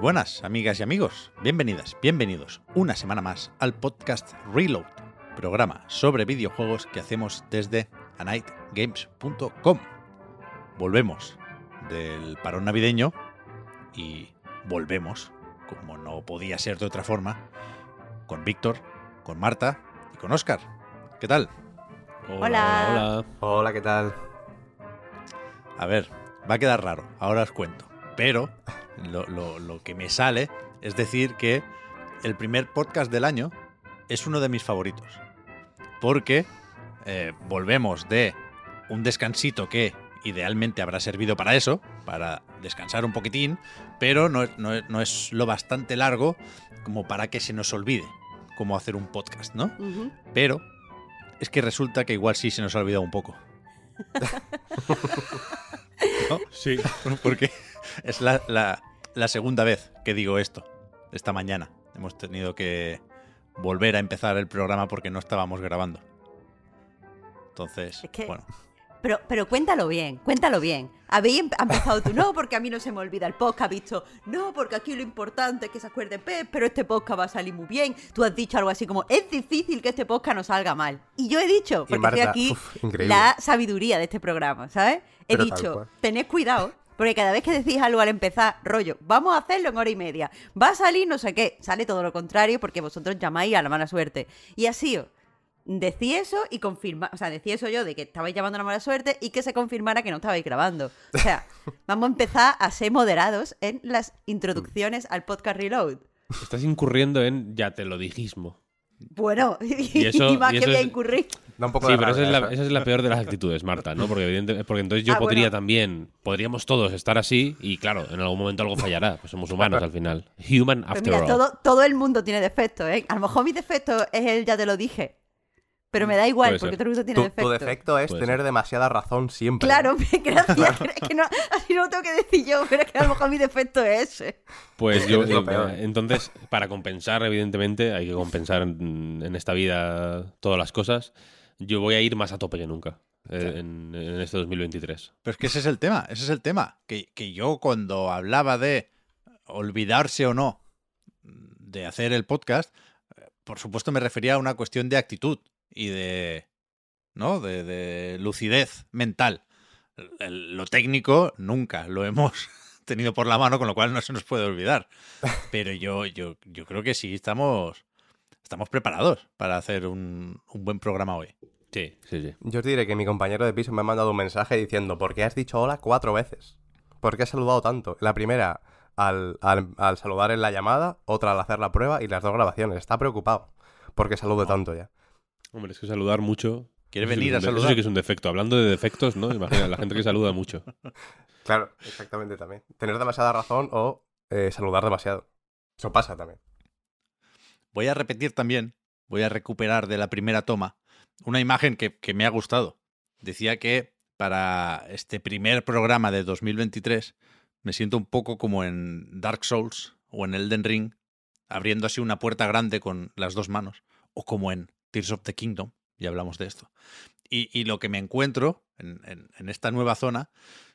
Muy buenas, amigas y amigos. Bienvenidas, bienvenidos una semana más al podcast Reload, programa sobre videojuegos que hacemos desde anightgames.com. Volvemos del parón navideño y volvemos, como no podía ser de otra forma, con Víctor, con Marta y con Oscar. ¿Qué tal? Hola. Hola. Hola, ¿qué tal? A ver, va a quedar raro, ahora os cuento. Pero lo, lo- lo que me sale es decir que el primer podcast del año es uno de mis favoritos. Porque eh, volvemos de un descansito que idealmente habrá servido para eso, para descansar un poquitín, pero no, es- no es- no es lo bastante largo como para que se nos olvide cómo hacer un podcast, ¿no? Pero es que resulta que igual sí se nos ha olvidado un poco. ¿No? Sí. Porque es la, la- la segunda vez que digo esto, esta mañana. Hemos tenido que volver a empezar el programa porque no estábamos grabando. Entonces, Es que- bueno, Pero, pero cuéntalo bien, cuéntalo bien. Habéis em- empezado tú, no, porque a mí no se me olvida el podcast, visto, no, porque aquí lo importante es que se acuerde Pep, pero este podcast va a salir muy bien. Tú has dicho algo así como, es difícil que este podcast no salga mal. Y yo he dicho, porque Marta, estoy aquí uf, la sabiduría de este programa, ¿sabes? He Pero dicho, tened cuidado, porque cada vez que decís algo al empezar, rollo, vamos a hacerlo en hora y media, va a salir no sé qué, sale todo lo contrario porque vosotros llamáis a la mala suerte. Y así, decí eso y confirma, o sea, decí eso yo de que estabais llamando a la mala suerte y que se confirmara que no estabais grabando. O sea, vamos a empezar a ser moderados en las introducciones al podcast Reload. Estás incurriendo en ya te lo dijismo. Bueno, y, eso- más y que voy a es- incurrir. Da un poco Sí, de pero esa es, la, esa es la peor de las actitudes, Marta, ¿no? Porque, evidente- porque entonces yo Ah, podría bueno. también, podríamos todos estar así y claro, en algún momento algo fallará. Pues somos humanos al final. Human after mira, all. todo, todo el mundo tiene defectos, ¿eh? A lo mejor mi defecto es el ya te lo dije. Pero me da igual, Puede porque todo el mundo tiene Tu, defectos. tu defecto es Puede tener ser. demasiada razón siempre. Claro, gracias. que no, así no lo tengo que decir yo, pero es que a lo mejor mi defecto es ese. Pues yo, eh, peor. entonces, para compensar, evidentemente, hay que compensar en, en esta vida todas las cosas. Yo voy a ir más a tope que nunca eh, en, en este 2023. pero es que ese es el tema, ese es el tema. Que, que yo cuando hablaba de olvidarse o no de hacer el podcast, eh, por supuesto me refería a una cuestión de actitud y de, ¿no? De, de lucidez mental. Lo técnico nunca lo hemos tenido por la mano, con lo cual no se nos puede olvidar. Pero yo, yo, yo creo que sí estamos, estamos preparados para hacer un, un buen programa hoy. Sí, sí, sí. Yo os diré que mi compañero de piso me ha mandado un mensaje diciendo ¿Por qué has dicho hola cuatro veces? ¿Por qué has saludado tanto? La primera al, al- al saludar en la llamada, otra al hacer la prueba y las dos grabaciones. Está preocupado porque salude tanto ya. Hombre, es que saludar mucho. ¿Quiere eso sí que venir a de- Eso saludar? sí que es un defecto. Hablando de defectos, ¿no? Imagina, la gente que saluda mucho. Claro, exactamente también. Tener demasiada razón o eh, saludar demasiado. Eso pasa también. Voy a repetir también, voy a recuperar de la primera toma una imagen que, me ha gustado. Decía que para este primer programa de 2023 me siento un poco como en Dark Souls o en Elden Ring, abriendo así una puerta grande con las dos manos, o como en Tears of the Kingdom, ya hablamos de esto. Y, lo que me encuentro en, esta nueva zona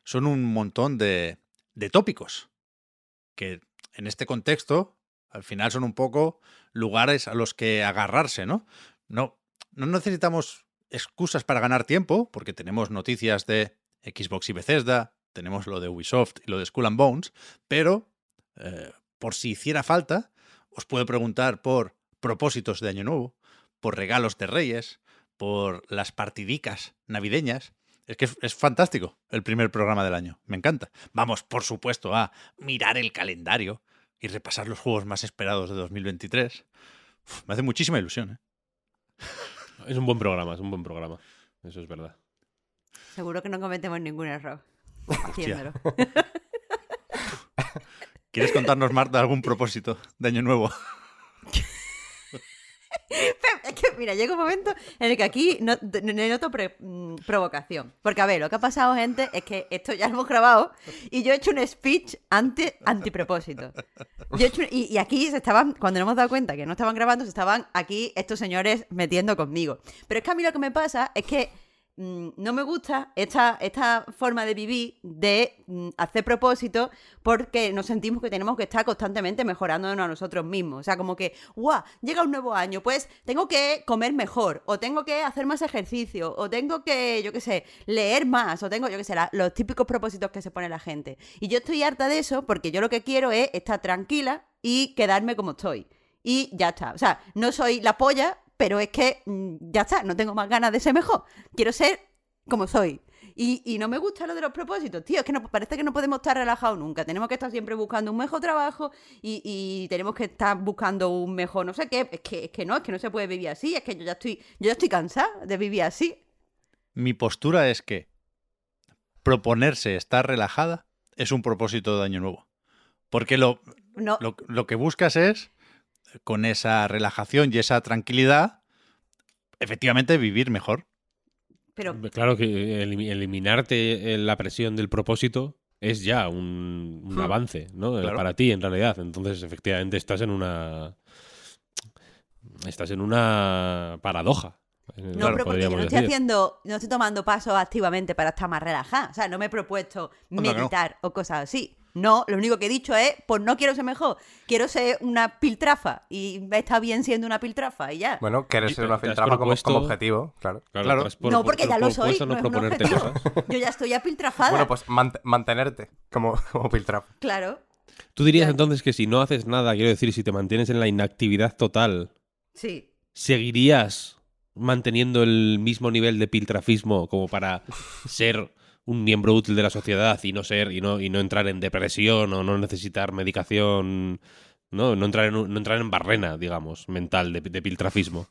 son un montón de tópicos que en este contexto al final son un poco lugares a los que agarrarse, ¿no? No, no necesitamos excusas para ganar tiempo, porque tenemos noticias de Xbox y Bethesda, tenemos lo de Ubisoft y lo de Skull and Bones, pero eh, por si hiciera falta, os puedo preguntar por propósitos de Año Nuevo, por regalos de Reyes, por las partidicas navideñas. Es que es, es fantástico el primer programa del año, me encanta. Vamos, por supuesto, a mirar el calendario y repasar los juegos más esperados de 2023. Uf, me hace muchísima ilusión, ¿eh? Es un buen programa, es un buen programa. Eso es verdad. Seguro que no cometemos ningún error haciéndolo. ¿Quieres contarnos, Marta, algún propósito de Año Nuevo? Que, mira, llega un momento en el que aquí no, no noto mm, provocación. Porque, a ver, lo que ha pasado, gente, es que esto ya lo hemos grabado y yo he hecho un speech anti, antipropósito. Y, aquí se estaban, cuando nos hemos dado cuenta que no estaban grabando, se estaban aquí estos señores metiendo conmigo. Pero es que a mí lo que me pasa es que no me gusta esta, esta forma de vivir de mm, hacer propósito porque nos sentimos que tenemos que estar constantemente mejorándonos a nosotros mismos. O sea, como que, ¡guau! Llega un nuevo año, pues tengo que comer mejor, o tengo que hacer más ejercicio, o tengo que, yo qué sé, leer más, o tengo, yo qué sé, los típicos propósitos que se pone la gente. Y yo estoy harta de eso porque yo lo que quiero es estar tranquila y quedarme como estoy. Y ya está. O sea, no soy la polla, pero es que mm, ya está, no tengo más ganas de ser mejor. Quiero ser como soy. Y, y no me gusta lo de los propósitos, tío. Es que no, parece que no podemos estar relajados nunca. Tenemos que estar siempre buscando un mejor trabajo y, y tenemos que estar buscando un mejor no sé qué. Es que, es que no, es que no se puede vivir así. Es que yo ya estoy, yo ya estoy cansada de vivir así. Mi postura es que proponerse estar relajada es un propósito de Año Nuevo. Porque lo, No, lo, lo que buscas es, con esa relajación y esa tranquilidad, efectivamente vivir mejor. pero Claro que elimi- eliminarte eh, la presión del propósito es ya un, un Hmm. avance, ¿no? Eh, Claro. Para ti, en realidad. Entonces, efectivamente, estás en una. Estás en una paradoja. eh, No, claro, pero porque yo no estoy decir. haciendo, no estoy tomando pasos activamente para estar más relajada. O sea, no me he propuesto no. meditar o cosas así. No, lo único que he dicho es, pues no quiero ser mejor, quiero ser una piltrafa. Y está bien siendo una piltrafa y ya. Bueno, quieres ser una filtrafa como, objetivo, claro. Claro, por- no, por- porque ya lo soy. No no es proponerte cosas. Yo ya estoy apiltrafada. Bueno, pues mant- mantenerte como, como piltrafa. Claro, Tú dirías Claro. entonces que si no haces nada, quiero decir, si te mantienes en la inactividad total, sí. ¿seguirías manteniendo el mismo nivel de piltrafismo como para ser un miembro útil de la sociedad y no ser y no y no entrar en depresión o no necesitar medicación, no, no entrar en no entrar en barrena, digamos, mental de, de piltrafismo?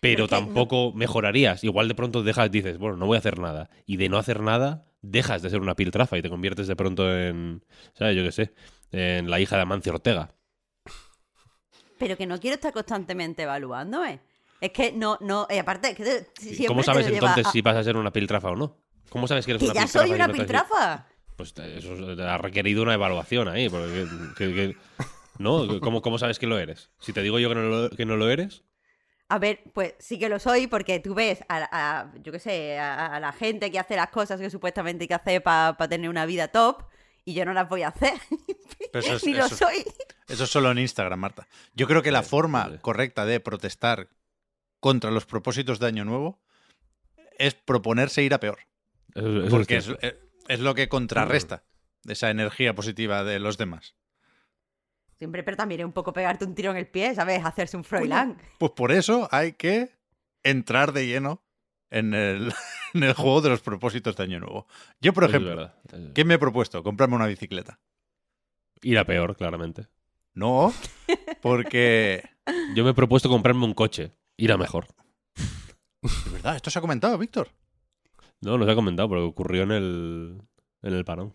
Pero tampoco mejorarías. Igual de pronto dejas, dices, bueno, no voy a hacer nada. Y de no hacer nada, dejas de ser una piltrafa y te conviertes de pronto en, ¿sabes? Yo qué sé, en la hija de Amancio Ortega. Pero que no quiero estar constantemente evaluándome. Es que no, no, y aparte, es que te- si- ¿Y siempre ¿Cómo sabes entonces a- si vas a ser una piltrafa o no? ¿Cómo sabes que eres Que una ya piltrafa? soy una piltrafa. Pues eso te ha requerido una evaluación ahí. Porque, que- que- ¿No? ¿Cómo, ¿Cómo sabes que lo eres? Si te digo yo que no lo, que no lo eres, A ver, pues sí que lo soy porque tú ves a, a- yo qué sé, a, a la gente que hace las cosas que supuestamente hay que hacer para tener una vida top y yo no las voy a hacer. Pero eso es- Ni lo eso- soy. Eso es solo en Instagram, Marta. Yo creo que la Vale, forma vale. correcta de protestar contra los propósitos de Año Nuevo es proponerse ir a peor. Eso, eso Porque es es, es- es lo que contrarresta esa energía positiva de los demás. Siempre, pero también es un poco pegarte un tiro en el pie, ¿sabes? Hacerse un Froilán. Pues por eso hay que entrar de lleno en el, en el juego de los propósitos de Año Nuevo. Yo, por es ejemplo, verdad. ¿qué me he propuesto? Comprarme una bicicleta. Ir a peor, claramente. No, porque... Yo me he propuesto comprarme un coche. Ir a mejor. De verdad, esto se ha comentado, Víctor. No, nos ha comentado, pero ocurrió en el, en el parón.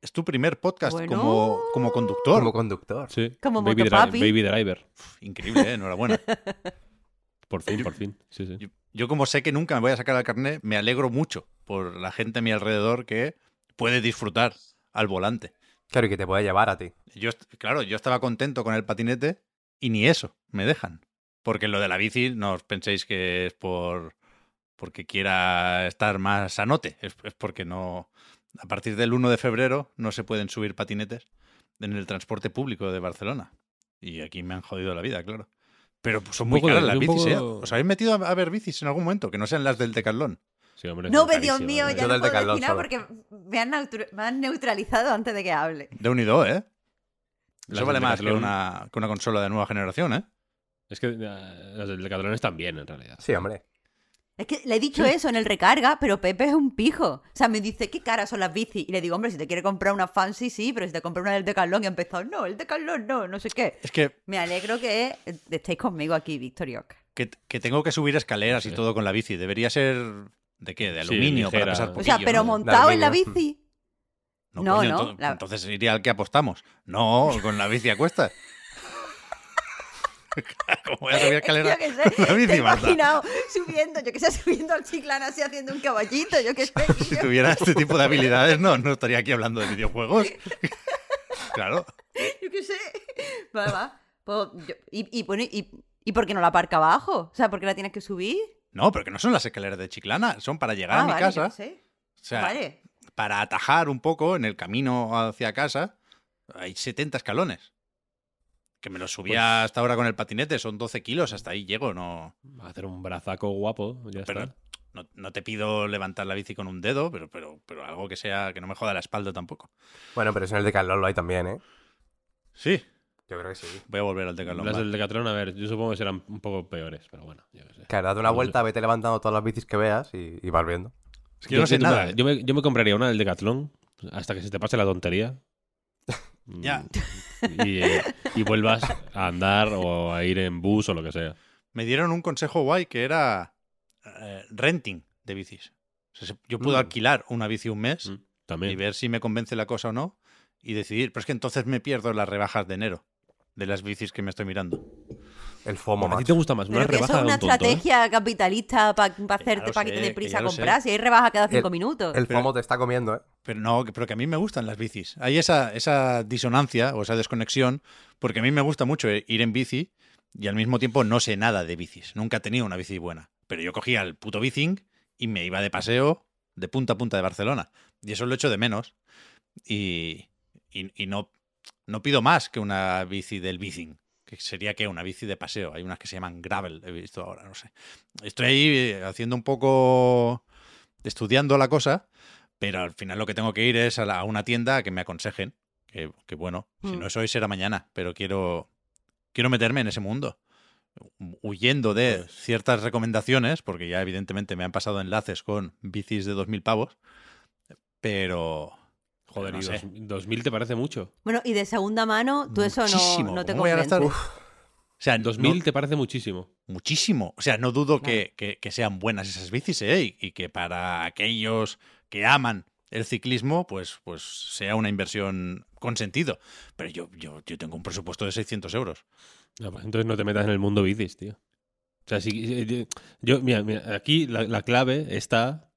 Es tu primer podcast Bueno. como, como conductor. Como conductor. Sí. Como Baby, Dri-. Baby Driver. Increíble, ¿eh? enhorabuena. Por fin, por fin. Sí, sí. Yo, yo como sé que nunca me voy a sacar el carnet, me alegro mucho por la gente a mi alrededor que puede disfrutar al volante. Claro, y que te puede llevar a ti. Yo, claro, yo estaba contento con el patinete y ni eso me dejan. Porque lo de la bici, no os penséis que es por porque quiera estar más sanote. Es, es porque no. A partir del 1 de febrero no se pueden subir patinetes en el transporte público de Barcelona. Y aquí me han jodido la vida, claro. Pero pues, son muy caras las bicis, ¿eh? poco- ¿Os habéis metido a, a ver bicis en algún momento? Que no sean las del Decathlon. Sí, hombre, No, ve, Dios mío, ¿eh? ya no puedo decir nada solo. porque me han, neutru- me han neutralizado antes de que hable. De unido, ¿eh? Las Eso vale más que una, que una consola de nueva generación, ¿eh? Es que eh, las del Decathlon están bien, en realidad. Sí, hombre. Es que le he dicho eso en el recarga, pero Pepe es un pijo. O sea, me dice, ¿qué caras son las bicis? Y le digo, hombre, si te quiere comprar una fancy, sí, pero si te compra una del Decathlon y ha empezado, no, el Decathlon no, no sé qué. Es que, Me alegro que estéis conmigo aquí, Oca. que, que tengo que subir escaleras y todo con la bici. Debería ser. ¿De qué? ¿De Sí, aluminio para ligera. pesar O O poquillo, sea, pero ¿no? montado en la bici. No, No, coño, no, ento- la- Entonces iría al que apostamos. No, con la bici a cuestas. ¿Cómo voy a subir escalera? Yo qué sé, con la te bici, he Marta? imaginado subiendo, yo que sé, subiendo al chiclán así haciendo un caballito, yo qué sé. Si tuviera este tipo de habilidades, no, no estaría aquí hablando de videojuegos. Claro. Yo qué sé. Va, va. Pues yo- y, y, y, ¿Y por qué no la aparca abajo? O sea, ¿por qué la tienes que subir? No, pero que no son las escaleras de Chiclana, son para llegar ah, a mi vale, casa. sé. O sea, vale. para atajar un poco en el camino hacia casa, hay 70 escalones. Que me los subía Pues- hasta ahora con el patinete, son 12 kilos, hasta ahí llego, no, Va a hacer un brazaco guapo, ya pero está. no, no te pido levantar la bici con un dedo, pero, pero, pero algo que sea, que no me joda la espalda tampoco. Bueno, pero eso en el Decathlon lo hay también, ¿eh? Sí, Yo creo que sí. voy a volver al Decathlon. Las del Decathlon, a ver, yo supongo que serán un poco peores, pero bueno, yo qué sé. Claro, date una No sé. vuelta, vete levantando todas las bicis que veas y, y vas viendo. Es que yo no sé nada. mira, Yo me, yo me compraría una del Decathlon hasta que se te pase la tontería. Mm, Ya. Y, eh, y vuelvas a andar o a ir en bus o lo que sea. Me dieron un consejo guay que era eh, renting de bicis. O sea, se- yo puedo Mm. alquilar una bici un mes Mm, y ver si me convence la cosa o no y decidir. Pero es que entonces me pierdo las rebajas de enero de las bicis que me estoy mirando. El FOMO, ¿A ti te gusta más una Pero que eso rebaja es de una un tonto? ¿eh? estrategia capitalista para ya hacerte, para que te dé prisa a comprar. Si hay rebaja cada cinco El- minutos. El Pero- FOMO te está comiendo, ¿eh? Pero no, pero que a mí me gustan las bicis. Hay esa, esa disonancia o esa desconexión, porque a mí me gusta mucho ir en bici y al mismo tiempo no sé nada de bicis. Nunca he tenido una bici buena. Pero yo cogía el puto bicing y me iba de paseo de punta a punta de Barcelona. Y eso lo echo de menos. Y, y, y no, no pido más que una bici del bicing. Que sería que una bici de paseo. Hay unas que se llaman gravel, he visto ahora, no sé. Estoy ahí eh, haciendo un poco. estudiando la cosa. Pero al final lo que tengo que ir es a, la- a una tienda a que me aconsejen. Que, que bueno, si Mm. no es hoy será mañana, pero quiero, quiero meterme en ese mundo. Hu- Huyendo de Pues- ciertas recomendaciones, porque ya evidentemente me han pasado enlaces con bicis de 2.000 pavos. Pero... Joder, no ¿y sé. dos- 2000 te parece mucho? Bueno, y de segunda mano, tú eso no, Muchísimo. no te ¿Cómo voy a convence. gastar? O sea, 2000 no- te parece muchísimo. muchísimo. O sea, no dudo que, que- que sean buenas esas bicis, ¿eh? Y, y que para aquellos que aman el ciclismo, pues, pues sea una inversión con sentido. Pero yo, yo, yo tengo un presupuesto de 600 euros. Ya, pues entonces no te metas en el mundo bicis, tío. O sea, si, eh, yo, mira, mira, aquí la, la clave está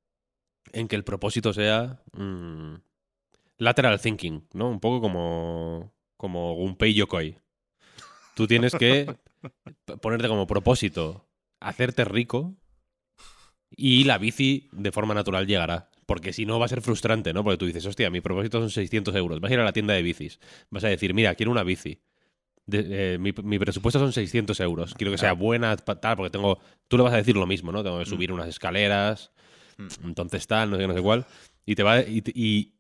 en que el propósito sea mm, lateral thinking, ¿no? Un poco como, como Gunpei Yokoi. Tú tienes que ponerte como propósito hacerte rico y la bici de forma natural llegará. Porque si no va a ser frustrante, ¿no? Porque tú dices, hostia, mi propósito son 600 euros. Vas a ir a la tienda de bicis. Vas a decir, mira, quiero una bici. De- eh, mi, mi presupuesto son 600 euros. Quiero que sea buena, tal, porque tengo. Tú le vas a decir lo mismo, ¿no? Tengo que subir unas escaleras, Mm. entonces tal, no sé qué, no sé cuál. Y te va. Y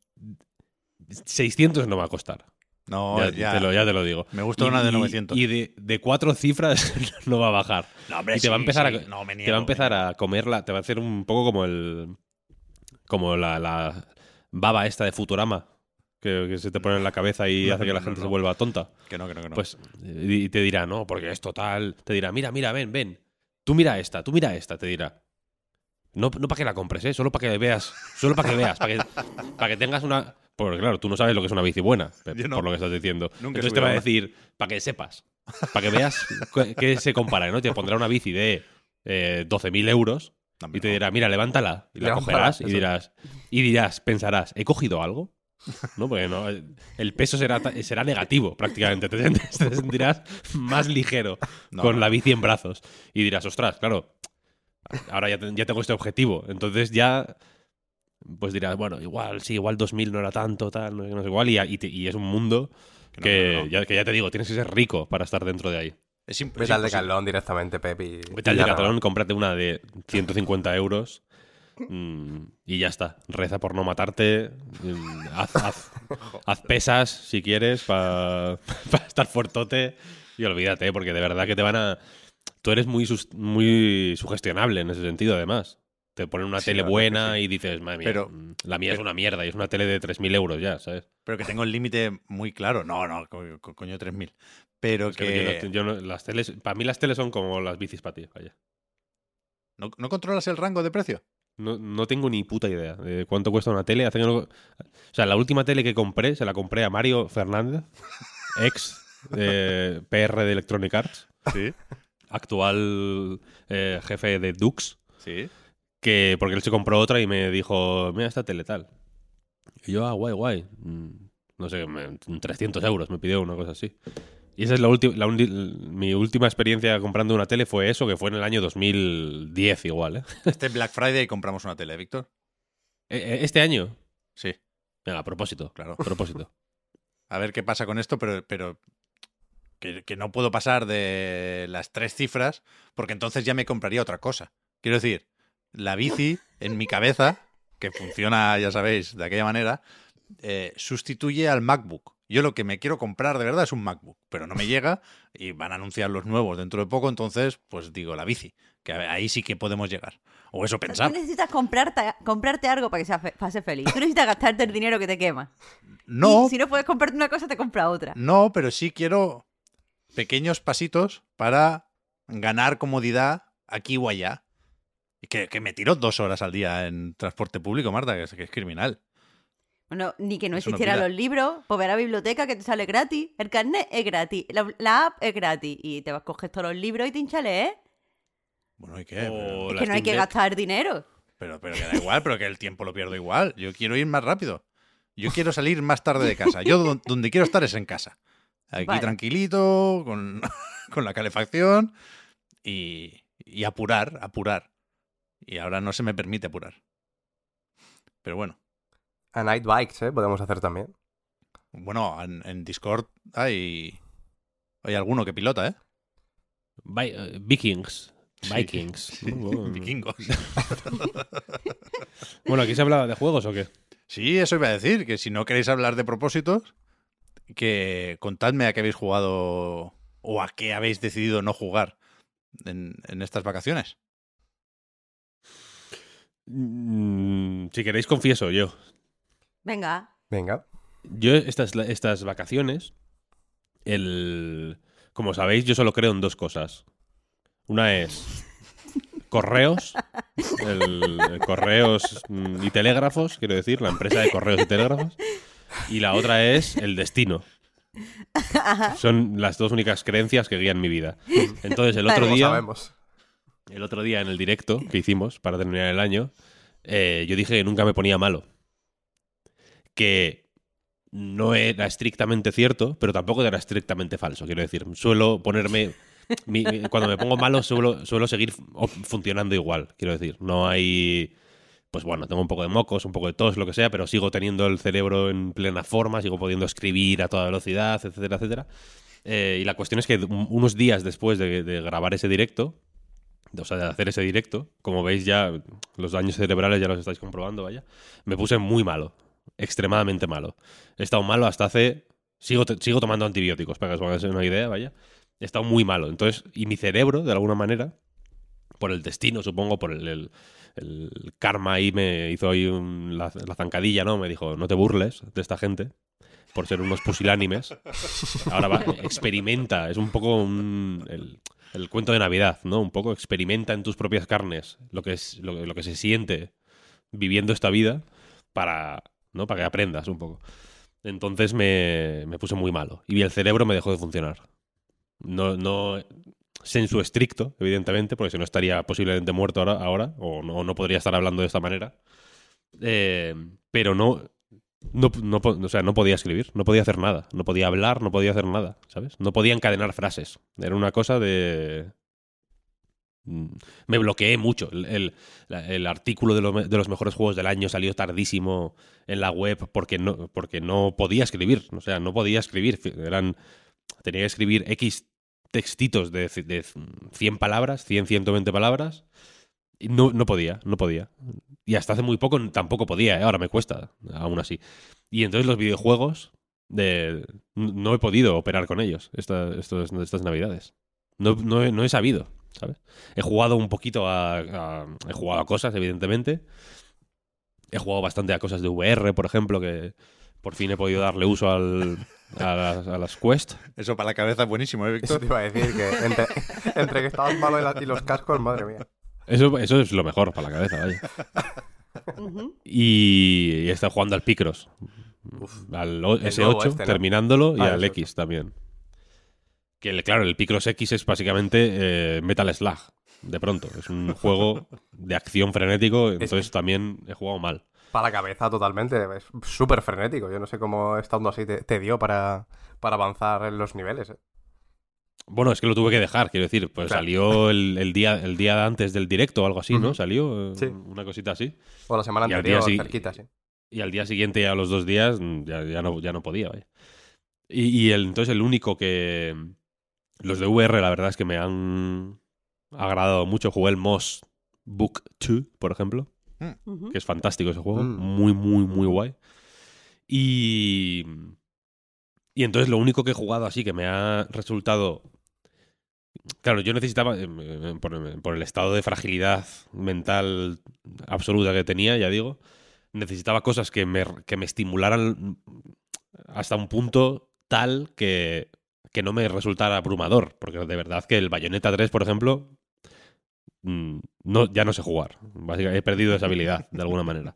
600 no va a costar. No, ya, ya. Te lo, ya te lo digo. Me gusta Y- una de y- 900. Y, de, de cuatro cifras no va a bajar. No, hombre, y te va a empezar sí. a. No, me te va niego, a empezar niego. a comerla. Te va a hacer un poco como el. Como la, la baba esta de Futurama. Que, que se te pone en la cabeza y No, hace que la gente se vuelva tonta. Que no, que no, que no. Pues y te dirá, no, porque es total. Te dirá, mira, mira, ven, ven. Tú mira esta, tú mira esta, te dirá. No, no para que la compres, ¿eh? Solo para que veas. Solo para que veas. Para que, para que tengas una. Porque claro, tú no sabes lo que es una bici buena, no. por lo que estás diciendo. Nunca Entonces te va a decir, para que sepas. Para que veas qué se compara, ¿no? Te pondrá una bici de eh, 12.000 euros No, y te dirá, mira, levántala. Y la cogerás y dirás, y dirás, pensarás, ¿he cogido algo? ¿No? Porque no, el peso será, será negativo prácticamente. Te, sent- te sentirás más ligero No, con no. la bici en brazos. Y dirás, ostras, claro, ahora ya, te- ya tengo este objetivo. Entonces ya, pues dirás, bueno, igual, sí, igual 2000 no era tanto, tal, no, sé qué, no sé igual. Y, y te- y es un mundo Que no, que, que no, no. Ya, que ya te digo, tienes que ser rico para estar dentro de ahí. Es Vete al. Decathlon directamente, Pepi. Vete al Decathlon, cómprate una de 150 euros mm, y ya está. Reza por no matarte. mm, haz, haz- haz pesas si quieres para estar fuertote y olvídate, porque de verdad que te van a... tú eres muy, muy sugestionable en ese sentido, además. Te ponen una Sí, tele buena sí. y dices, madre mía, Pero- mm, la mía es una mierda y es una tele de 3.000 euros ya, ¿sabes? Pero que tengo el límite muy claro. No, no, co- co- coño, 3.000. Pero Es que que... yo no- yo no- las teles, para mí las teles son como las bicis para ti, vaya. ¿No, no controlas el rango de precio? No, no tengo ni puta idea de cuánto cuesta una tele. Hace que no- O sea, la última tele que compré se la compré a Mario Fernández, ex eh, PR de Electronic Arts, Sí. actual eh, jefe de Dux, Sí. Que porque él se compró otra y me dijo, mira esta tele tal. Y yo, ah, guay, guay. Mm, No sé, me- 300 euros me pidió una cosa así. Y esa es la última, mi última experiencia comprando una tele fue eso, que fue en el año 2010 igual, ¿eh? Este Black Friday compramos una tele, Víctor. Eh, eh, Este año. Sí, Venga, a propósito, claro. a propósito. A ver qué pasa con esto, pero, pero que, que no puedo pasar de las tres cifras porque entonces ya me compraría otra cosa. Quiero decir, la bici en mi cabeza, que funciona, ya sabéis, de aquella manera, eh, sustituye al MacBook. Yo lo que me quiero comprar de verdad es un MacBook, pero no me llega y van a anunciar los nuevos dentro de poco, entonces pues digo la bici, que ahí sí que podemos llegar. O eso Tú pensar. necesitas comprarte, comprarte algo para que sea fe- para ser feliz. Tú necesitas gastarte el dinero que te quema. No, Y si no puedes comprarte una cosa, te compra otra. No, pero sí quiero pequeños pasitos para ganar comodidad aquí o allá. Y que, que me tiro dos horas al día en transporte público, Marta, que es, que es criminal. Bueno, ni que no Eso no existieran los libros, pues ve a la biblioteca que te sale gratis, el carnet es gratis, la, la app es gratis y te vas coges todos los libros y te hinchales, ¿eh? Bueno, ¿y qué? O Es que no hay que gastar dinero. Pero, pero que da igual, pero que el tiempo lo pierdo igual. Yo quiero ir más rápido. Yo quiero salir más tarde de casa. Yo don- donde quiero estar es en casa. Aquí Vale. tranquilito, con, con la calefacción y, y apurar, apurar. Y ahora no se me permite apurar. Pero bueno. A Night Bikes, ¿eh? Podemos hacer también. Bueno, en, en Discord hay, hay alguno que pilota, ¿eh? Vi- eh, Vikings. Sí, Vikings. sí, vikingos. Bueno, ¿aquí se hablaba de juegos o qué? Sí, eso iba a decir, que si no queréis hablar de propósitos, que contadme a qué habéis jugado o a qué habéis decidido no jugar en, en estas vacaciones. Mm, si queréis, confieso yo. Venga. Venga. Yo estas, estas vacaciones, el... como sabéis, yo solo creo en dos cosas. Una es correos, el, el correos mm, y telégrafos, quiero decir, la empresa de correos y telégrafos. Y la otra es el destino. Son las dos únicas creencias que guían mi vida. Entonces, el otro Vale. Lo día, sabemos. El otro día en el directo que hicimos para terminar el año, eh, yo dije que nunca me ponía malo. Que no era estrictamente cierto, pero tampoco era estrictamente falso. Quiero decir, suelo ponerme. cuando me pongo malo, suelo, suelo seguir funcionando igual. Quiero decir, no hay. Pues bueno, tengo un poco de mocos, un poco de tos, lo que sea, pero sigo teniendo el cerebro en plena forma, sigo pudiendo escribir a toda velocidad, etcétera, etcétera. Eh, y la cuestión es que un- unos días después de, de grabar ese directo, o sea, de hacer ese directo, como veis ya, los daños cerebrales ya los estáis comprobando, vaya, me puse muy malo, extremadamente malo. He estado malo hasta hace... Sigo, sigo tomando antibióticos, para que os hagáis una idea, vaya. He estado muy malo. Entonces, y mi cerebro, de alguna manera, por el destino, supongo, por el, el- karma ahí me hizo ahí un- la, la zancadilla, ¿no? Me dijo, no te burles de esta gente por ser unos pusilánimes. Ahora va, experimenta, es un poco un- el cuento de Navidad, ¿no? Un poco experimenta en tus propias carnes lo que es lo, que se siente viviendo esta vida para, ¿no? Para que aprendas un poco. Entonces me, me puse muy malo y el cerebro me dejó de funcionar. No, no sensu estricto, evidentemente, porque si no estaría posiblemente muerto ahora, ahora o no, no podría estar hablando de esta manera. Eh, pero no, no, no, o sea, no podía escribir, no podía hacer nada, no podía hablar, no podía hacer nada, ¿sabes? No podía encadenar frases. Era una cosa de... Mm, Me bloqueé mucho. El, el- artículo de, de los mejores juegos del año salió tardísimo en la web porque no, porque no podía escribir. O sea, no podía escribir. Eran, tenía que escribir X textitos de, de 100 palabras, 100, 120 palabras. Y no, no podía, no podía. Y hasta hace muy poco tampoco podía, ¿eh? ahora me cuesta, aún así. Y entonces los videojuegos, de, no he podido operar con ellos esta- estos- estas navidades. No, no he- no he sabido, ¿sabes? He jugado un poquito a, a- He jugado a cosas, evidentemente. He jugado bastante a cosas de VR, por ejemplo, que por fin he podido darle uso al, a, las, a las Quest. Eso para la cabeza es buenísimo, ¿eh, Eso Víctor? te iba a decir que entre, entre que estabas malo y, la- y los cascos, madre mía. Eso, eso es lo mejor para la cabeza, vaya. Y, estado jugando al Picross. Al o- El S8, nuevo este, ¿no? terminándolo, y Ah, al X también. Que el- claro, el Picross X es básicamente eh, Metal Slug, de pronto. Es un juego de acción frenético, entonces también he jugado mal. Para la cabeza totalmente. Es súper frenético. Yo no sé cómo estando así te, te dio para, para avanzar en los niveles. ¿eh? Bueno, es que lo tuve que dejar, quiero decir, pues Claro. salió el, el día, el día antes del directo o algo así, ¿no? Salió eh, Sí. una cosita así. O la semana Y al día anterior, sí- cerquita, sí. Y al día siguiente, ya a los dos días, mm, ya, ya no, ya no podía, vaya. Y, y el, entonces el único que... Los de VR, la verdad es que me han agradado mucho. Jugué el Moss Book 2, por ejemplo, Ujú. que es fantástico ese juego. Mm. Muy, muy, muy guay. Y... Y entonces lo único que he jugado así que me ha resultado... Claro, yo necesitaba, eh, por, por el estado de fragilidad mental absoluta que tenía, ya digo, necesitaba cosas que me, que me estimularan hasta un punto tal que, que no me resultara abrumador. Porque de verdad que el Bayonetta 3, por ejemplo, mm, no, ya no sé jugar. Básicamente he perdido esa habilidad, de alguna manera.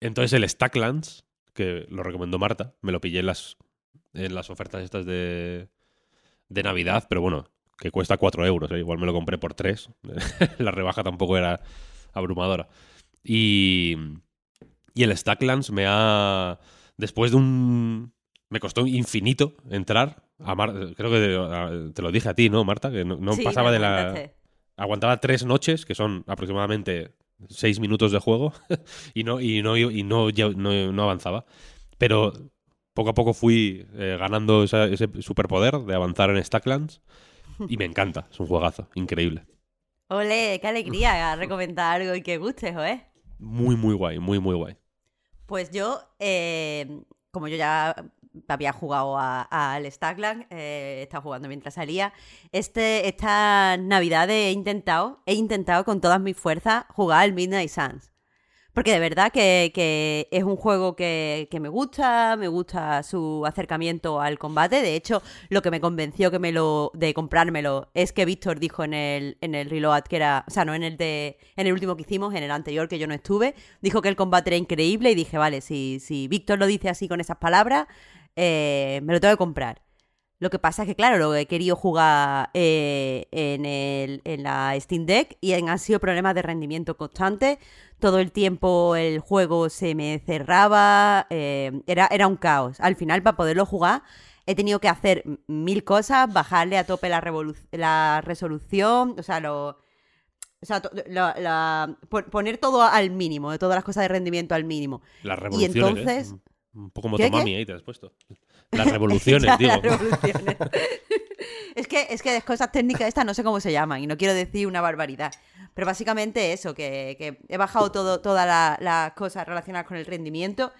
Entonces el Stacklands, que lo recomendó Marta, me lo pillé en las, en las ofertas estas de, de Navidad, pero bueno, que cuesta 4 euros. ¿eh? Igual me lo compré por 3. La rebaja tampoco era abrumadora. Y, y el Stacklands me ha... Después de un... Me costó infinito entrar. A Mar- Creo que te, lo dije a ti, ¿no, Marta? Que no, no Sí, pasaba de la... Aguantaba tres noches, que son aproximadamente seis minutos de juego, y no, y no, y no, ya- no, no avanzaba. Pero poco a poco fui eh, ganando esa- ese superpoder de avanzar en Stacklands. Y me encanta, es un juegazo, increíble. Ole, qué alegría recomendar algo y que guste, ¿eh? Muy, muy guay, muy, muy guay. Pues yo, eh, como yo ya había jugado al Stackland, eh, he estado jugando mientras salía, este, esta Navidad he intentado, he intentado con todas mis fuerzas jugar al Midnight Suns. Porque de verdad que, que es un juego que, que me gusta, me gusta su acercamiento al combate. De hecho, lo que me convenció que me lo, de comprármelo es que Víctor dijo en el, en el reload que era, o sea, no en el de, en el último que hicimos, en el anterior que yo no estuve, dijo que el combate era increíble y dije, vale, si, si Víctor lo dice así con esas palabras, eh, me lo tengo que comprar. Lo que pasa es que, claro, lo he querido jugar eh, en, el, en la Steam Deck y han sido problemas de rendimiento constantes. Todo el tiempo el juego se me cerraba, eh, era, era un caos. Al final, para poderlo jugar, he tenido que hacer mil cosas, bajarle a tope la, resolución, o sea, lo, o sea, la- la- poner todo al mínimo, de todas las cosas de rendimiento al mínimo. Las revoluciones. ¿eh? entonces- Un- Un poco como ¿Qué, Tomami ahí te has puesto. Las revoluciones, Ya, digo. las revoluciones. es que es que de cosas técnicas estas no sé cómo se llaman y no quiero decir una barbaridad. Pero básicamente eso, que, que he bajado todo, todas la- las cosas relacionadas con el rendimiento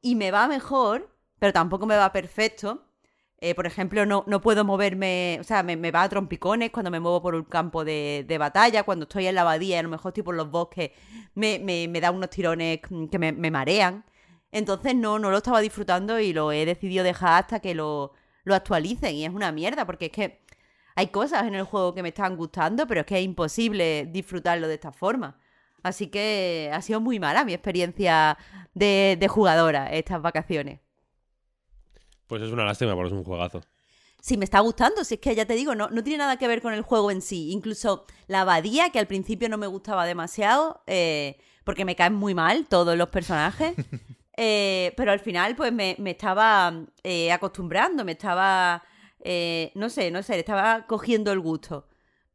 y me va mejor, pero tampoco me va perfecto. Eh, por ejemplo, no, no puedo moverme, o sea, me, me va a trompicones cuando me muevo por un campo de, de batalla, cuando estoy en la abadía, a lo mejor estoy por los bosques, me, me, me da unos tirones que me, me marean. Entonces no, no lo estaba disfrutando y lo he decidido dejar hasta que lo, lo actualicen. Y es una mierda, porque es que hay cosas en el juego que me están gustando, pero es que es imposible disfrutarlo de esta forma. Así que ha sido muy mala mi experiencia de, de jugadora estas vacaciones. Pues es una lástima, porque es un juegazo. Sí, me está gustando, si es que ya te digo, no, no tiene nada que ver con el juego en sí. Incluso la abadía, que al principio no me gustaba demasiado, eh, porque me caen muy mal todos los personajes. eh, pero al final, pues me, me estaba eh, acostumbrando, me estaba. eh, no sé, no sé, estaba cogiendo el gusto.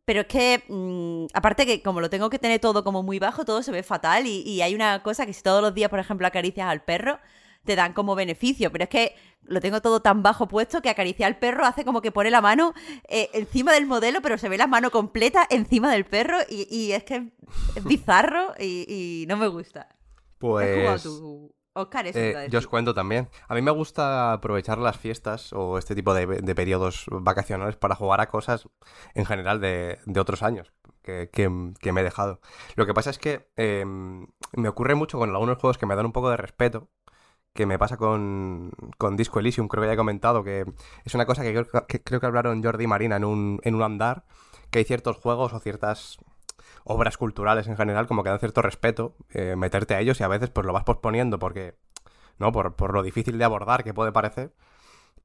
Pero es que, mm, aparte que como lo tengo que tener todo como muy bajo, todo se ve fatal. Y, y hay una cosa que si todos los días, por ejemplo, acaricias al perro, te dan como beneficio. Pero es que lo tengo todo tan bajo puesto que acariciar al perro hace como que pone la mano eh, encima del modelo, pero se ve la mano completa encima del perro. Y, y es que es bizarro y, y no me gusta. ¿Has jugado Pues tú Oscar, eso Eh, yo os cuento también. A mí me gusta aprovechar las fiestas o este tipo de, de periodos vacacionales para jugar a cosas en general de, de otros años que, que- que me he dejado. Lo que pasa es que eh, me ocurre mucho con algunos juegos que me dan un poco de respeto. Que me pasa con, con Disco Elysium, creo que ya he comentado, que es una cosa que creo que, creo que hablaron Jordi y Marina en un, en un andar, que hay ciertos juegos o ciertas obras culturales en general como que dan cierto respeto, eh, meterte a ellos y a veces pues lo vas posponiendo porque, ¿no? Por, por lo difícil de abordar que puede parecer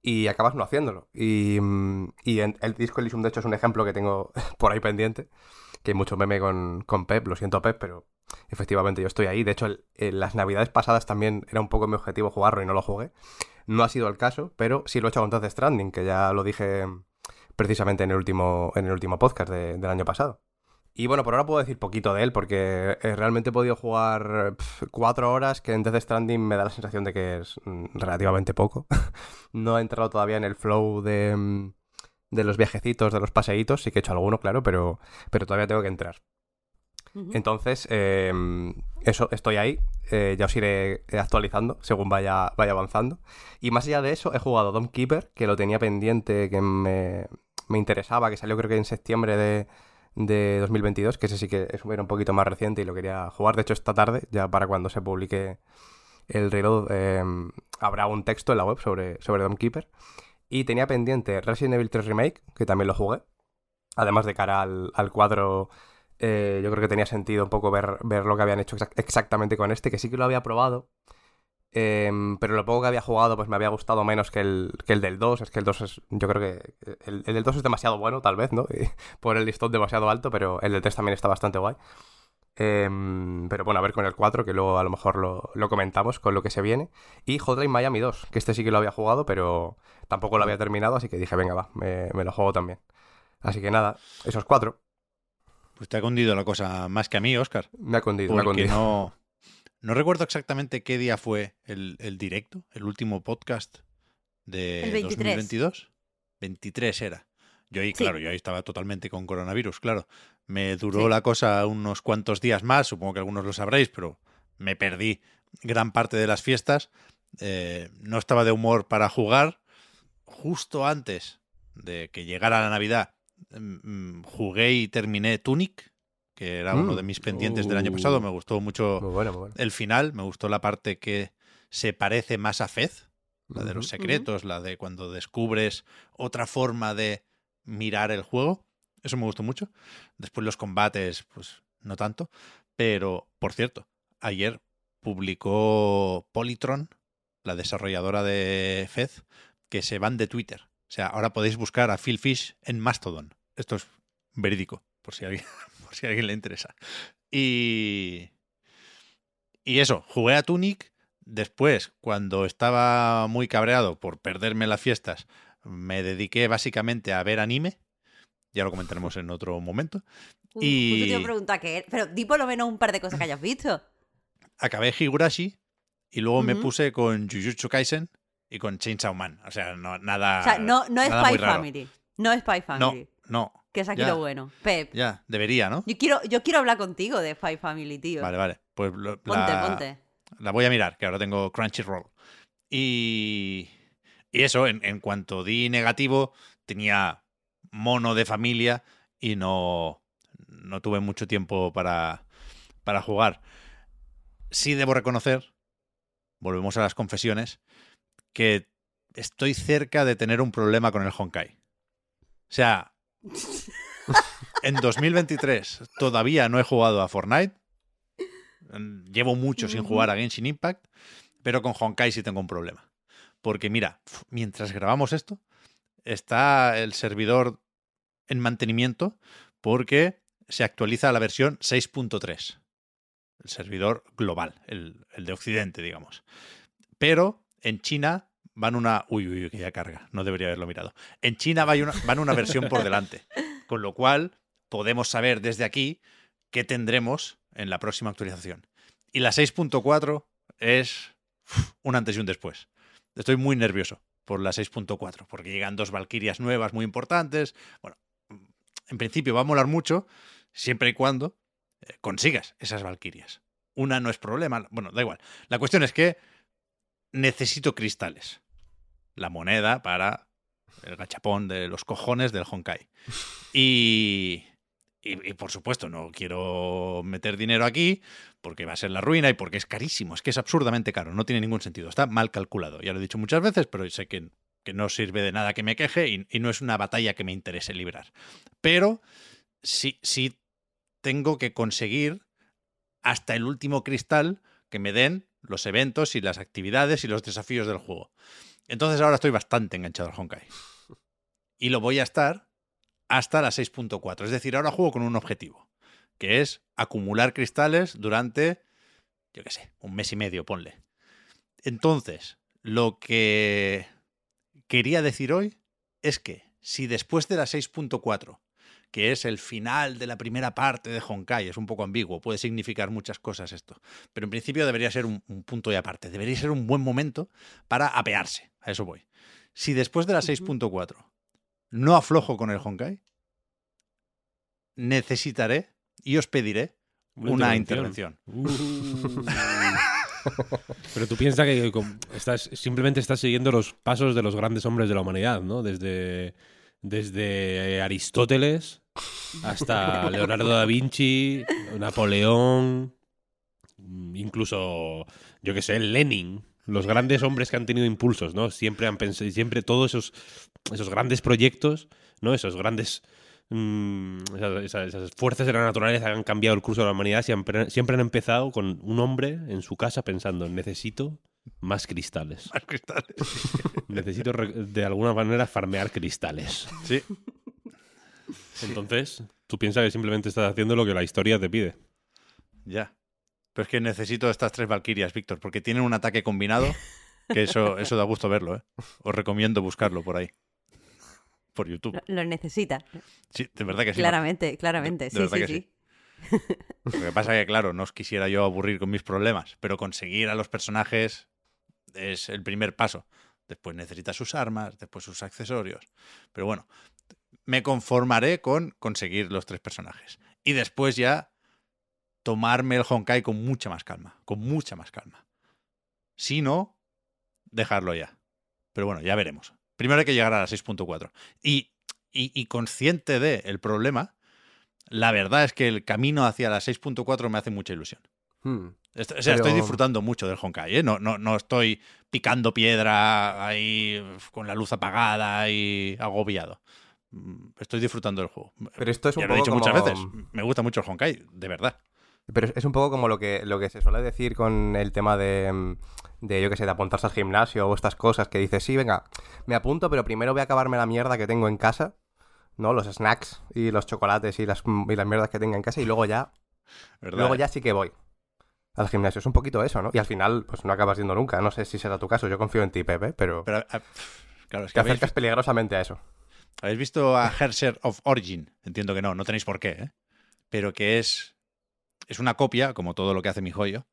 y acabas no haciéndolo. Y, mm, y en- el Disco Elysium de hecho es un ejemplo que tengo por ahí pendiente, que hay mucho meme con, con Pep, lo siento Pep, pero efectivamente yo estoy ahí. De hecho, el- en las navidades pasadas también era un poco mi objetivo jugarlo y no lo jugué. No ha sido el caso, pero sí lo he hecho con Death Stranding, que ya lo dije precisamente en el último, en el último podcast de- del año pasado. Y bueno, por ahora puedo decir poquito de él, porque eh, realmente he podido jugar cuatro horas, que en Death Stranding me da la sensación de que es mm, relativamente poco. no he entrado todavía en el flow de, mm, de los viajecitos, de los paseitos, sí que he hecho alguno, claro, pero, pero todavía tengo que entrar. Entonces, eh, eso, estoy ahí. eh, ya os iré actualizando según vaya, vaya avanzando. Y más allá de eso, he jugado Dom Keeper, que lo tenía pendiente, que me, me interesaba, que salió creo que en septiembre de, de 2022, que ese sí que era un poquito más reciente y lo quería jugar. De hecho, esta tarde, ya para cuando se publique el reload, eh, habrá un texto en la web sobre, sobre Dom Keeper. Y tenía pendiente Resident Evil 3 Remake, que también lo jugué. Además de cara al, al cuadro, eh, yo creo que tenía sentido un poco ver, ver lo que habían hecho exac- exactamente con este, que sí que lo había probado. Em, pero lo poco que había jugado, pues me había gustado menos que el, que el del 2. Es que el 2 es. Yo creo que. El, el del 2 es demasiado bueno, tal vez, ¿no? Y por el listón demasiado alto, pero el del 3 también está bastante guay. Em, pero bueno, a ver con el 4, que luego a lo mejor lo, lo comentamos con lo que se viene. Y Hotline Miami 2, que este sí que lo había jugado, pero tampoco lo había terminado, así que dije, venga, va, me, me lo juego también. Así que nada, esos cuatro. Pues te ha cundido la cosa más que a mí, Oscar. Me ha cundido, me ha Porque cundido. no, no recuerdo exactamente qué día fue el, el directo, el último podcast de El 23. 2022. 23 era. Yo ahí, Sí. claro, yo ahí estaba totalmente con coronavirus, claro. Me duró Sí. la cosa unos cuantos días más, supongo que algunos lo sabréis, pero me perdí gran parte de las fiestas. Eh, no estaba de humor para jugar. Justo antes de que llegara la Navidad, mm, mm, jugué y terminé Tunic, que era uno Mm. de mis pendientes del año pasado. Uh. Me gustó mucho Muy bueno, muy bueno. el final, me gustó la parte que se parece más a Fez, la de los secretos, la de cuando descubres otra forma de mirar el juego. Eso me gustó mucho. Después los combates, pues no tanto. Pero, por cierto, ayer publicó Polytron, la desarrolladora de Fez, que se van de Twitter. O sea, ahora podéis buscar a Phil Fish en Mastodon. Esto es verídico, por si alguien, por si a alguien le interesa. Y, y eso, jugué a Tunic. Después, cuando estaba muy cabreado por perderme las fiestas, me dediqué básicamente a ver anime. Ya lo comentaremos en otro momento. Y- Justo te iba a preguntar qué era. Pero di por lo menos un par de cosas que hayas visto. Acabé Higurashi y luego me puse con Jujutsu Kaisen y con Chainsaw Man. O sea, no, nada. O sea, no, no es Spy. Family. No es Spy No, Family. no. Que es aquí ya. lo bueno. Pep, Ya, debería, ¿no? yo quiero, yo quiero hablar contigo de Spy Family, tío. Vale, vale. Pues lo- Ponte, la, ponte. la voy a mirar, que ahora tengo Crunchyroll. Y, y eso, en, en cuanto di negativo, tenía mono de familia y no, no tuve mucho tiempo para, para jugar. Sí debo reconocer, volvemos a las confesiones, que estoy cerca de tener un problema con el Honkai. O sea, en 2023 todavía no he jugado a Fortnite. Llevo mucho sin jugar a Genshin Impact, pero con Honkai sí tengo un problema. Porque mira, mientras grabamos esto, está el servidor en mantenimiento porque se actualiza a la versión 6.3. El servidor global, el, el de Occidente, digamos. Pero en China van una... Uy, uy, que ya carga. No debería haberlo mirado. En China va una- van una versión por delante. Con lo cual podemos saber desde aquí qué tendremos en la próxima actualización. Y la 6.4 es un antes y un después. Estoy muy nervioso por la 6.4, porque llegan dos Valkyrias nuevas muy importantes. Bueno, en principio va a molar mucho, siempre y cuando eh, consigas esas Valkyrias. Una no es problema, bueno, da igual. La cuestión es que necesito cristales. La moneda para el gachapón de los cojones del Honkai. Y, y, y, por supuesto, no quiero meter dinero aquí porque va a ser la ruina y porque es carísimo. Es que es absurdamente caro. No tiene ningún sentido. Está mal calculado. Ya lo he dicho muchas veces, pero sé que, que no sirve de nada que me queje y, y, no es una batalla que me interese librar. Pero sí, sí tengo que conseguir hasta el último cristal que me den los eventos y las actividades y los desafíos del juego. Entonces ahora estoy bastante enganchado al Honkai. Y lo voy a estar hasta la 6.4. Es decir, ahora juego con un objetivo, que es acumular cristales durante, yo qué sé, un mes y medio, ponle. Entonces, lo que quería decir hoy es que si después de la 6.4 que es el final de la primera parte de Honkai. Es un poco ambiguo, puede significar muchas cosas esto. Pero en principio debería ser un, un punto y aparte. Debería ser un buen momento para apearse. A eso voy. Si después de la 6.4 no aflojo con el Honkai, necesitaré y os pediré una, intervención. intervención. Uh. Pero tú piensas que estás, simplemente estás siguiendo los pasos de los grandes hombres de la humanidad, ¿no? Desde, desde Aristóteles hasta Leonardo da Vinci, Napoleón, incluso, yo que sé, Lenin. Los grandes hombres que han tenido impulsos, ¿no? Siempre han pensado, siempre todos esos, esos grandes proyectos, ¿no? Esos grandes mmm, esas, esas, fuerzas de la naturaleza que han cambiado el curso de la humanidad siempre, siempre han empezado con un hombre en su casa pensando, necesito más cristales. Más cristales. Necesito de alguna manera farmear cristales. Sí. Entonces, tú piensas que simplemente estás haciendo lo que la historia te pide. Ya. Pero es que necesito estas tres Valkyrias, Víctor, porque tienen un ataque combinado que eso, eso da gusto verlo, ¿eh? Os recomiendo buscarlo por ahí. Por YouTube. Lo, lo necesita. Sí, de verdad que sí. Claramente, claramente. De, de sí, sí, que sí. Lo que pasa es que, claro, no os quisiera yo aburrir con mis problemas, pero conseguir a los personajes es el primer paso. Después necesitas sus armas, después sus accesorios. Pero bueno, me conformaré con conseguir los tres personajes. Y después ya tomarme el Honkai con mucha más calma. Con mucha más calma. Si no, dejarlo ya. Pero bueno, ya veremos. Primero hay que llegar a la 6.4. Y, y, y, consciente de el problema, la verdad es que el camino hacia la 6.4 me hace mucha ilusión. Hmm. Estoy, o sea, Pero- estoy disfrutando mucho del Honkai, ¿eh? No, no, no estoy picando piedra ahí con la luz apagada y agobiado. Mm, Estoy disfrutando del juego. Pero esto es un ya lo he dicho muchas veces. Me gusta mucho el Honkai, de verdad. Pero es un poco como lo que, lo que se suele decir con el tema de, mm, de, yo que sé, de apuntarse al gimnasio o estas cosas, que dices, sí, venga, me apunto, pero primero voy a acabarme la mierda que tengo en casa, ¿no? Los snacks y los chocolates y las, y las mierdas que tenga en casa y luego ya, ¿verdad? luego ya sí que voy al gimnasio. Es un poquito eso, ¿no? Y al final, pues no acabas yendo nunca. No sé si será tu caso, yo confío en ti, Pepe, pero, Pero, ah, claro, es que te acercas peligrosamente a eso. Habéis visto a Herser of Origin. Entiendo que no, no tenéis por qué, ¿eh? Pero que es, es una copia, como todo lo que hace mi joyo,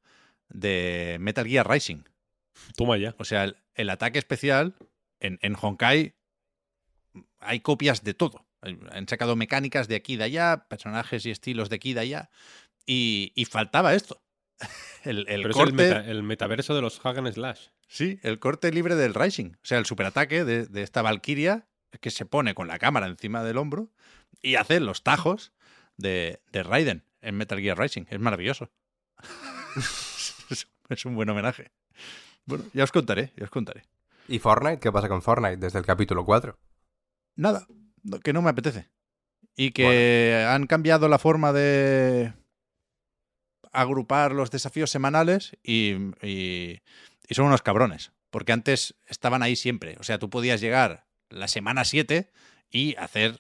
de Metal Gear Rising. Toma ya. O sea, el, el ataque especial en, en Honkai hay copias de todo. Han sacado mecánicas de aquí y de allá, personajes y estilos de aquí y de allá. Y, y faltaba esto. El, el Pero es el, corte. meta- el metaverso de los Hack and Slash. Sí, el corte libre del Rising. O sea, el superataque de, de esta Valkyria que se pone con la cámara encima del hombro y hace los tajos de, de Raiden en Metal Gear Rising. Es maravilloso. es, un buen homenaje. Bueno, ya os contaré, ya os contaré. ¿Y Fortnite? ¿Qué pasa con Fortnite desde el capítulo 4? Nada, que no me apetece. Y que han cambiado la forma de agrupar los desafíos semanales y, y- y son unos cabrones. Porque antes estaban ahí siempre. O sea, tú podías llegar la semana 7 y hacer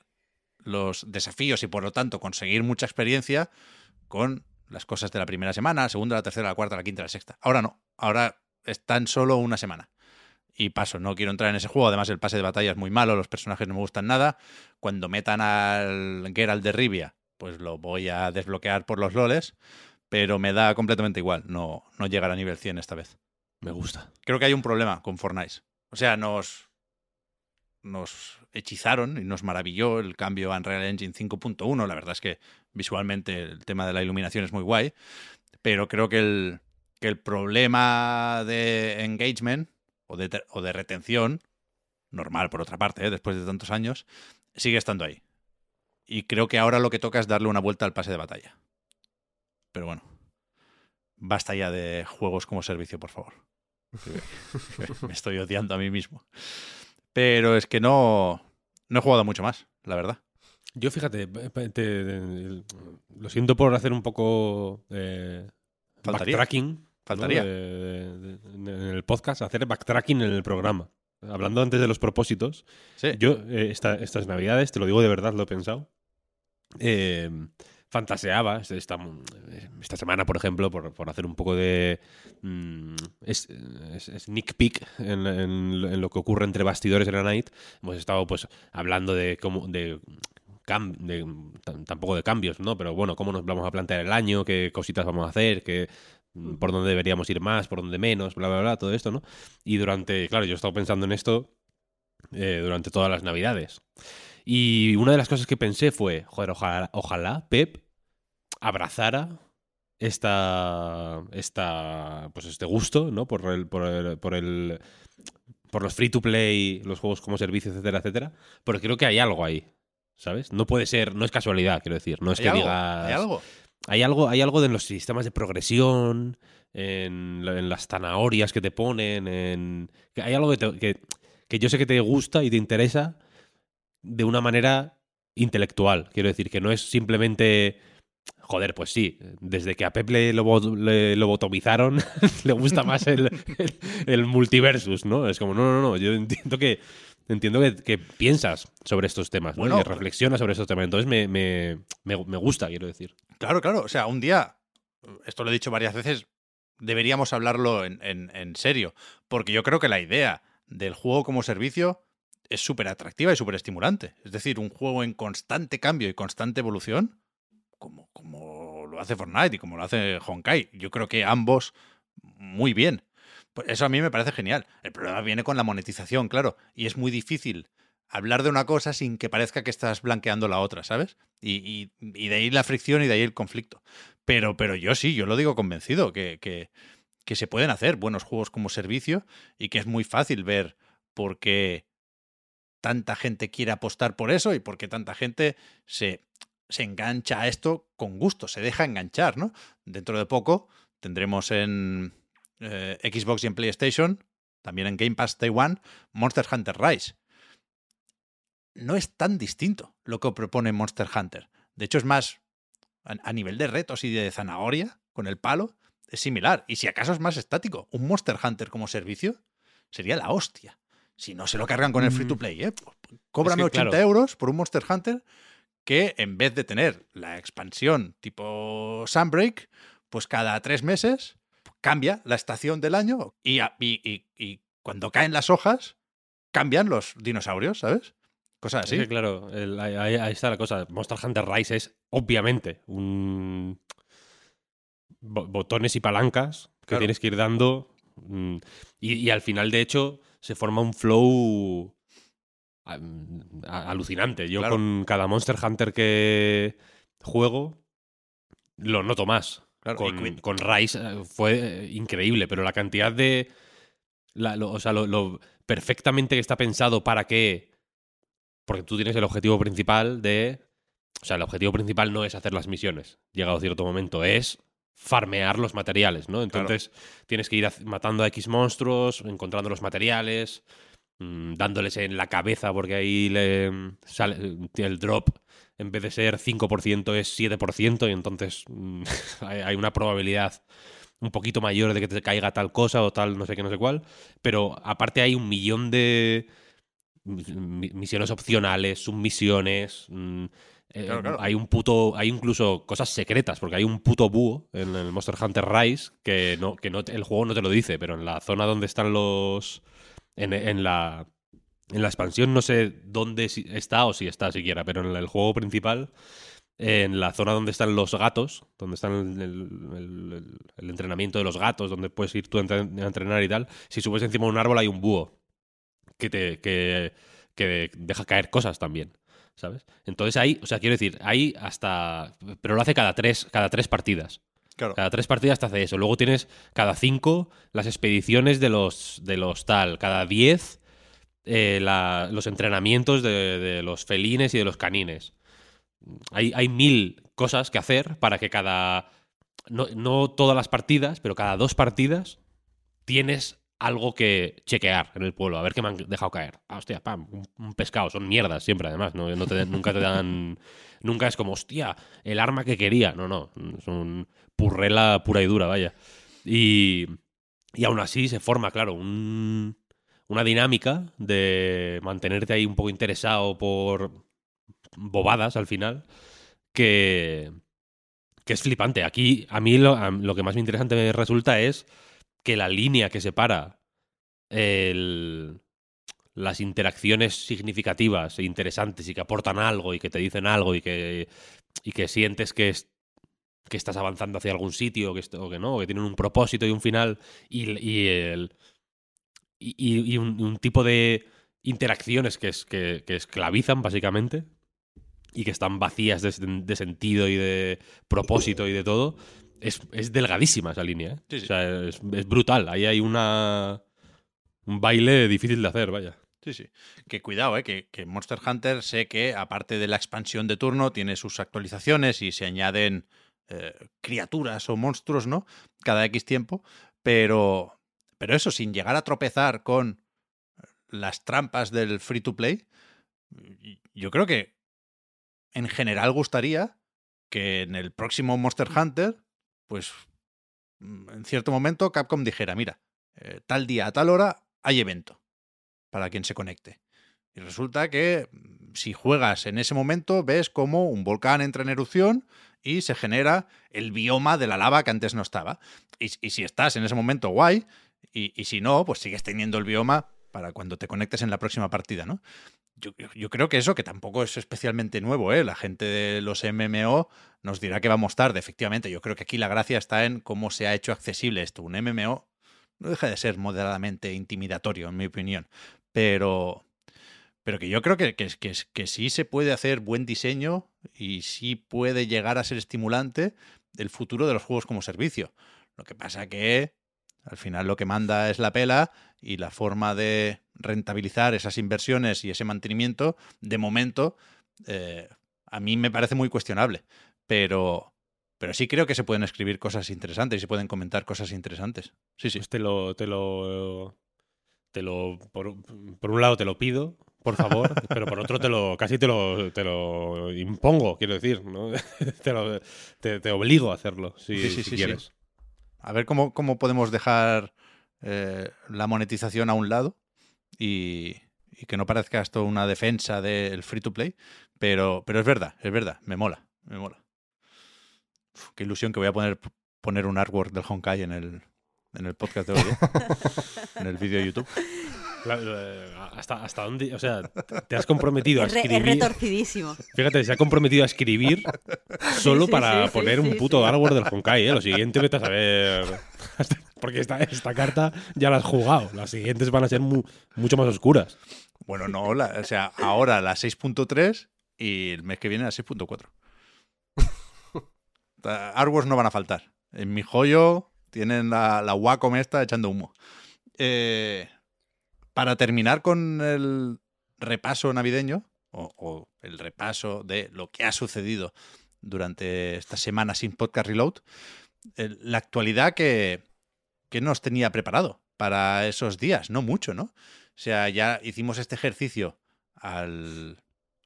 los desafíos y por lo tanto conseguir mucha experiencia con las cosas de la primera semana, la segunda, la tercera, la cuarta, la quinta, la sexta. Ahora no. Ahora están solo una semana. Y paso, no quiero entrar en ese juego. Además, el pase de batalla es muy malo, los personajes no me gustan nada. Cuando metan al Geralt de Rivia, pues lo voy a desbloquear por los loles. Pero me da completamente igual no, no llegar a nivel 100 esta vez. Me gusta. Creo que hay un problema con Fortnite. O sea, nos, nos hechizaron y nos maravilló el cambio a Unreal Engine 5.1. La verdad es que visualmente el tema de la iluminación es muy guay. Pero creo que el, que el problema de engagement o de, o de retención, normal por otra parte, ¿eh? después de tantos años, sigue estando ahí. Y creo que ahora lo que toca es darle una vuelta al pase de batalla. Pero bueno, basta ya de juegos como servicio, por favor. Me estoy odiando a mí mismo. Pero es que no, no he jugado mucho más, la verdad. Yo fíjate, te- te- lo siento por hacer un poco eh, Faltaría. backtracking. ¿no? Faltaría. De- de- de- en el podcast, hacer backtracking en el programa. Hablando antes de los propósitos, Sí. yo eh, esta- estas navidades, te lo digo de verdad, lo he pensado, eh, fantaseaba esta, esta, semana, por ejemplo, por, por hacer un poco de mm, es- es- sneak peek en, en- en lo que ocurre entre bastidores en la night, hemos estado pues hablando de cómo... De, de- tampoco de cambios, ¿no? Pero bueno, cómo nos vamos a plantear el año, qué cositas vamos a hacer, qué, mm, por dónde deberíamos ir más, por dónde menos, bla, bla, bla, todo esto, ¿no? Y durante, claro, yo he estado pensando en esto eh, durante todas las navidades. Y una de las cosas que pensé fue, joder, ojalá, ojalá Pep abrazara esta, esta, pues este gusto, ¿no? Por el, por el, por el, por los free to play, los juegos como servicio, etcétera, etcétera. Porque creo que hay algo ahí, ¿sabes? No puede ser, no es casualidad, quiero decir. No es ¿Hay que algo? digas. ¿Hay algo? Hay algo, hay algo de los sistemas de progresión, en, en las zanahorias que te ponen, en... hay algo que, te- que, que yo sé que te gusta y te interesa de una manera intelectual. Quiero decir, que no es simplemente... Joder, pues sí, desde que a Pep le, lobo- le lobotomizaron, le gusta más el, el, el multiversus, ¿no? Es como, no, no, no, yo entiendo que... Entiendo que, que piensas sobre estos temas, ¿no? Bueno, y que reflexionas sobre estos temas. Entonces me, me, me, me gusta, quiero decir. Claro, claro. O sea, un día, esto lo he dicho varias veces, deberíamos hablarlo en, en- en serio. Porque yo creo que la idea del juego como servicio es súper atractiva y súper estimulante. Es decir, un juego en constante cambio y constante evolución, como, como lo hace Fortnite y como lo hace Honkai. Yo creo que ambos muy bien. Pues eso a mí me parece genial. El problema viene con la monetización, claro. Y es muy difícil hablar de una cosa sin que parezca que estás blanqueando la otra, ¿sabes? Y, y- y de ahí la fricción y de ahí el conflicto. Pero, pero yo sí, yo lo digo convencido, que, que, que se pueden hacer buenos juegos como servicio y que es muy fácil ver por qué tanta gente quiere apostar por eso y por qué tanta gente se, se engancha a esto con gusto, se deja enganchar, ¿no? Dentro de poco tendremos en eh, Xbox y en PlayStation, también en Game Pass Taiwan, Monster Hunter Rise no es tan distinto lo que propone Monster Hunter. De hecho, es más, a, a nivel de retos y de zanahoria con el palo, es similar. Y si acaso es más estático, un Monster Hunter como servicio sería la hostia. Si no se lo cargan con el free to play, ¿eh? Pues, Cóbrame Mm. Es que, 80 claro. euros por un Monster Hunter que en vez de tener la expansión tipo Sunbreak, pues cada tres meses cambia la estación del año y, y- y- y cuando caen las hojas cambian los dinosaurios, ¿sabes? Cosas así. Es que, claro, el- ahí, está la cosa. Monster Hunter Rise es obviamente un bo- botones y palancas que Claro. tienes que ir dando. mm, y, y al final, de hecho, se forma un flow alucinante. Yo Claro. con cada Monster Hunter que juego lo noto más. Claro, con, con Rise eh, fue eh, increíble, pero la cantidad de. la- lo- o sea, lo, lo perfectamente que está pensado para que. Porque tú tienes el objetivo principal de. O sea, el objetivo principal no es hacer las misiones, llegado a cierto momento, es farmear los materiales, ¿no? Entonces tienes que ir matando a X monstruos, encontrando los materiales, mm, dándoles en la cabeza porque ahí le mm, sale el drop en vez de ser 5% es 7% y entonces mm, hay, una probabilidad un poquito mayor de que te caiga tal cosa o tal no sé qué, no sé cuál. Pero aparte hay un millón de mi- misiones opcionales, submisiones. mm, eh, Claro, claro. Hay un puto. Hay incluso cosas secretas, porque hay un puto búho en el Monster Hunter Rise que no, que no el juego no te lo dice, pero en la zona donde están los. En, en la. En la expansión no sé dónde está o si está siquiera, pero en el juego principal, en la zona donde están los gatos, donde están el, el- el- el entrenamiento de los gatos, donde puedes ir tú a entrenar y tal, si subes encima de un árbol hay un búho que te que, que deja caer cosas también, ¿sabes? Entonces ahí, o sea, quiero decir, hay hasta, pero lo hace cada tres, cada tres partidas. Claro. Cada tres partidas te hace eso. Luego tienes cada cinco las expediciones de los, de los tal. Cada diez eh, la- los entrenamientos de, de los felines y de los canines. Hay, hay mil cosas que hacer para que cada. No, no todas las partidas, pero cada dos partidas tienes algo que chequear en el pueblo, a ver qué me han dejado caer. Ah, hostia, pam, un, un pescado, son mierdas siempre, además, ¿no? No te- nunca te dan. Nunca es como, hostia, el arma que quería. No, no, son purrela pura y dura, vaya. Y, y aún así se forma, claro, un- una dinámica de mantenerte ahí un poco interesado por bobadas al final, que, que es flipante. Aquí, a mí lo, a- lo que más me interesante me resulta es que la línea que separa el- las interacciones significativas e interesantes y que aportan algo y que te dicen algo y que, y que sientes que, es- que estás avanzando hacia algún sitio o que, o que no, que tienen un propósito y un final y, y el, y un, un tipo de interacciones que, es, que, que esclavizan básicamente y que están vacías de, de sentido y de propósito y de todo, es, es delgadísima esa línea. ¿eh? Sí, sí. O sea, es, es brutal. Ahí hay una un baile difícil de hacer, vaya. Sí, sí. Que cuidado, ¿eh? que, que Monster Hunter sé que aparte de la expansión de turno tiene sus actualizaciones y se añaden eh, criaturas o monstruos, ¿no? Cada X tiempo. Pero, pero eso, sin llegar a tropezar con las trampas del free to play, yo creo que en general gustaría que en el próximo Monster Hunter, pues mm, en cierto momento Capcom dijera, mira, eh, tal día a tal hora hay evento para quien se conecte. Y resulta que mm, si juegas en ese momento, ves como un volcán entra en erupción y se genera el bioma de la lava que antes no estaba. Y, si estás en ese momento, guay. Y si no, pues sigues teniendo el bioma para cuando te conectes en la próxima partida, ¿no? Yo, yo- creo que eso, que tampoco es especialmente nuevo, ¿eh? La gente de los MMO nos dirá que vamos tarde, efectivamente. Yo creo que aquí la gracia está en cómo se ha hecho accesible esto. Un MMO no deja de ser moderadamente intimidatorio, en mi opinión. Pero, pero que yo creo que, que, que, que sí se puede hacer buen diseño y sí puede llegar a ser estimulante el futuro de los juegos como servicio. Lo que pasa que al final lo que manda es la pela y la forma de rentabilizar esas inversiones y ese mantenimiento, de momento, eh, a mí me parece muy cuestionable. Pero, pero sí creo que se pueden escribir cosas interesantes y se pueden comentar cosas interesantes. Sí, sí. Pues te lo, te lo, te lo, por, por un lado te lo pido, por favor, pero por otro te lo, casi te lo, te lo impongo, quiero decir, ¿no? te, lo- te- te obligo a hacerlo, si, Sí, sí, si sí, sí. quieres. A ver cómo, cómo podemos dejar eh, la monetización a un lado y, y que no parezca esto una defensa del free to play. Pero, pero es verdad, es verdad, me mola, me mola. Uf, qué ilusión que voy a poner, poner un artwork del Honkai en el, en el podcast de hoy, ¿eh? en el vídeo de YouTube. La- la- hasta, hasta dónde, o sea, te- has comprometido a Es, re- es escribir. retorcidísimo. Fíjate, se ha comprometido a escribir solo sí, para sí, sí, poner un puto sí. árbol del Honkai, ¿eh? Lo siguiente vete a saber. Porque esta, esta carta ya la has jugado. Las siguientes van a ser mu- mucho más oscuras. Bueno, no, la- o sea, ahora la 6.3 y el mes que viene la 6.4. Ta- Artworks no van a faltar. En mi joyo tienen la, la Wacom esta echando humo. Eh, para terminar con el repaso navideño, o, o el repaso de lo que ha sucedido durante esta semana sin podcast reload, el- la actualidad que, que nos tenía preparado para esos días, no mucho, ¿no? O sea, ya hicimos este ejercicio al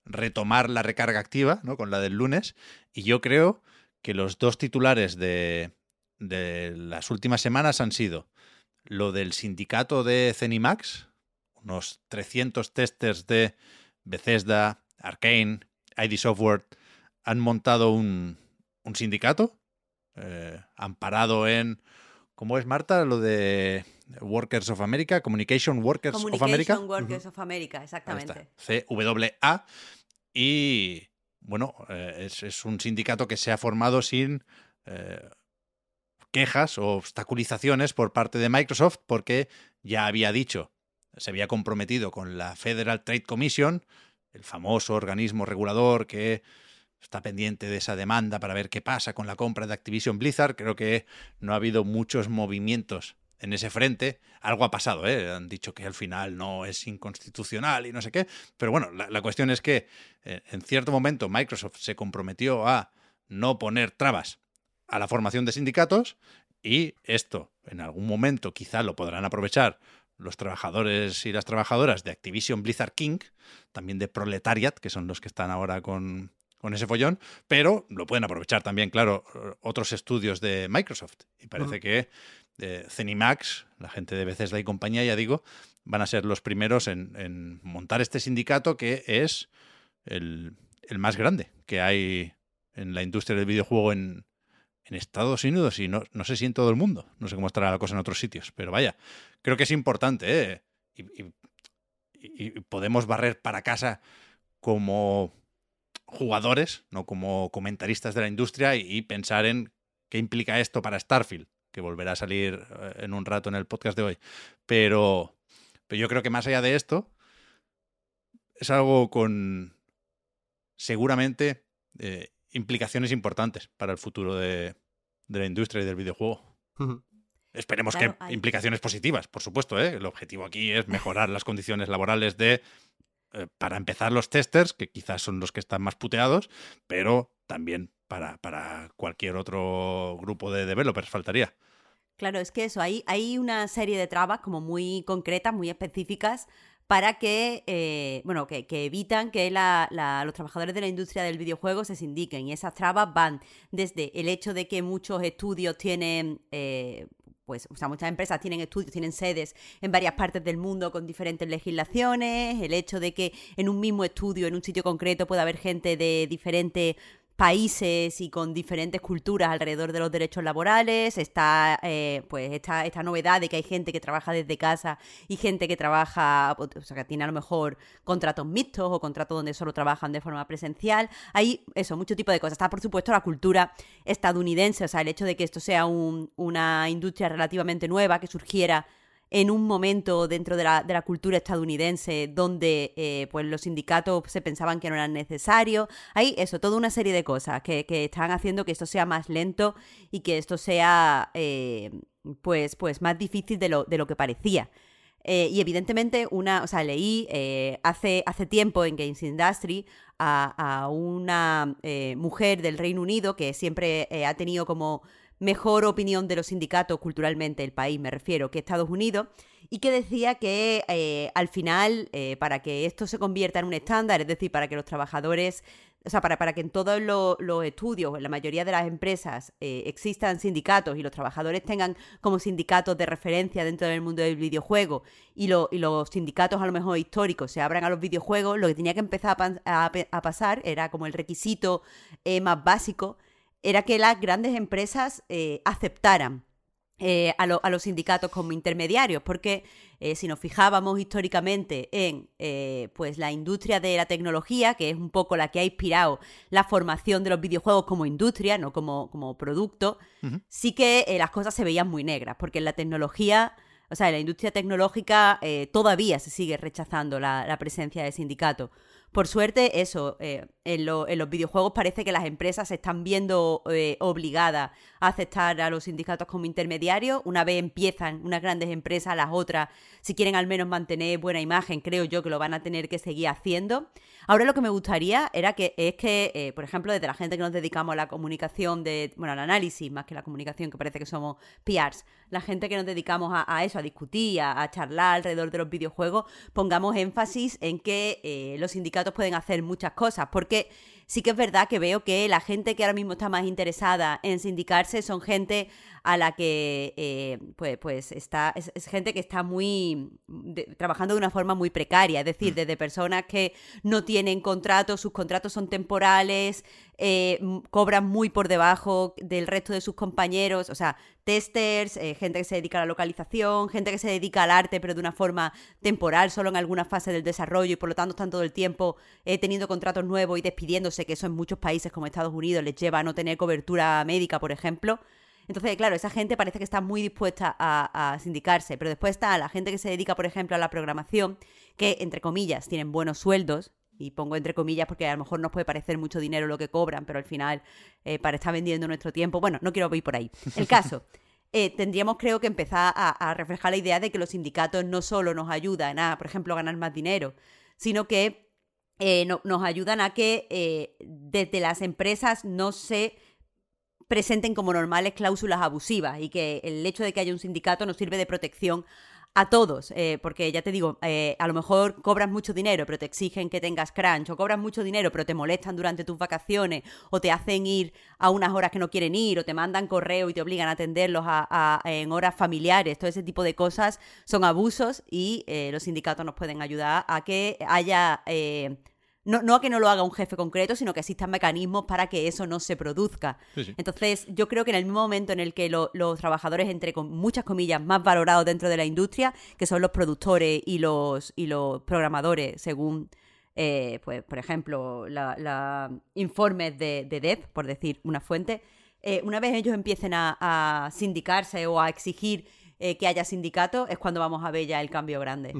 retomar la recarga activa, ¿no? Con la del lunes. Y yo creo que los dos titulares de, de las últimas semanas han sido lo del sindicato de Cenimax, unos 300 testers de Bethesda, Arkane, ID Software, han montado un, un sindicato eh, amparado en... ¿Cómo es, Marta? Lo de Workers of America, Communication Workers of America. Communication Workers of America, exactamente. CWA. Y bueno, eh, es, es un sindicato que se ha formado sin eh, quejas o obstaculizaciones por parte de Microsoft porque ya había dicho, se había comprometido con la Federal Trade Commission, el famoso organismo regulador que está pendiente de esa demanda para ver qué pasa con la compra de Activision Blizzard. Creo que no ha habido muchos movimientos en ese frente. Algo ha pasado, ¿eh? han dicho que al final no es inconstitucional y no sé qué. Pero bueno, la, cuestión es que eh, en cierto momento Microsoft se comprometió a no poner trabas a la formación de sindicatos y esto en algún momento quizá lo podrán aprovechar los trabajadores y las trabajadoras de Activision Blizzard King, también de Proletariat, que son los que están ahora con, con ese follón, pero lo pueden aprovechar también, claro, otros estudios de Microsoft. Y parece que eh, Zenimax, la gente de Bethesda y compañía, ya digo, van a ser los primeros en, en montar este sindicato que es el, el, más grande que hay en la industria del videojuego en, en Estados Unidos y no, no, sé si en todo el mundo. No sé cómo estará la cosa en otros sitios, pero vaya, creo que es importante ¿eh? y, y, y podemos barrer para casa como jugadores, no como comentaristas de la industria y, pensar en qué implica esto para Starfield, que volverá a salir eh, en un rato en el podcast de hoy. Pero, pero yo creo que más allá de esto, es algo con seguramente eh, implicaciones importantes para el futuro de, de, la industria y del videojuego. Esperemos claro, que hay... implicaciones positivas, por supuesto. ¿eh? El objetivo aquí es mejorar las condiciones laborales de eh, para empezar los testers, que quizás son los que están más puteados, pero también para, para cualquier otro grupo de developers faltaría. Claro, es que eso, hay, hay una serie de trabas como muy concretas, muy específicas, para que, eh, bueno, que, que, evitan que la, los trabajadores de la industria del videojuego se sindiquen. Y esas trabas van desde el hecho de que muchos estudios tienen eh, pues, o sea, muchas empresas tienen estudios, tienen sedes en varias partes del mundo con diferentes legislaciones, el hecho de que en un mismo estudio, en un sitio concreto, pueda haber gente de diferentes países y con diferentes culturas alrededor de los derechos laborales, está eh, pues esta, esta novedad de que hay gente que trabaja desde casa y gente que trabaja, o sea, que tiene a lo mejor contratos mixtos o contratos donde solo trabajan de forma presencial. Hay eso, mucho tipo de cosas. Está, por supuesto, la cultura estadounidense, o sea, el hecho de que esto sea un, una industria relativamente nueva, que surgiera en un momento dentro de la, de la cultura estadounidense donde eh, pues los sindicatos se pensaban que no eran necesarios. Hay eso, toda una serie de cosas que, que están haciendo que esto sea más lento y que esto sea eh, pues, pues más difícil de lo, de lo que parecía. Eh, y evidentemente, una, o sea, leí hace, hace tiempo en Games Industry a, a una mujer del Reino Unido que siempre ha tenido como mejor opinión de los sindicatos culturalmente el país, me refiero, que Estados Unidos, y que decía que eh, al final, eh, para que esto se convierta en un estándar, es decir, para que los trabajadores, o sea, para, para que en todos los, los estudios, en la mayoría de las empresas, eh, existan sindicatos y los trabajadores tengan como sindicatos de referencia dentro del mundo del videojuego y, lo, y los sindicatos a lo mejor históricos se abran a los videojuegos, lo que tenía que empezar a, pasar era como el requisito más básico era que las grandes empresas eh, aceptaran eh, a, lo, a, los sindicatos como intermediarios, porque eh, si nos fijábamos históricamente en eh, pues la industria de la tecnología, que es un poco la que ha inspirado la formación de los videojuegos como industria, no como, como producto, uh -huh. sí que las cosas se veían muy negras, porque en la tecnología o sea, en la industria tecnológica todavía se sigue rechazando la, la, presencia de sindicatos. Por suerte, eso, eh, en, lo, en, los videojuegos parece que las empresas se están viendo eh, obligadas a aceptar a los sindicatos como intermediarios. Una vez empiezan unas grandes empresas, las otras, si quieren al menos mantener buena imagen, creo yo que lo van a tener que seguir haciendo. Ahora lo que me gustaría era que es que, eh, por ejemplo, desde la gente que nos dedicamos a la comunicación, de, bueno, al análisis más que la comunicación, que parece que somos PRs, la gente que nos dedicamos a, eso, a discutir, a, a, charlar alrededor de los videojuegos, pongamos énfasis en que eh, los sindicatos pueden hacer muchas cosas, porque sí que es verdad que veo que la gente que ahora mismo está más interesada en sindicarse son gente a la que eh, pues, pues está es, es, gente que está muy de, trabajando de una forma muy precaria, es decir, desde personas que no tienen contratos, sus contratos son temporales, eh, cobran muy por debajo del resto de sus compañeros, o sea, testers, eh, gente que se dedica a la localización, gente que se dedica al arte, pero de una forma temporal, solo en alguna fase del desarrollo y por lo tanto están todo el tiempo eh, teniendo contratos nuevos y despidiéndose, que eso en muchos países como Estados Unidos les lleva a no tener cobertura médica, por ejemplo. Entonces, claro, esa gente parece que está muy dispuesta a, a, sindicarse, pero después está la gente que se dedica, por ejemplo, a la programación, que, entre comillas, tienen buenos sueldos, y pongo entre comillas porque a lo mejor nos puede parecer mucho dinero lo que cobran, pero al final eh, para estar vendiendo nuestro tiempo, bueno, no quiero ir por ahí. El caso, eh, tendríamos creo que empezar a, reflejar la idea de que los sindicatos no solo nos ayudan a, por ejemplo, ganar más dinero, sino que eh, nos ayudan a que desde las empresas no se presenten como normales cláusulas abusivas y que el hecho de que haya un sindicato nos sirve de protección a todos, eh, porque ya te digo, eh, a lo mejor cobras mucho dinero, pero te exigen que tengas crunch, o cobras mucho dinero, pero te molestan durante tus vacaciones, o te hacen ir a unas horas que no quieren ir, o te mandan correo y te obligan a atenderlos en horas familiares, todo ese tipo de cosas son abusos y eh, los sindicatos nos pueden ayudar a que haya no, no a que no lo haga un jefe concreto, sino que existan mecanismos para que eso no se produzca. Entonces, yo creo que en el mismo momento en el que los trabajadores, entre con muchas comillas, más valorados dentro de la industria, que son los productores y los, y los programadores, según, eh, pues, por ejemplo, la, informes de, de Dev, por decir una fuente, eh, una vez ellos empiecen a, sindicarse o a exigir eh, que haya sindicato, es cuando vamos a ver ya el cambio grande.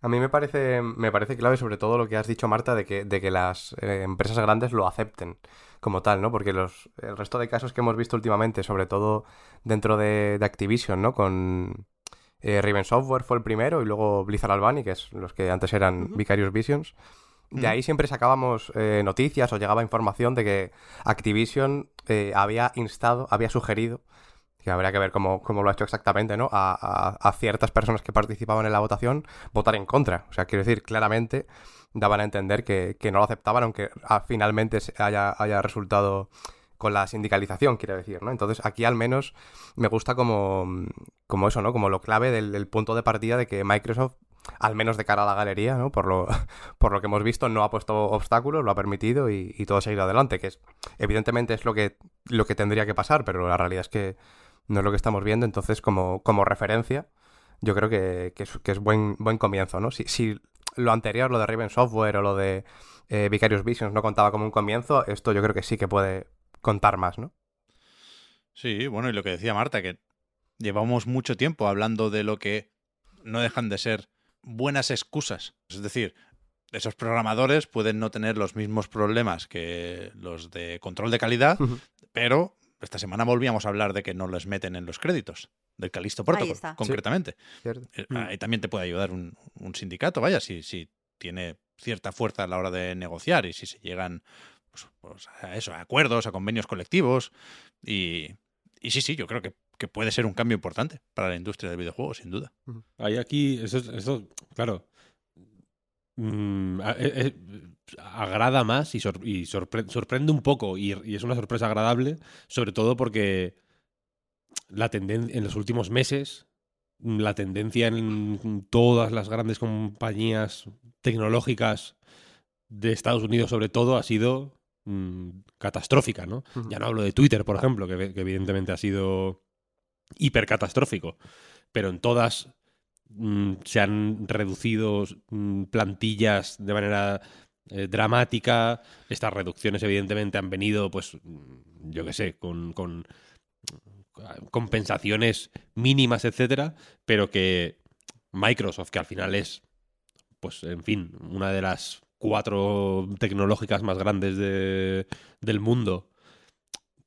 A mí me parece, me parece clave sobre todo lo que has dicho, Marta, de que, de que las eh, empresas grandes lo acepten como tal, ¿no? Porque los, el resto de casos que hemos visto últimamente, sobre todo dentro de, Activision, ¿no? Con eh, Raven Software fue el primero y luego Blizzard Albany, que es los que antes eran Vicarious Visions. De ahí siempre sacábamos eh, noticias o llegaba información de que Activision había instado, había sugerido que habría que ver cómo, lo ha hecho exactamente, ¿no? A, ciertas personas que participaban en la votación votar en contra. O sea, quiero decir, claramente daban a entender que, no lo aceptaban, aunque ah, finalmente haya, haya resultado con la sindicalización, quiero decir, ¿no? Entonces aquí al menos me gusta como, como eso, ¿no? Como lo clave del, punto de partida de que Microsoft, al menos de cara a la galería, ¿no? Por lo, por lo que hemos visto, no ha puesto obstáculos, lo ha permitido y, y todo se ha ido adelante, que es, evidentemente es lo que, lo que tendría que pasar, pero la realidad es que no es lo que estamos viendo, entonces como, como referencia yo creo que, que, es, buen, buen comienzo, ¿no? Si, si lo anterior, lo de Raven Software o lo de eh, Vicarious Visions no contaba como un comienzo, esto yo creo que sí que puede contar más, ¿no? Sí, bueno, y lo que decía Marta, que llevamos mucho tiempo hablando de lo que no dejan de ser buenas excusas. Es decir, esos programadores pueden no tener los mismos problemas que los de control de calidad, pero esta semana volvíamos a hablar de que no les meten en los créditos del Calisto Protocol, concretamente. Eh, mm. Ahí también te puede ayudar un, sindicato, vaya, si, si tiene cierta fuerza a la hora de negociar y si se llegan pues, pues, a eso, a acuerdos, a convenios colectivos. Y, y sí, sí, yo creo que, que, puede ser un cambio importante para la industria del videojuego, sin duda. Hay aquí, eso, eso claro, Mm, eh, eh, agrada más y, sorprende un poco y, es una sorpresa agradable, sobre todo porque la en los últimos meses, mm, la tendencia en todas las grandes compañías tecnológicas de Estados Unidos sobre todo ha sido mm, catastrófica, ¿no? Ya no hablo de Twitter, por ejemplo, que, que evidentemente ha sido hipercatastrófico, pero en todas Mm, se han reducido mm, plantillas de manera eh, dramática. Estas reducciones, evidentemente, han venido, pues, mm, yo qué sé, con, con compensaciones mínimas, etcétera, pero que Microsoft, que al final es, pues, en fin, una de las cuatro tecnológicas más grandes de, del mundo,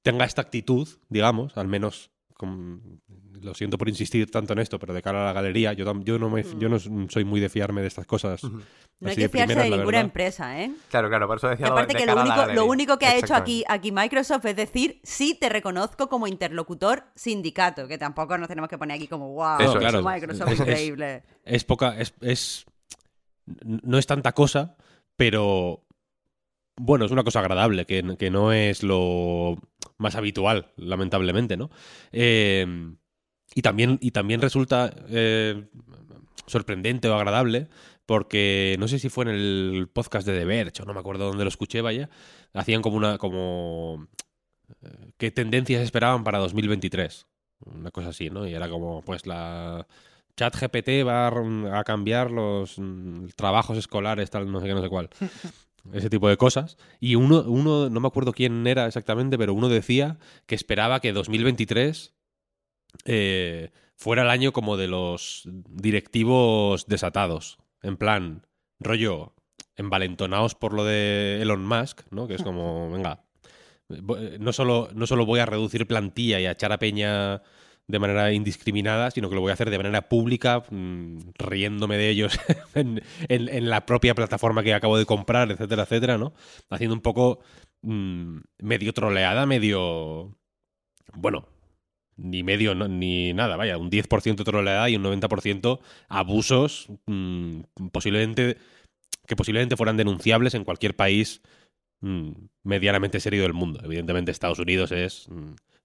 tenga esta actitud, digamos, al menos lo siento por insistir tanto en esto, pero de cara a la galería, yo, yo, no, me, yo no soy muy de fiarme de estas cosas. No hay que fiarse de, ninguna empresa, ¿eh? Claro, claro, por eso decía Aparte que lo único, lo único que ha hecho aquí, aquí Microsoft es decir, sí te reconozco como interlocutor sindicato, que tampoco nos tenemos que poner aquí como, wow, Microsoft es, increíble. Es, poca, es, es, no es tanta cosa, pero bueno, es una cosa agradable, que, no es lo más habitual, lamentablemente, ¿no? Em, y, también, y también resulta eh, sorprendente o agradable porque no sé si fue en el podcast de The Verge o no me acuerdo dónde lo escuché, vaya, hacían como una, como, eh, qué tendencias esperaban para 2023, una cosa así, ¿no? Y era como, pues la chat GPT va a cambiar los mm, trabajos escolares, tal, no sé qué, no sé cuál. ese tipo de cosas. Y uno, uno, no me acuerdo quién era exactamente, pero uno decía que esperaba que 2023 eh, fuera el año como de los directivos desatados. En plan, rollo, envalentonados por lo de Elon Musk, ¿no? Que es como, venga, vo- no solo, no solo voy a reducir plantilla y a echar a peña de manera indiscriminada, sino que lo voy a hacer de manera pública, mm, riéndome de ellos en, la propia plataforma que acabo de comprar, etcétera, etcétera, ¿no? Haciendo un poco mm, medio troleada, medio... Bueno, ni medio ni nada, vaya, un 10% troleada y un 90% abusos mm, posiblemente que posiblemente fueran denunciables en cualquier país medianamente serio del mundo. Evidentemente Estados Unidos es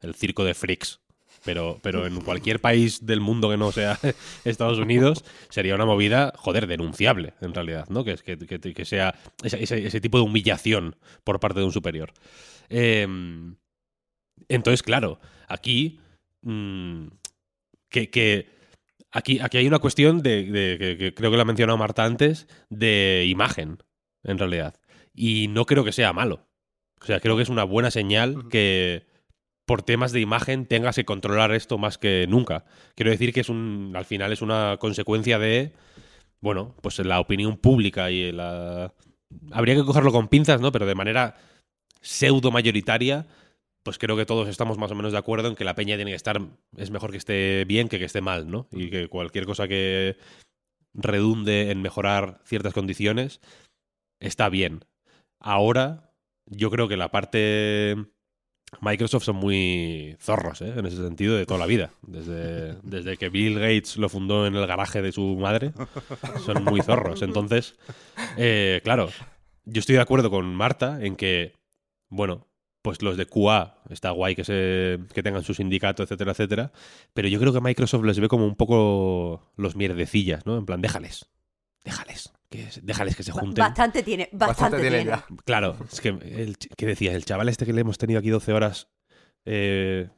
el circo de freaks, pero, pero en cualquier país del mundo que no sea Estados Unidos sería una movida, joder, denunciable en realidad, ¿no? Que, es- que, que- que sea ese, ese- ese tipo de humillación por parte de un superior. Em, entonces, claro, aquí mm, que, que aquí, aquí hay una cuestión de, de- que, que creo que lo ha mencionado Marta antes, de imagen, en realidad. Y no creo que sea malo. O sea, creo que es una buena señal que por temas de imagen tengas que controlar esto más que nunca. Quiero decir que es un, al final es una consecuencia de, bueno, pues la opinión pública y la... Habría que cogerlo con pinzas, ¿no? Pero de manera pseudo mayoritaria, pues creo que todos estamos más o menos de acuerdo en que la peña tiene que estar, es mejor que esté bien que que esté mal, ¿no? Y que cualquier cosa que redunde en mejorar ciertas condiciones está bien. Ahora, yo creo que la parte Microsoft son muy zorros, ¿eh? En ese sentido, de toda la vida. Desde, desde que Bill Gates lo fundó en el garaje de su madre, son muy zorros. Entonces, eh, claro, yo estoy de acuerdo con Marta en que, bueno, pues los de QA está guay que, se, que tengan su sindicato, etcétera, etcétera. Pero yo creo que Microsoft les ve como un poco los mierdecillas, ¿no? En plan, déjales, déjales, que, déjales que se junten. Bastante tiene, bastante, tiene. ya. Claro, es que, el, ch- ¿qué decías? El chaval este que le hemos tenido aquí 12 horas eh,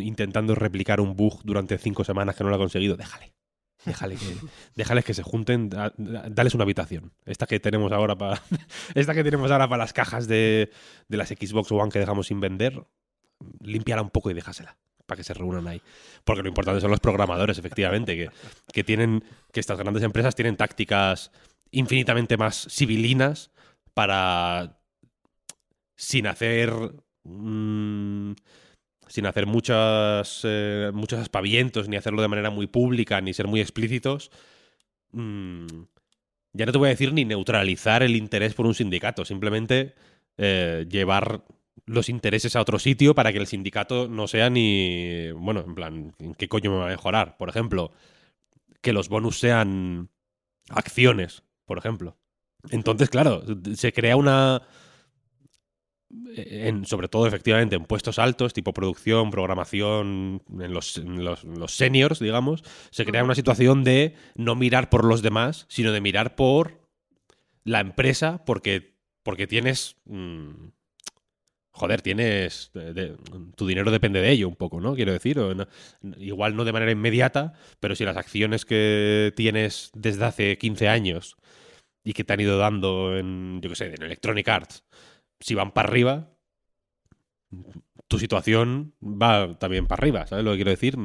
intentando replicar un bug durante 5 semanas que no lo ha conseguido, déjale. Déjale que, déjales que se junten, da- da- dales una habitación. Esta que tenemos ahora para. esta que tenemos ahora para las cajas de, de las Xbox One que dejamos sin vender. Límpiala un poco y déjasela. Para que se reúnan ahí. Porque lo importante son los programadores, efectivamente, que, que tienen. que estas grandes empresas tienen tácticas infinitamente más civilinas para. sin hacer. mm, sin hacer muchas, eh, muchos aspavientos, ni hacerlo de manera muy pública, ni ser muy explícitos, mm, ya no te voy a decir ni neutralizar el interés por un sindicato, simplemente eh, llevar los intereses a otro sitio para que el sindicato no sea ni, bueno, en plan, ¿en qué coño me va a mejorar? Por ejemplo, que los bonus sean acciones, por ejemplo. Entonces, claro, se crea una, en, sobre todo efectivamente en puestos altos, tipo producción, programación, en los, en los, en los seniors, digamos, se crea una situación de no mirar por los demás, sino de mirar por la empresa, porque, porque tienes... mm, joder, tienes... tu dinero depende de ello un poco, ¿no? Quiero decir, igual no de manera inmediata, pero si las acciones que tienes desde hace 15 años y que te han ido dando en, yo qué sé, en Electronic Arts, si van para arriba, tu situación va también para arriba, ¿sabes lo que quiero decir?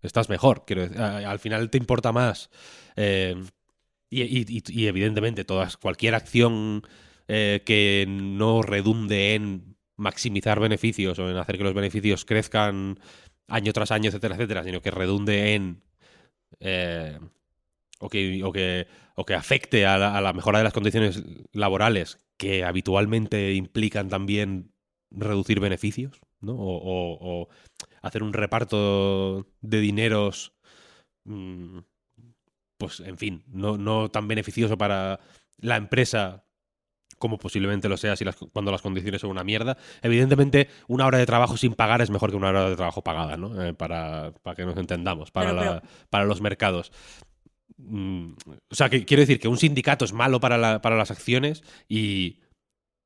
Estás mejor, quiero decir. Al final te importa más. eh, y evidentemente, todas, cualquier acción eh, que no redunde en maximizar beneficios o en hacer que los beneficios crezcan año tras año, etcétera, etcétera, sino que redunde en. eh, o que, o que, o que afecte a la, a la mejora de las condiciones laborales que habitualmente implican también reducir beneficios, ¿no? O, o- hacer un reparto de dineros, mm, pues en fin, no, no tan beneficioso para la empresa como posiblemente lo sea si las, cuando las condiciones son una mierda. Evidentemente, una hora de trabajo sin pagar es mejor que una hora de trabajo pagada, ¿no? Eh, para, para que nos entendamos, para, Pero- la- para los mercados. Mm, o sea, que quiero decir que un sindicato es malo para, la- para las acciones y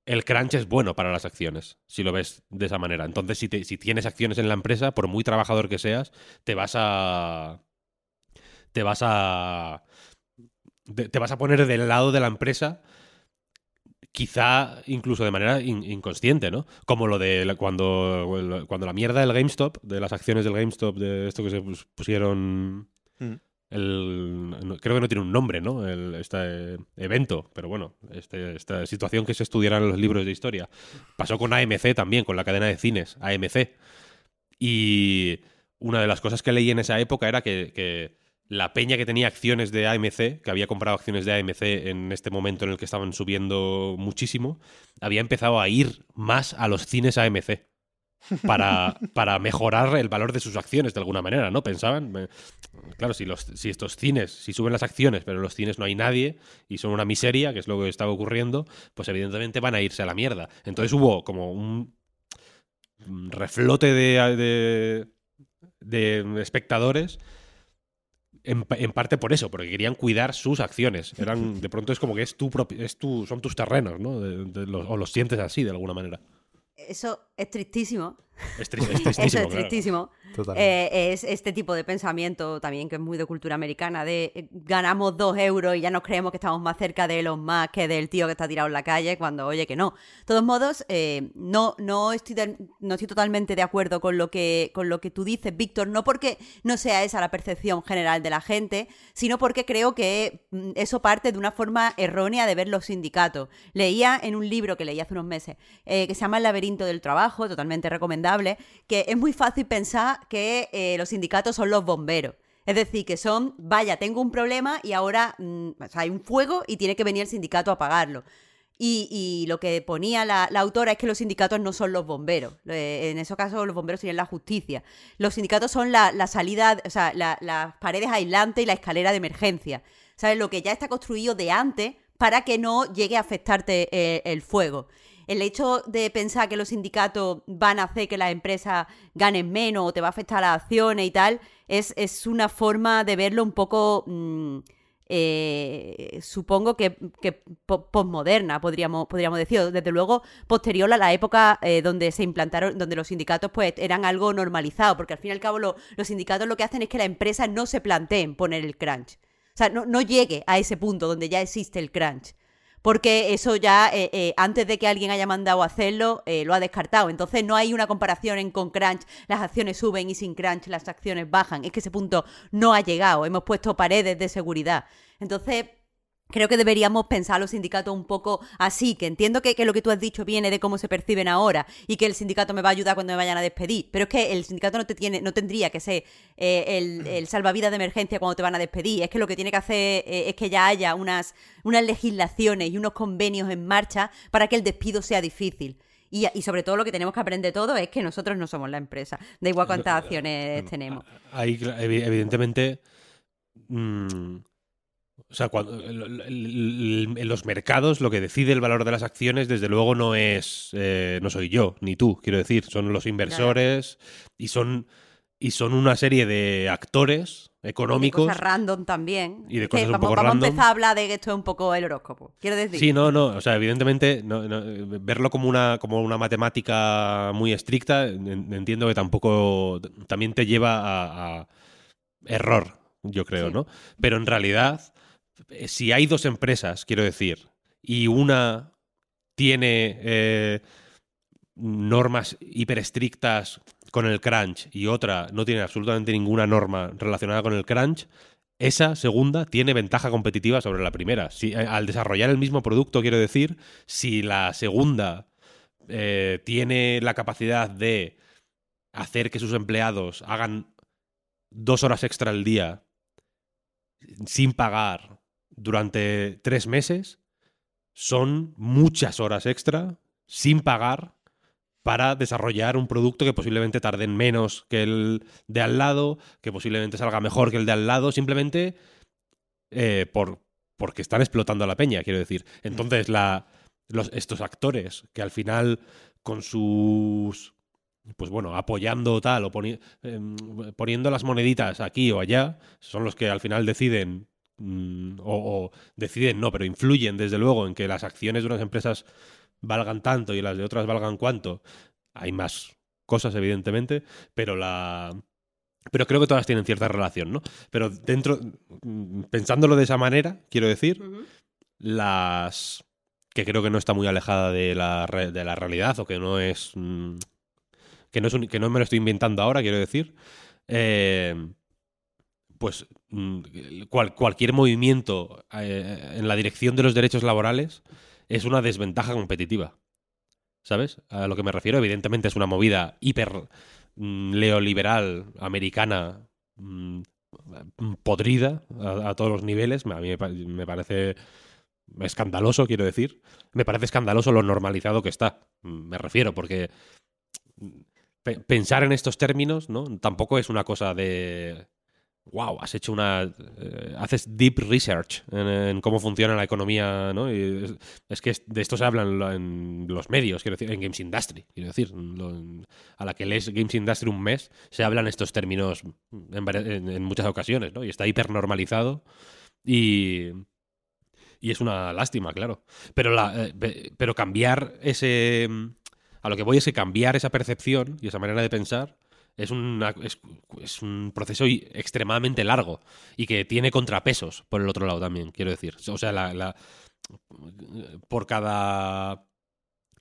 el crunch es bueno para las acciones, si lo ves de esa manera. Entonces, si, te- si tienes acciones en la empresa, por muy trabajador que seas, te vas a. Te vas a. Te vas a poner del lado de la empresa. Quizá incluso de manera in- inconsciente, ¿no? Como lo de la- cuando, cuando la mierda del GameStop, de las acciones del GameStop, de esto que se pus- pusieron Mm. el- no- creo que no tiene un nombre, ¿no? El- este evento, pero bueno, este- esta situación que se estudiará en los libros de historia. Pasó con AMC también, con la cadena de cines, AMC. Y una de las cosas que leí en esa época era que, que la peña que tenía acciones de AMC, que había comprado acciones de AMC en este momento en el que estaban subiendo muchísimo, había empezado a ir más a los cines AMC para, para mejorar el valor de sus acciones de alguna manera, ¿no? Pensaban, eh, claro, si, los, si estos cines, si suben las acciones, pero en los cines no hay nadie y son una miseria, que es lo que estaba ocurriendo, pues evidentemente van a irse a la mierda. Entonces hubo como un un reflote de, de, de espectadores en, pa- en parte por eso, porque querían cuidar sus acciones. Eran, de pronto es como que es tu es tu, son tus terrenos, ¿no? Los- o los sientes así de alguna manera. Eso es tristísimo. Es, tri- es Eso tristísimo, es claro. tristísimo. Eh, es este tipo de pensamiento también que es muy de cultura americana, de eh, ganamos dos euros y ya nos creemos que estamos más cerca de Elon Musk que del tío que está tirado en la calle, cuando oye que no. De todos modos, eh, no, no, estoy de- no estoy totalmente de acuerdo con lo, que, con lo que tú dices, Víctor, no porque no sea esa la percepción general de la gente, sino porque creo que mm, eso parte de una forma errónea de ver los sindicatos. Leía en un libro que leí hace unos meses, eh, que se llama El laberinto del trabajo, totalmente que es muy fácil pensar que eh, los sindicatos son los bomberos. Es decir, que son, vaya, tengo un problema y ahora mm, hay un fuego y tiene que venir el sindicato a apagarlo. Y, y lo que ponía la, autora es que los sindicatos no son los bomberos. Eh, En ese caso, los bomberos serían la justicia. Los sindicatos son la, salida, o sea, la- las paredes aislantes y la escalera de emergencia. ¿Sabes? Lo que ya está construido de antes para que no llegue a afectarte eh, el fuego. El hecho de pensar que los sindicatos van a hacer que las empresas ganen menos o te va a afectar las acciones y tal, es, es una forma de verlo un poco, mm, eh, supongo que, que po- posmoderna, podríamos, podríamos decir. Desde luego, posterior a la época eh, donde se implantaron, donde los sindicatos pues eran algo normalizado, porque al fin y al cabo lo- los sindicatos lo que hacen es que las empresas no se planteen poner el crunch. O sea, no, no llegue a ese punto donde ya existe el crunch. Porque eso ya, eh, eh, antes de que alguien haya mandado a hacerlo, eh, lo ha descartado. Entonces no hay una comparación en con crunch, las acciones suben y sin crunch las acciones bajan. Es que ese punto no ha llegado. Hemos puesto paredes de seguridad. Entonces, creo que deberíamos pensar a los sindicatos un poco así, que entiendo que, que lo que tú has dicho viene de cómo se perciben ahora y que el sindicato me va a ayudar cuando me vayan a despedir. Pero es que el sindicato no te tiene, no tendría que ser eh, el, el salvavidas de emergencia cuando te van a despedir. Es que lo que tiene que hacer eh, es que ya haya unas, unas legislaciones y unos convenios en marcha para que el despido sea difícil. Y, y sobre todo lo que tenemos que aprender todo es que nosotros no somos la empresa. Da igual cuántas acciones tenemos. Ahí, evidentemente. mm, o sea, cuando, en los mercados lo que decide el valor de las acciones, desde luego, no es. eh, no soy yo, ni tú, quiero decir. Son los inversores y son. Y son una serie de actores Y de económicos. cosas random también. y de Es que cosas un vamos, poco vamos random. a empezar a hablar de que esto es un poco el horóscopo. Quiero decir. Sí, no, no. O sea, evidentemente, no- no, verlo como una, como una matemática muy estricta, en- entiendo que tampoco. también te lleva a, a error, yo creo, Sí. ¿no? Pero en realidad, si hay dos empresas, quiero decir, y una tiene eh, normas hiper estrictas con el crunch y otra no tiene absolutamente ninguna norma relacionada con el crunch, esa segunda tiene ventaja competitiva sobre la primera. Si, eh, al desarrollar el mismo producto, quiero decir, si la segunda eh, tiene la capacidad de hacer que sus empleados hagan dos horas extra al día sin pagar durante tres meses, son muchas horas extra sin pagar para desarrollar un producto que posiblemente tarden menos que el de al lado, que posiblemente salga mejor que el de al lado, simplemente eh, por, porque están explotando a la peña, quiero decir. Entonces, la, los, estos actores que al final con sus... Pues bueno, apoyando tal o em, poniendo las moneditas aquí o allá, son los que al final deciden mm, o, o deciden no, pero influyen desde luego en que las acciones de unas empresas valgan tanto y las de otras valgan cuánto. Hay más cosas, evidentemente, pero la. Pero creo que todas tienen cierta relación, ¿no? Pero dentro. mm, Pensándolo de esa manera, quiero decir, las. que creo que no está muy alejada de la, re- de la realidad o que no es. mm, que, no es un- que no me lo estoy inventando ahora, quiero decir. eh, pues cual- cualquier movimiento eh, en la dirección de los derechos laborales es una desventaja competitiva. ¿Sabes? A lo que me refiero, evidentemente es una movida hiper mm, neoliberal americana mm, podrida a, todos los niveles. A mí me, pa- me parece escandaloso, quiero decir. Me parece escandaloso lo normalizado que está. Mm, Me refiero, porque pe- pensar en estos términos, ¿no? Tampoco es una cosa de. Wow, has hecho una. eh, haces deep research en, cómo funciona la economía, ¿no? Es, que de esto se habla en, lo- en los medios, quiero decir, en Games Industry, quiero decir. a la que lees Games Industry un mes, se hablan estos términos en, muchas ocasiones, ¿no? Y está hiper normalizado y. Y es una lástima, claro. Pero, la, eh, pe- pero cambiar ese. A lo que voy es que cambiar esa percepción y esa manera de pensar es, una- es, es un proceso extremadamente largo y que tiene contrapesos por el otro lado también, quiero decir. O sea, la, la- por cada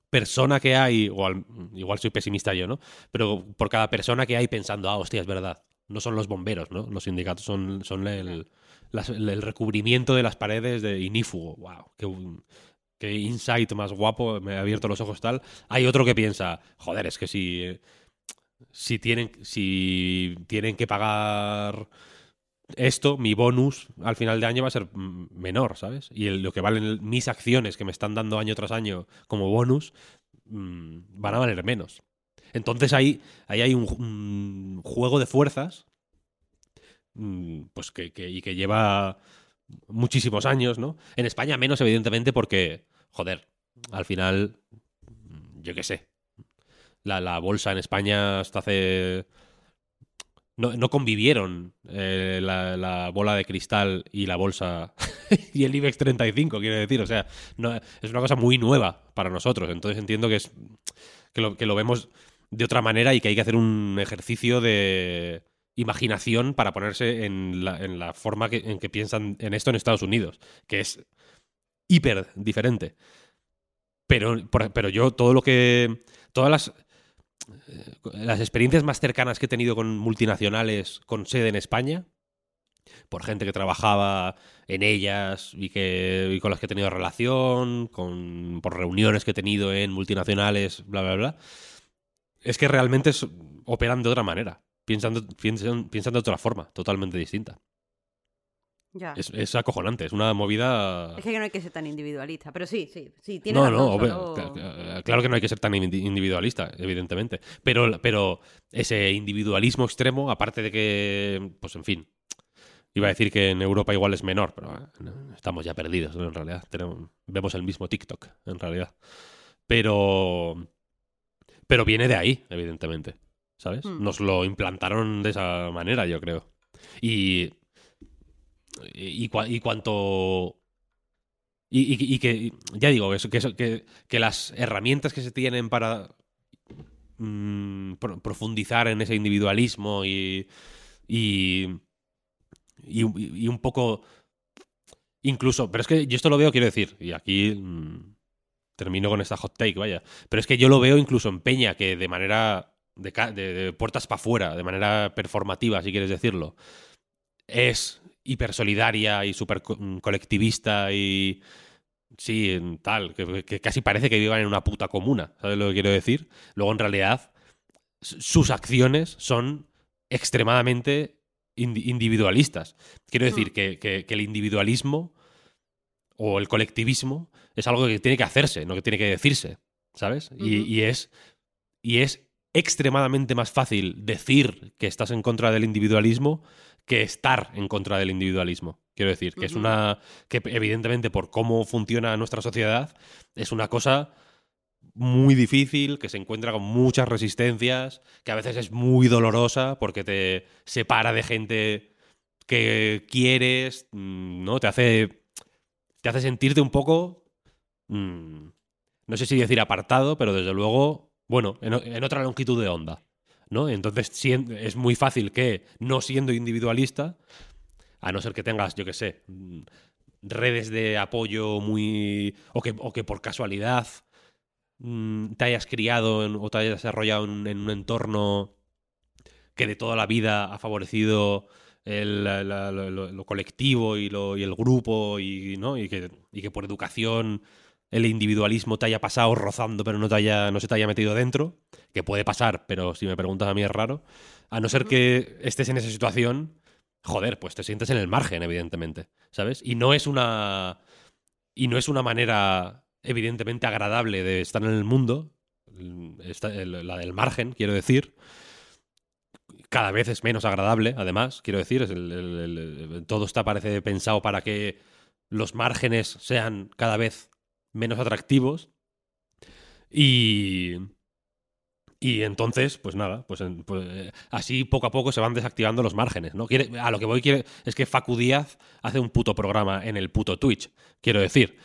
persona que hay, o al- igual soy pesimista yo, ¿no? Pero por cada persona que hay pensando, ah, hostia, es verdad. No son los bomberos, ¿no? Los sindicatos son, son el, las- el recubrimiento de las paredes de inífugo. ¡Wow! Qué, qué insight más guapo, me ha abierto los ojos tal. Hay otro que piensa, joder, es que si, si, tienen, si tienen que pagar esto, mi bonus al final de año va a ser menor, ¿sabes? Y lo que valen mis acciones que me están dando año tras año como bonus mm, van a valer menos. Entonces ahí, ahí hay un, juego de fuerzas mm, pues que, que- y que lleva muchísimos años, ¿no? En España menos, evidentemente, porque, joder, al final, yo qué sé, la, la bolsa en España hasta hace... No, no convivieron eh, la, la bola de cristal y la bolsa y el IBEX 35, quiero decir. O sea, es una cosa muy nueva para nosotros. Entonces entiendo que, es, que, lo, que lo vemos de otra manera y que hay que hacer un ejercicio de imaginación para ponerse en la, en la forma en que piensan en esto en Estados Unidos, que es hiper diferente. Pero, pero yo todo lo que... Todas las... eh, Las experiencias más cercanas que he tenido con multinacionales con sede en España, por gente que trabajaba en ellas y, que, y con las que he tenido relación, con, por reuniones que he tenido en multinacionales, bla, bla, bla, es que realmente operan de otra manera, piensan, piensan de otra forma, totalmente distinta. Ya. Es, es acojonante, es una movida... Es que no hay que ser tan individualista, pero sí, sí, sí, tiene No, no, obvio, claro que no hay que ser tan indi- individualista, evidentemente. Pero, pero ese individualismo extremo, aparte de que, pues en fin, iba a decir que en Europa igual es menor, pero eh, no, estamos ya perdidos, ¿no? en realidad. Tenemos- vemos el mismo TikTok, en realidad. Pero, pero viene de ahí, evidentemente, ¿sabes? Hmm. Nos lo implantaron de esa manera, yo creo. Y, y, cua- y cuanto que, ya digo, que, las herramientas que se tienen para mm, pro- profundizar en ese individualismo y, y, un- poco... Incluso, pero es que yo esto lo veo, quiero decir, y aquí mm, termino con esta hot take, vaya, pero es que yo lo veo incluso en Peña, que de manera de- de puertas para afuera, de manera performativa, si quieres decirlo, es hiper solidaria y súper mm, colectivista y sí, tal, que, que casi parece que vivan en una puta comuna, ¿sabes lo que quiero decir? Luego en realidad sus acciones son extremadamente indi- individualistas. Quiero decir Mm. que, que- que el individualismo o el colectivismo es algo que tiene que hacerse, no que tiene que decirse, ¿sabes? Y es y es extremadamente más fácil decir que estás en contra del individualismo que estar en contra del individualismo. Quiero decir, que es una. que evidentemente, por cómo funciona nuestra sociedad, es una cosa muy difícil, que se encuentra con muchas resistencias, que a veces es muy dolorosa porque te separa de gente que quieres, mm, ¿no? Te hace. te hace sentirte un poco. mm, no sé si decir apartado, pero desde luego, bueno, en otra longitud de onda. ¿No? Entonces es muy fácil que, no siendo individualista, a no ser que tengas, yo qué sé, mm, redes de apoyo muy. o que, o que por casualidad mm, te hayas criado o te hayas desarrollado en, un entorno que de toda la vida ha favorecido el, lo- lo colectivo y, lo, y el grupo y, ¿no? y, que, y que por educación el individualismo te haya pasado rozando pero no, te haya, no se te haya metido dentro, que puede pasar, pero si me preguntas a mí es raro, a no ser que estés en esa situación, joder, pues te sientes en el margen, evidentemente, ¿sabes? Y no es una... Y no es una manera evidentemente agradable de estar en el mundo, la del margen, quiero decir, cada vez es menos agradable, además, quiero decir, es el- el- el- el- todo está parece pensado para que los márgenes sean cada vez menos atractivos y y entonces, pues nada, pues, pues, eh, así poco a poco se van desactivando los márgenes, ¿no? Quiere- a lo que voy quiere, es que Facu Díaz hace un puto programa en el puto Twitch. Quiero decir,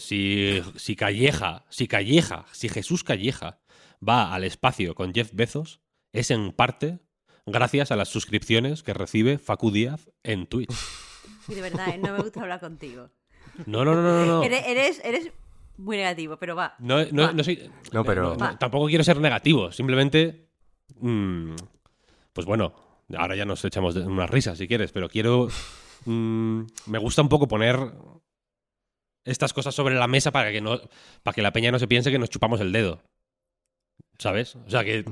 si, si Calleja, si Calleja, si Jesús Calleja va al espacio con Jeff Bezos, es en parte gracias a las suscripciones que recibe Facu Díaz en Twitch. Y de verdad, ¿eh? no me gusta hablar contigo. No, no, no, no, no. Eres, eres, eres muy negativo, pero va. No, no, Va. no soy. No, pero- tampoco quiero ser negativo. Simplemente. mm, pues bueno, ahora ya nos echamos unas risas si quieres, pero quiero. mm, me gusta un poco poner estas cosas sobre la mesa para que no. Para que la peña no se piense que nos chupamos el dedo. ¿Sabes? O sea, que,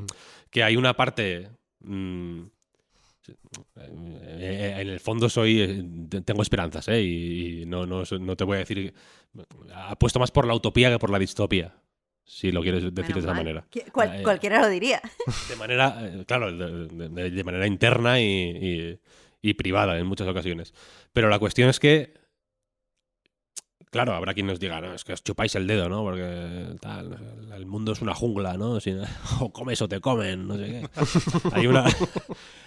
que hay una parte. mm, en el fondo soy eh, tengo esperanzas ¿eh? y, no, no, no te voy a decir apuesto más por la utopía que por la distopía si lo quieres decir Menos de esa mal. manera cual- Eh, cualquiera lo diría. de manera eh, claro de, de- de manera interna y, y- y privada en muchas ocasiones pero la cuestión es que claro habrá quien nos diga no es que os chupáis el dedo no porque tal el mundo es una jungla no Si- o comes o te comen no sé qué hay una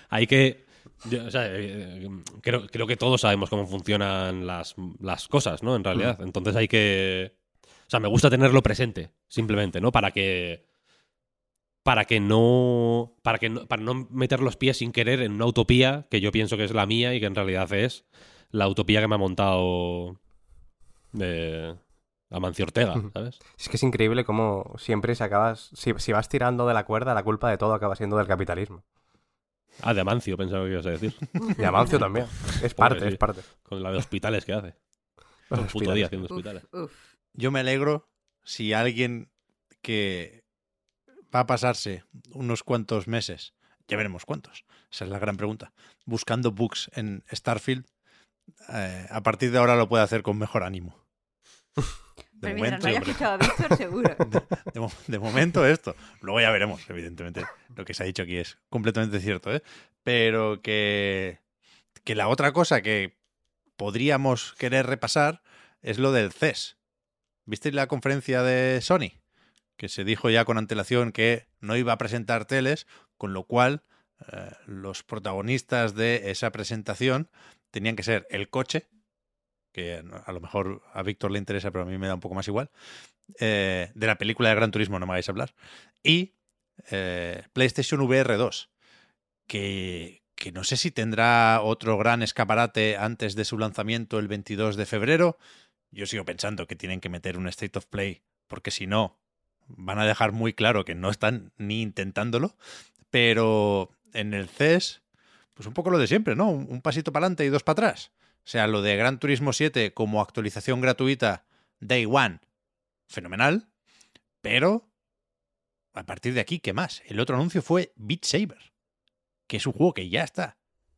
hay que yo, o sea, eh, creo, creo que todos sabemos cómo funcionan las, las cosas, ¿no? En realidad. Entonces hay que. O sea, me gusta tenerlo presente, simplemente, ¿no? Para que. Para que no. Para que no, para no meter los pies sin querer en una utopía que yo pienso que es la mía y que en realidad es la utopía que me ha montado. eh, Amancio Ortega, ¿sabes? Es que es increíble cómo siempre se acabas. Si, si vas tirando de la cuerda, la culpa de todo acaba siendo del capitalismo. Ah, de Amancio, pensaba que ibas a decir. Y Amancio también. Es parte, sí. es parte. Con la de hospitales que hace. Todo el puto día haciendo Uf, hospitales. uf. Yo me alegro si alguien que va a pasarse unos cuantos meses, ya veremos cuántos, esa es la gran pregunta, buscando bugs en Starfield, eh, a partir de ahora lo puede hacer con mejor ánimo. De Pero momento, no escuchado a Víctor, seguro. de momento esto. Luego ya veremos, evidentemente. Lo que se ha dicho aquí es completamente cierto, ¿eh? Pero que, que la otra cosa que podríamos querer repasar es lo del CES. ¿Visteis la conferencia de Sony? Que se dijo ya con antelación que no iba a presentar teles, con lo cual eh, los protagonistas de esa presentación tenían que ser el coche, que a lo mejor a Víctor le interesa, pero a mí me da un poco más igual, eh, de la película de Gran Turismo, no me hagáis hablar, y eh, PlayStation VR 2, que, que no sé si tendrá otro gran escaparate antes de su lanzamiento el 22 de febrero. Yo sigo pensando que tienen que meter un State of Play, porque si no, van a dejar muy claro que no están ni intentándolo. Pero en el CES, pues un poco lo de siempre, ¿no? Un, un pasito para adelante y dos para atrás. O sea, lo de Gran Turismo 7 como actualización gratuita Day One, fenomenal. Pero a partir de aquí, ¿qué más? El otro anuncio fue Beat Saber, que es un juego que ya está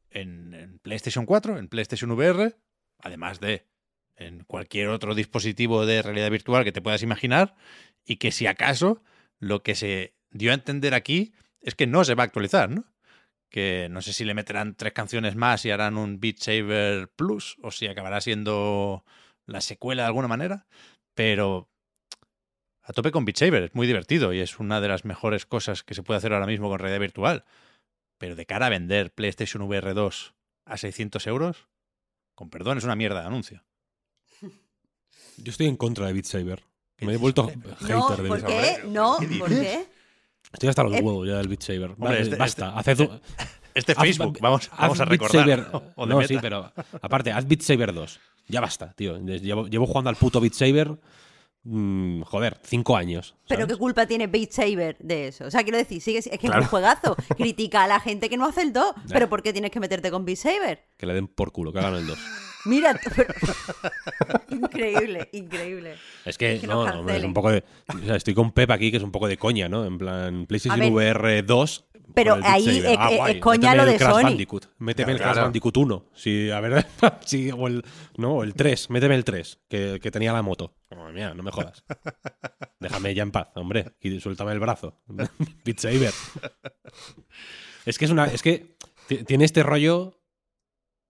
en, PlayStation 4, en PlayStation VR, además de en cualquier otro dispositivo de realidad virtual que te puedas imaginar, y que si acaso lo que se dio a entender aquí es que no se va a actualizar, ¿no? Que no sé si le meterán tres canciones más y harán un Beat Saber Plus, o si acabará siendo la secuela de alguna manera, pero a tope con Beat Saber, es muy divertido y es una de las mejores cosas que se puede hacer ahora mismo con realidad virtual. Pero de cara a vender PlayStation VR 2 a 600 euros, con perdón, es una mierda de anuncio. Yo estoy en contra de Beat Saber. ¿Qué Me he vuelto hater No, de ¿por Beat qué? Saber. No, ¿Qué ¿por qué? Estoy hasta los Eh, huevos ya del Beat Saber. Hombre, Vale, este- basta. este- Haced un- Este haz- Facebook, vamos, haz vamos a Beat recordar. Saber- o de No, Meta. sí, pero aparte, haz Beat Saber 2. Ya basta, tío. Llevo, llevo jugando al puto Beat Saber mm, joder, cinco años. Pero qué culpa tiene Beat Saber de eso. O sea, quiero decir, sigue, es que Claro. es un juegazo. Critica a la gente que no hace el 2. Pero ¿por qué tienes que meterte con Beat Saber? Que le den por culo, que hagan el 2. Mira, pero- increíble, increíble. Es que, Que no, no, hombre, es un poco de. O sea, estoy con Pep aquí, que es un poco de coña, ¿no? En plan, PlayStation ver, VR 2. pero el ahí Saber. es- Ah, coña méteme lo el de Crash Sony. Bandicoot. Méteme el Claro. Crash Bandicoot 1. Sí, a ver. sí, o el. No, o el 3. Méteme el 3, que, que tenía la moto. Madre mía, no me jodas. Déjame ya en paz, hombre. Y suéltame el brazo. Beat Saber. Es que es una. Es que ti- tiene este rollo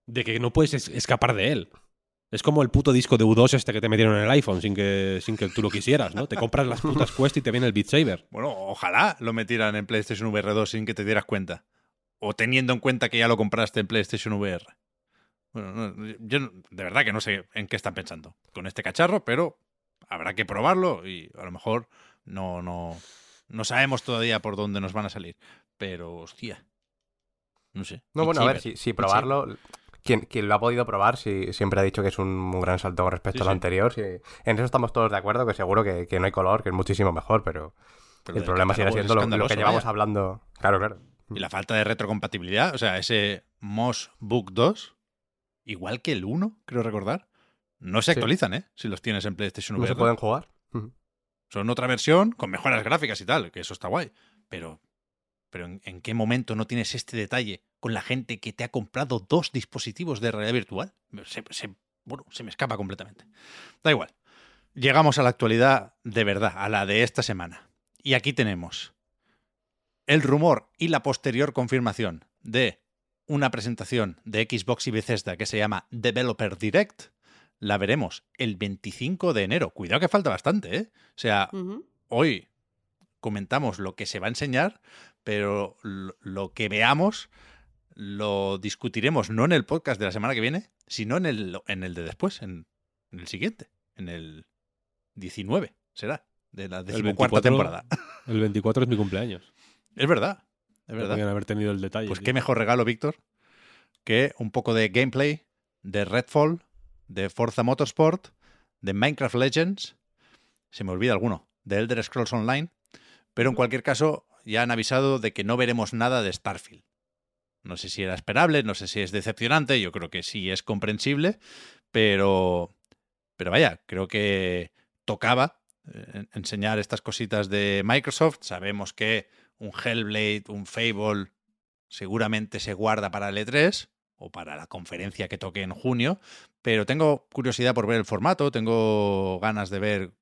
de que no puedes es- escapar de él. Es como el puto disco de U2 este que te metieron en el iPhone sin que, sin que tú lo quisieras, ¿no? Te compras las putas Quest y te viene el Beat Saber. Bueno, ojalá lo metieran en PlayStation VR 2 sin que te dieras cuenta. O teniendo en cuenta que ya lo compraste en PlayStation VR. Bueno, no, yo de verdad que no sé en qué están pensando con este cacharro, pero habrá que probarlo y a lo mejor no, no, no sabemos todavía por dónde nos van a salir. Pero, hostia. No sé. No, bueno, a ver, si, si probarlo. Quien, quien lo ha podido probar si, siempre ha dicho que es un, gran salto con respecto Sí, a lo sí. anterior. sí. En eso estamos todos de acuerdo, que seguro que, que no hay color, que es muchísimo mejor, pero, Pero el problema sigue siendo lo, lo que llevamos vaya. hablando. Claro, claro. Y la falta de retrocompatibilidad, o sea, ese MOS Book 2, igual que el 1, creo recordar, no se Sí. actualizan, ¿eh? Si los tienes en PlayStation No VR. se pueden jugar. Son otra versión con mejoras gráficas y tal, que eso está guay. Pero, pero ¿en, en qué momento no tienes este detalle con la gente que te ha comprado dos dispositivos de realidad virtual? Se, se- bueno, se me escapa completamente. Da igual. Llegamos a la actualidad de verdad, a la de esta semana. Y aquí tenemos el rumor y la posterior confirmación de una presentación de Xbox y Bethesda que se llama Developer Direct. La veremos el 25 de enero. Cuidado que falta bastante, ¿eh? O sea, hoy comentamos lo que se va a enseñar, pero lo que veamos lo discutiremos no en el podcast de la semana que viene, sino en el, en el de después, en, en el siguiente, en el 19, será, de la decimocuarta 24. temporada. El 24 es mi cumpleaños. Es verdad, es Podrían verdad. haber tenido el detalle. Pues tío. qué mejor regalo, Víctor, que un poco de gameplay, de Redfall, de Forza Motorsport, de Minecraft Legends, se me olvida alguno, de Elder Scrolls Online, pero en cualquier caso ya han avisado de que no veremos nada de Starfield. No sé si era esperable, no sé si es decepcionante, yo creo que sí es comprensible, pero, pero vaya, creo que tocaba eh, enseñar estas cositas de Microsoft. Sabemos que un Hellblade, un Fable, seguramente se guarda para el E3 o para la conferencia que toque en junio, pero tengo curiosidad por ver el formato, tengo ganas de ver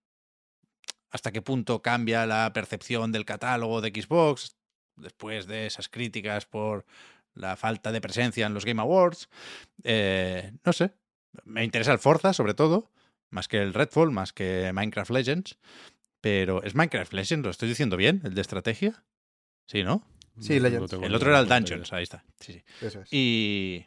hasta qué punto cambia la percepción del catálogo de Xbox después de esas críticas por la falta de presencia en los Game Awards. Eh, no sé, me interesa el Forza sobre todo, más que el Redfall, más que Minecraft Legends, pero ¿es Minecraft Legends? ¿Lo estoy diciendo bien? ¿El de estrategia? Sí, ¿no? Sí, Legends. El otro era el Dungeons, ahí está. Sí, sí. Eso es. Y,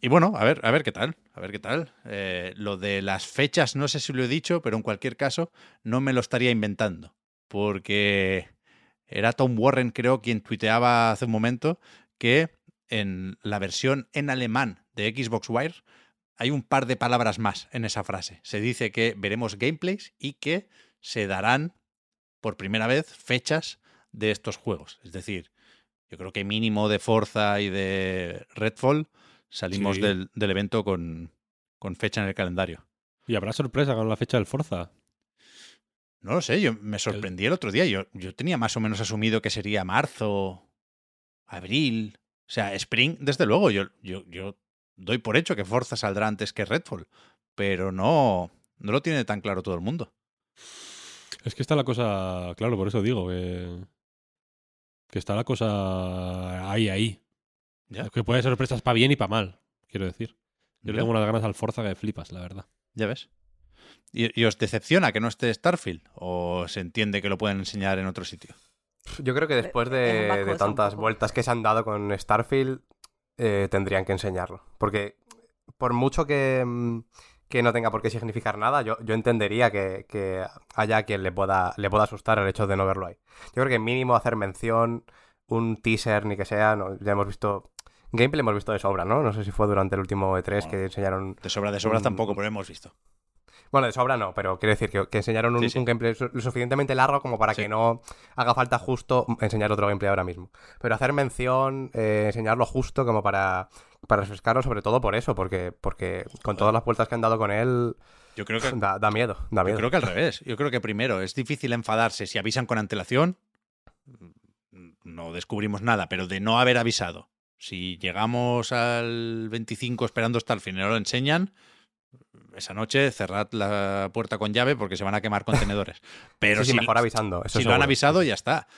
y bueno, a ver, a ver qué tal. A ver qué tal. Eh, lo de las fechas, no sé si lo he dicho, pero en cualquier caso, no me lo estaría inventando. Porque era Tom Warren, creo, quien tuiteaba hace un momento que en la versión en alemán de Xbox Wire hay un par de palabras más en esa frase. Se dice que veremos gameplays y que se darán por primera vez fechas de estos juegos. Es decir, yo creo que mínimo de Forza y de Redfall salimos Sí. del, del evento con, con fecha en el calendario. Y habrá sorpresa con la fecha del Forza. No lo sé, yo me sorprendí el otro día. Yo, yo tenía más o menos asumido que sería marzo, abril. O sea, Spring, desde luego. Yo, yo, yo doy por hecho que Forza saldrá antes que Redfall. Pero no, no lo tiene tan claro todo el mundo. Es que está la cosa. Claro, por eso digo que. Que está la cosa ahí, ahí. Ya. Que puede ser sorpresas para bien y para mal, quiero decir. Yo le tengo unas ganas al Forza que flipas, la verdad. Ya ves. ¿Y, y os decepciona que no esté Starfield? ¿O se entiende que lo pueden enseñar en otro sitio? Yo creo que después Es de, tantas vueltas que se han dado con Starfield, eh, tendrían que enseñarlo. Porque por mucho que, mm, que no tenga por qué significar nada, yo, yo entendería que, que haya quien le pueda, le pueda asustar el hecho de no verlo ahí. Yo creo que mínimo hacer mención, un teaser, ni que sea, no, ya hemos visto... Gameplay hemos visto de sobra, ¿no? No sé si fue durante el último E3 que enseñaron... De sobra, de sobra tampoco, pero hemos visto. Bueno, de sobra no, pero quiero decir que, que enseñaron un, Sí, sí. un gameplay lo suficientemente largo como para Sí. que no haga falta justo enseñar otro gameplay ahora mismo. Pero hacer mención, eh, enseñarlo justo como para, para refrescarlo, sobre todo por eso, porque, porque con todas las vueltas que han dado con él, Yo creo que da, da miedo, da Yo miedo. creo que al revés. Yo creo que primero es difícil enfadarse si avisan con antelación. No descubrimos nada, pero de no haber avisado. Si llegamos al 25 esperando hasta el fin y no lo enseñan, esa noche cerrad la puerta con llave porque se van a quemar contenedores. Pero sí, si, mejor avisando. Eso si lo han avisado, ya está.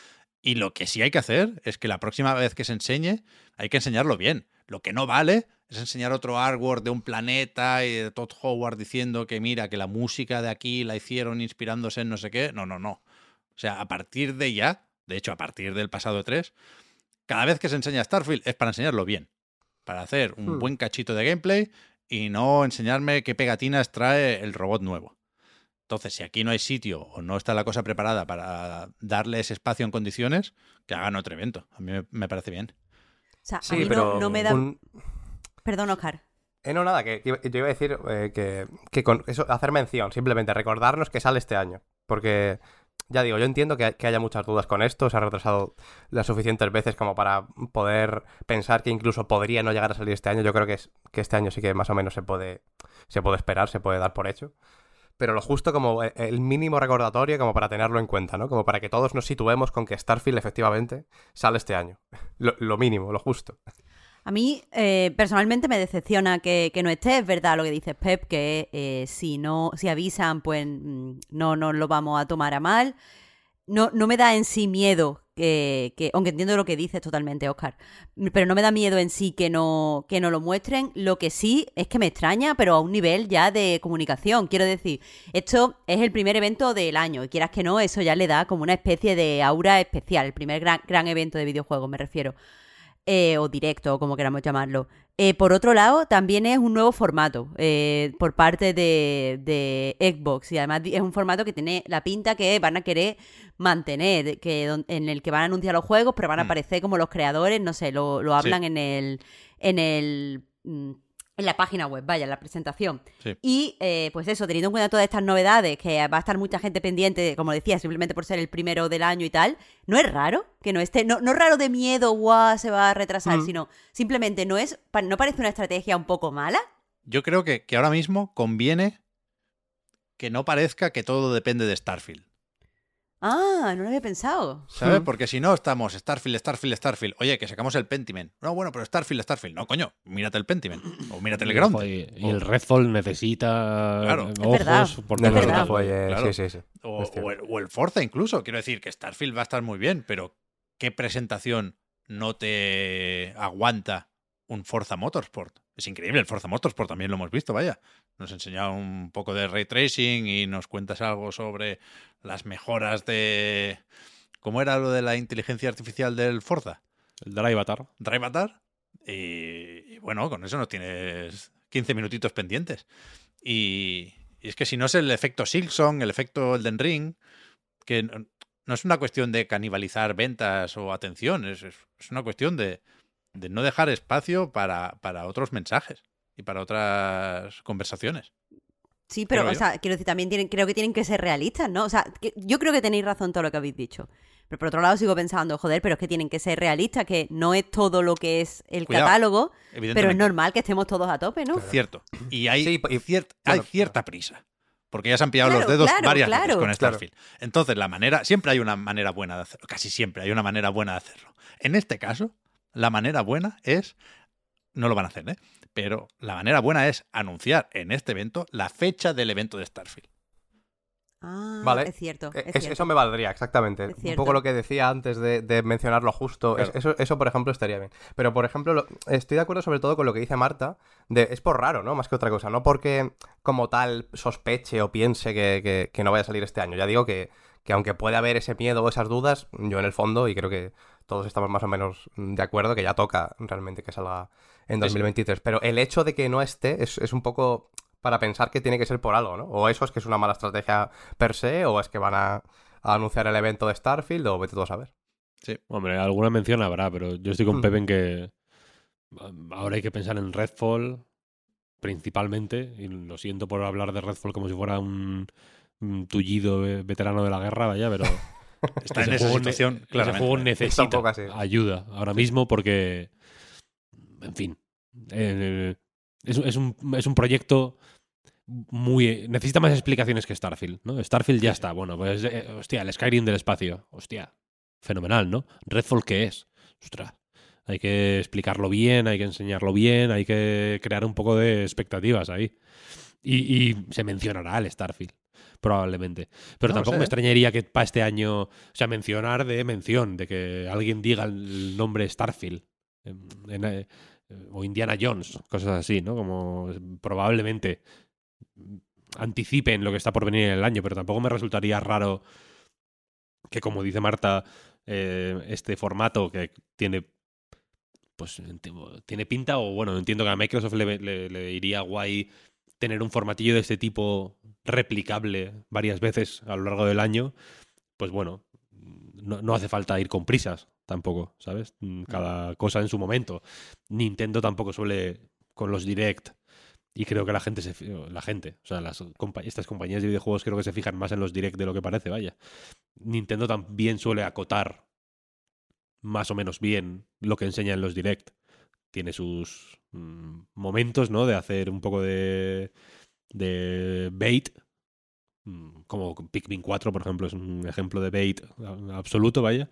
Y lo que sí hay que hacer es que la próxima vez que se enseñe, hay que enseñarlo bien. Lo que no vale es enseñar otro artwork de un planeta y de Todd Howard diciendo que mira, que la música de aquí la hicieron inspirándose en no sé qué. No, no, no. O sea, a partir de ya, de hecho, a partir del pasado 3, cada vez que se enseña Starfield es para enseñarlo bien. Para hacer un Hmm. buen cachito de gameplay y no enseñarme qué pegatinas trae el robot nuevo. Entonces, si aquí no hay sitio o no está la cosa preparada para darle ese espacio en condiciones, que hagan otro evento. A mí me, parece bien. O sea, a Sí, mí no- pero no, me da... un- Perdón, Oscar. Eh, no, nada, que, yo iba a decir eh, que, que con eso, hacer mención, simplemente recordarnos que sale este año. Porque, ya digo, yo entiendo que, que haya muchas dudas con esto, se ha retrasado las suficientes veces como para poder pensar que incluso podría no llegar a salir este año. Yo creo que, es, que este año sí que más o menos se puede, se puede esperar, se puede dar por hecho. Pero lo justo como e- el mínimo recordatorio como para tenerlo en cuenta, ¿no? Como para que todos nos situemos con que Starfield efectivamente sale este año. Lo, lo mínimo, lo justo. A mí, eh, personalmente, me decepciona que, que no esté. Es verdad lo que dices, Pep, que eh, si no, si avisan, pues mm, no nos lo vamos a tomar a mal. No, no me da en sí miedo que, que- aunque entiendo lo que dices totalmente, Oscar, pero no me da miedo en sí que no, que no lo muestren. Lo que sí es que me extraña, pero a un nivel ya de comunicación. Quiero decir, esto es el primer evento del año, y quieras que no, eso ya le da como una especie de aura especial. El primer gran, gran evento de videojuegos, me refiero eh, o directo, o como queramos llamarlo. Eh, por otro lado, también es un nuevo formato eh, por parte de, de Xbox y además es un formato que tiene la pinta que van a querer mantener, que en el que van a anunciar los juegos, pero van a Mm. aparecer como los creadores, no sé, lo, lo hablan en el en el mm, en la página web, vaya, en la presentación. Sí. Y eh, pues eso, teniendo en cuenta todas estas novedades, que va a estar mucha gente pendiente, como decía, simplemente por ser el primero del año y tal, no es raro que no esté, no, no es raro de miedo, guau, se va a retrasar, Mm. sino simplemente no es, no parece una estrategia un poco mala. Yo creo que, que ahora mismo conviene que no parezca que todo depende de Starfield. Ah, no lo había pensado. ¿Sabes? Hmm. Porque si no, estamos Starfield, Starfield, Starfield. Oye, que sacamos el Pentiment. No, bueno, pero Starfield, Starfield. No, coño, mírate el Pentiment. O mírate el Ground. Y el Redfall necesita Claro. ojos verdad. por No, eh, Claro. Sí, sí, sí. O, o el, o el Forza incluso. Quiero decir que Starfield va a estar muy bien, pero ¿qué presentación no te aguanta un Forza Motorsport? Es increíble, el Forza Motorsport también lo hemos visto, vaya. Nos enseña un poco de ray tracing y nos cuentas algo sobre las mejoras de... ¿Cómo era lo de la inteligencia artificial del Forza? El. Drive Avatar. Y, y bueno, con eso no tienes 15 minutitos pendientes. Y, y es que si no es el efecto Silksong, el efecto Elden Ring, que no, no es una cuestión de canibalizar ventas o atención, es- es una cuestión de, de no dejar espacio para, para otros mensajes y para otras conversaciones. Sí, pero, Creo o yo. sea, quiero decir, también tienen, creo que tienen que ser realistas, ¿no? O sea, que- yo creo que tenéis razón todo lo que habéis dicho. Pero por otro lado sigo pensando, joder, pero es que tienen que ser realistas, que no es todo lo que es el Cuidado, catálogo, pero es normal que estemos todos a tope, ¿no? Cierto. Y hay, Sí, y- cier- bueno, hay cierta prisa. Porque ya se han pillado Claro, los dedos claro, varias veces claro. con Claro. Starfield. Entonces, la manera. Siempre hay una manera buena de hacerlo. Casi siempre hay una manera buena de hacerlo. En este caso, la manera buena es. No lo van a hacer, ¿eh? Pero la manera buena es anunciar en este evento la fecha del evento de Starfield. Ah, Vale. es cierto. Es es- cierto. eso me valdría, exactamente. Un poco lo que decía antes de, de mencionarlo justo. es- eso, eso, por ejemplo, estaría bien. Pero, por ejemplo, lo- estoy de acuerdo sobre todo con lo que dice Marta. De, es por raro, ¿no? Más que otra cosa. No porque como tal sospeche o piense que, que- que no vaya a salir este año. Ya digo que, que aunque puede haber ese miedo o esas dudas, yo en el fondo, y creo que todos estamos más o menos de acuerdo, que ya toca realmente que salga en Sí, sí. 2023. Pero el hecho de que no esté es, es un poco para pensar que tiene que ser por algo, ¿no? O eso es que es una mala estrategia per se, o es que van a, a anunciar el evento de Starfield, o vete tú a saber. Hombre, alguna mención habrá, pero yo estoy con. Pepe en que ah, ahora hay que pensar en Redfall. principalmente, y lo siento por hablar de Redfall como si fuera un, un tullido ve- veterano de la guerra, vaya, pero Está ese en esa situación, ese claramente. juego necesita ayuda ahora mismo porque, en fin, eh, es, es un, es un proyecto muy... Necesita más explicaciones que Starfield, ¿no? Starfield ya está, bueno, pues, eh, hostia, el Skyrim del espacio, hostia, fenomenal, ¿no? Redfall, ¿qué es? Ostras, hay que explicarlo bien, hay que enseñarlo bien, hay que crear un poco de expectativas ahí. Y, y se mencionará el Starfield, probablemente. Pero No tampoco sé, me extrañaría que para este año, o sea, mencionar de mención, de que alguien diga el nombre Starfield. en- en, eh, o Indiana Jones, cosas así, ¿no? Como probablemente anticipen lo que está por venir en el año, pero tampoco me resultaría raro que, como dice Marta, eh, este formato que tiene pues tiene pinta o bueno, entiendo que a Microsoft le, le- le iría guay tener un formatillo de este tipo replicable varias veces a lo largo del año, pues bueno, no, no hace falta ir con prisas tampoco, ¿sabes? Mm, Cada cosa en su momento. Nintendo tampoco suele con los direct y creo que la gente se la gente, o sea, las compa- estas compañías de videojuegos creo que se fijan más en los direct de lo que parece, vaya. Nintendo también suele acotar más o menos bien lo que enseña en los direct. Tiene sus mm, momentos, ¿no? De hacer un poco de, de bait. Mm, Como Pikmin 4, por ejemplo, es un ejemplo de bait absoluto, vaya.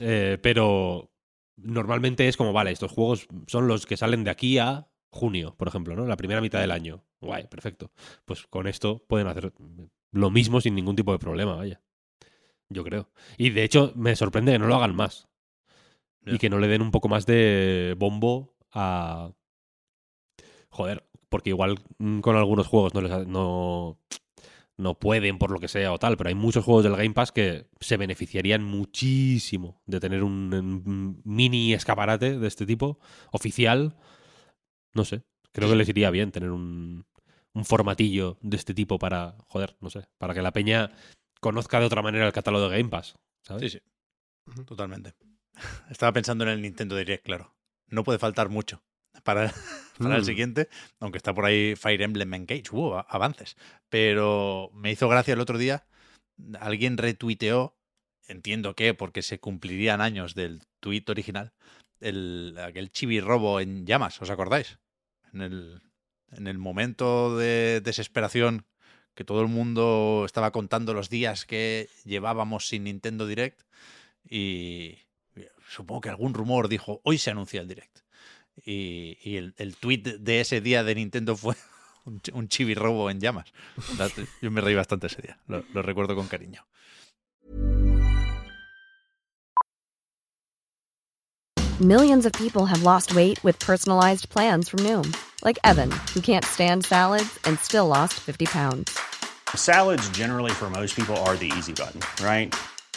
Eh, pero normalmente es como, vale, estos juegos son los que salen de aquí a junio, por ejemplo, ¿no? La primera mitad del año. Guay, perfecto. Pues con esto pueden hacer lo mismo sin ningún tipo de problema, vaya. Yo creo. Y de hecho, me sorprende que no lo hagan más. Y que no le den un poco más de bombo a. Joder, porque igual mm, con algunos juegos no les ha- no, no pueden por lo que sea o tal, pero hay muchos juegos del Game Pass que se beneficiarían muchísimo de tener un, un mini escaparate de este tipo, oficial. No sé, creo que les iría bien tener un, un formatillo de este tipo para, joder, no sé, para que la peña conozca de otra manera el catálogo de Game Pass. ¿sabes? Sí, sí. Totalmente. Estaba pensando en el Nintendo Direct, claro. No puede faltar mucho para, para el Mm. siguiente, aunque está por ahí Fire Emblem Engage. Hubo avances. Pero me hizo gracia el otro día. Alguien retuiteó, entiendo que porque se cumplirían años del tuit original, el, aquel chibi robo en llamas, ¿os acordáis? En el, en el momento de desesperación que todo el mundo estaba contando los días que llevábamos sin Nintendo Direct y supongo que algún rumor dijo, hoy se anuncia el Direct. Y, y el, el tweet de ese día de Nintendo fue un, un chibi robo en llamas. La- Yo me reí bastante ese día, lo, lo recuerdo con cariño. Millions of people have lost weight with personalized plans from Noom, like Evan, who can't stand salads and still lost 50 pounds. Salads, generally, for most people, are the easy button, right?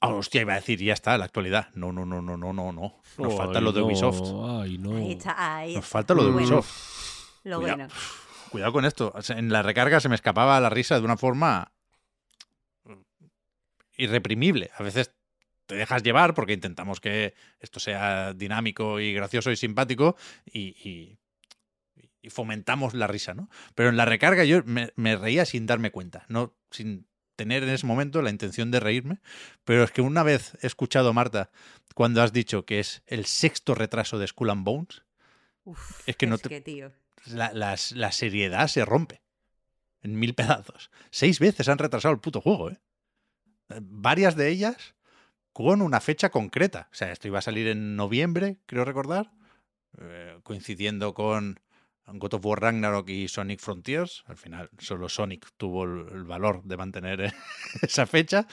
Ah, hostia, iba a decir, ya está, la actualidad. No, no, no, no, no, no, no. Nos Ay, falta lo de no, Ubisoft. Ay, no. Ahí está, ahí Nos falta lo de bueno, Ubisoft. Lo Cuidado. bueno. Cuidado con esto. En la recarga se me escapaba la risa de una forma irreprimible. A veces te dejas llevar porque intentamos que esto sea dinámico y gracioso y simpático y, y- y fomentamos la risa, ¿no? Pero en la recarga yo me, me reía sin darme cuenta, no sin tener en ese momento la intención de reírme, pero es que una vez he escuchado, Marta, cuando has dicho que es el sexto retraso de Skull and Bones, Uf, Es que no te- que, tío. la seriedad se rompe en mil pedazos. Seis veces han retrasado el puto juego, ¿eh? Varias de ellas con una fecha concreta. O sea, esto iba a salir en noviembre, creo recordar, eh, coincidiendo con God of War Ragnarok y Sonic Frontiers. Al final, solo Sonic tuvo el, valor de mantener eh, esa fecha.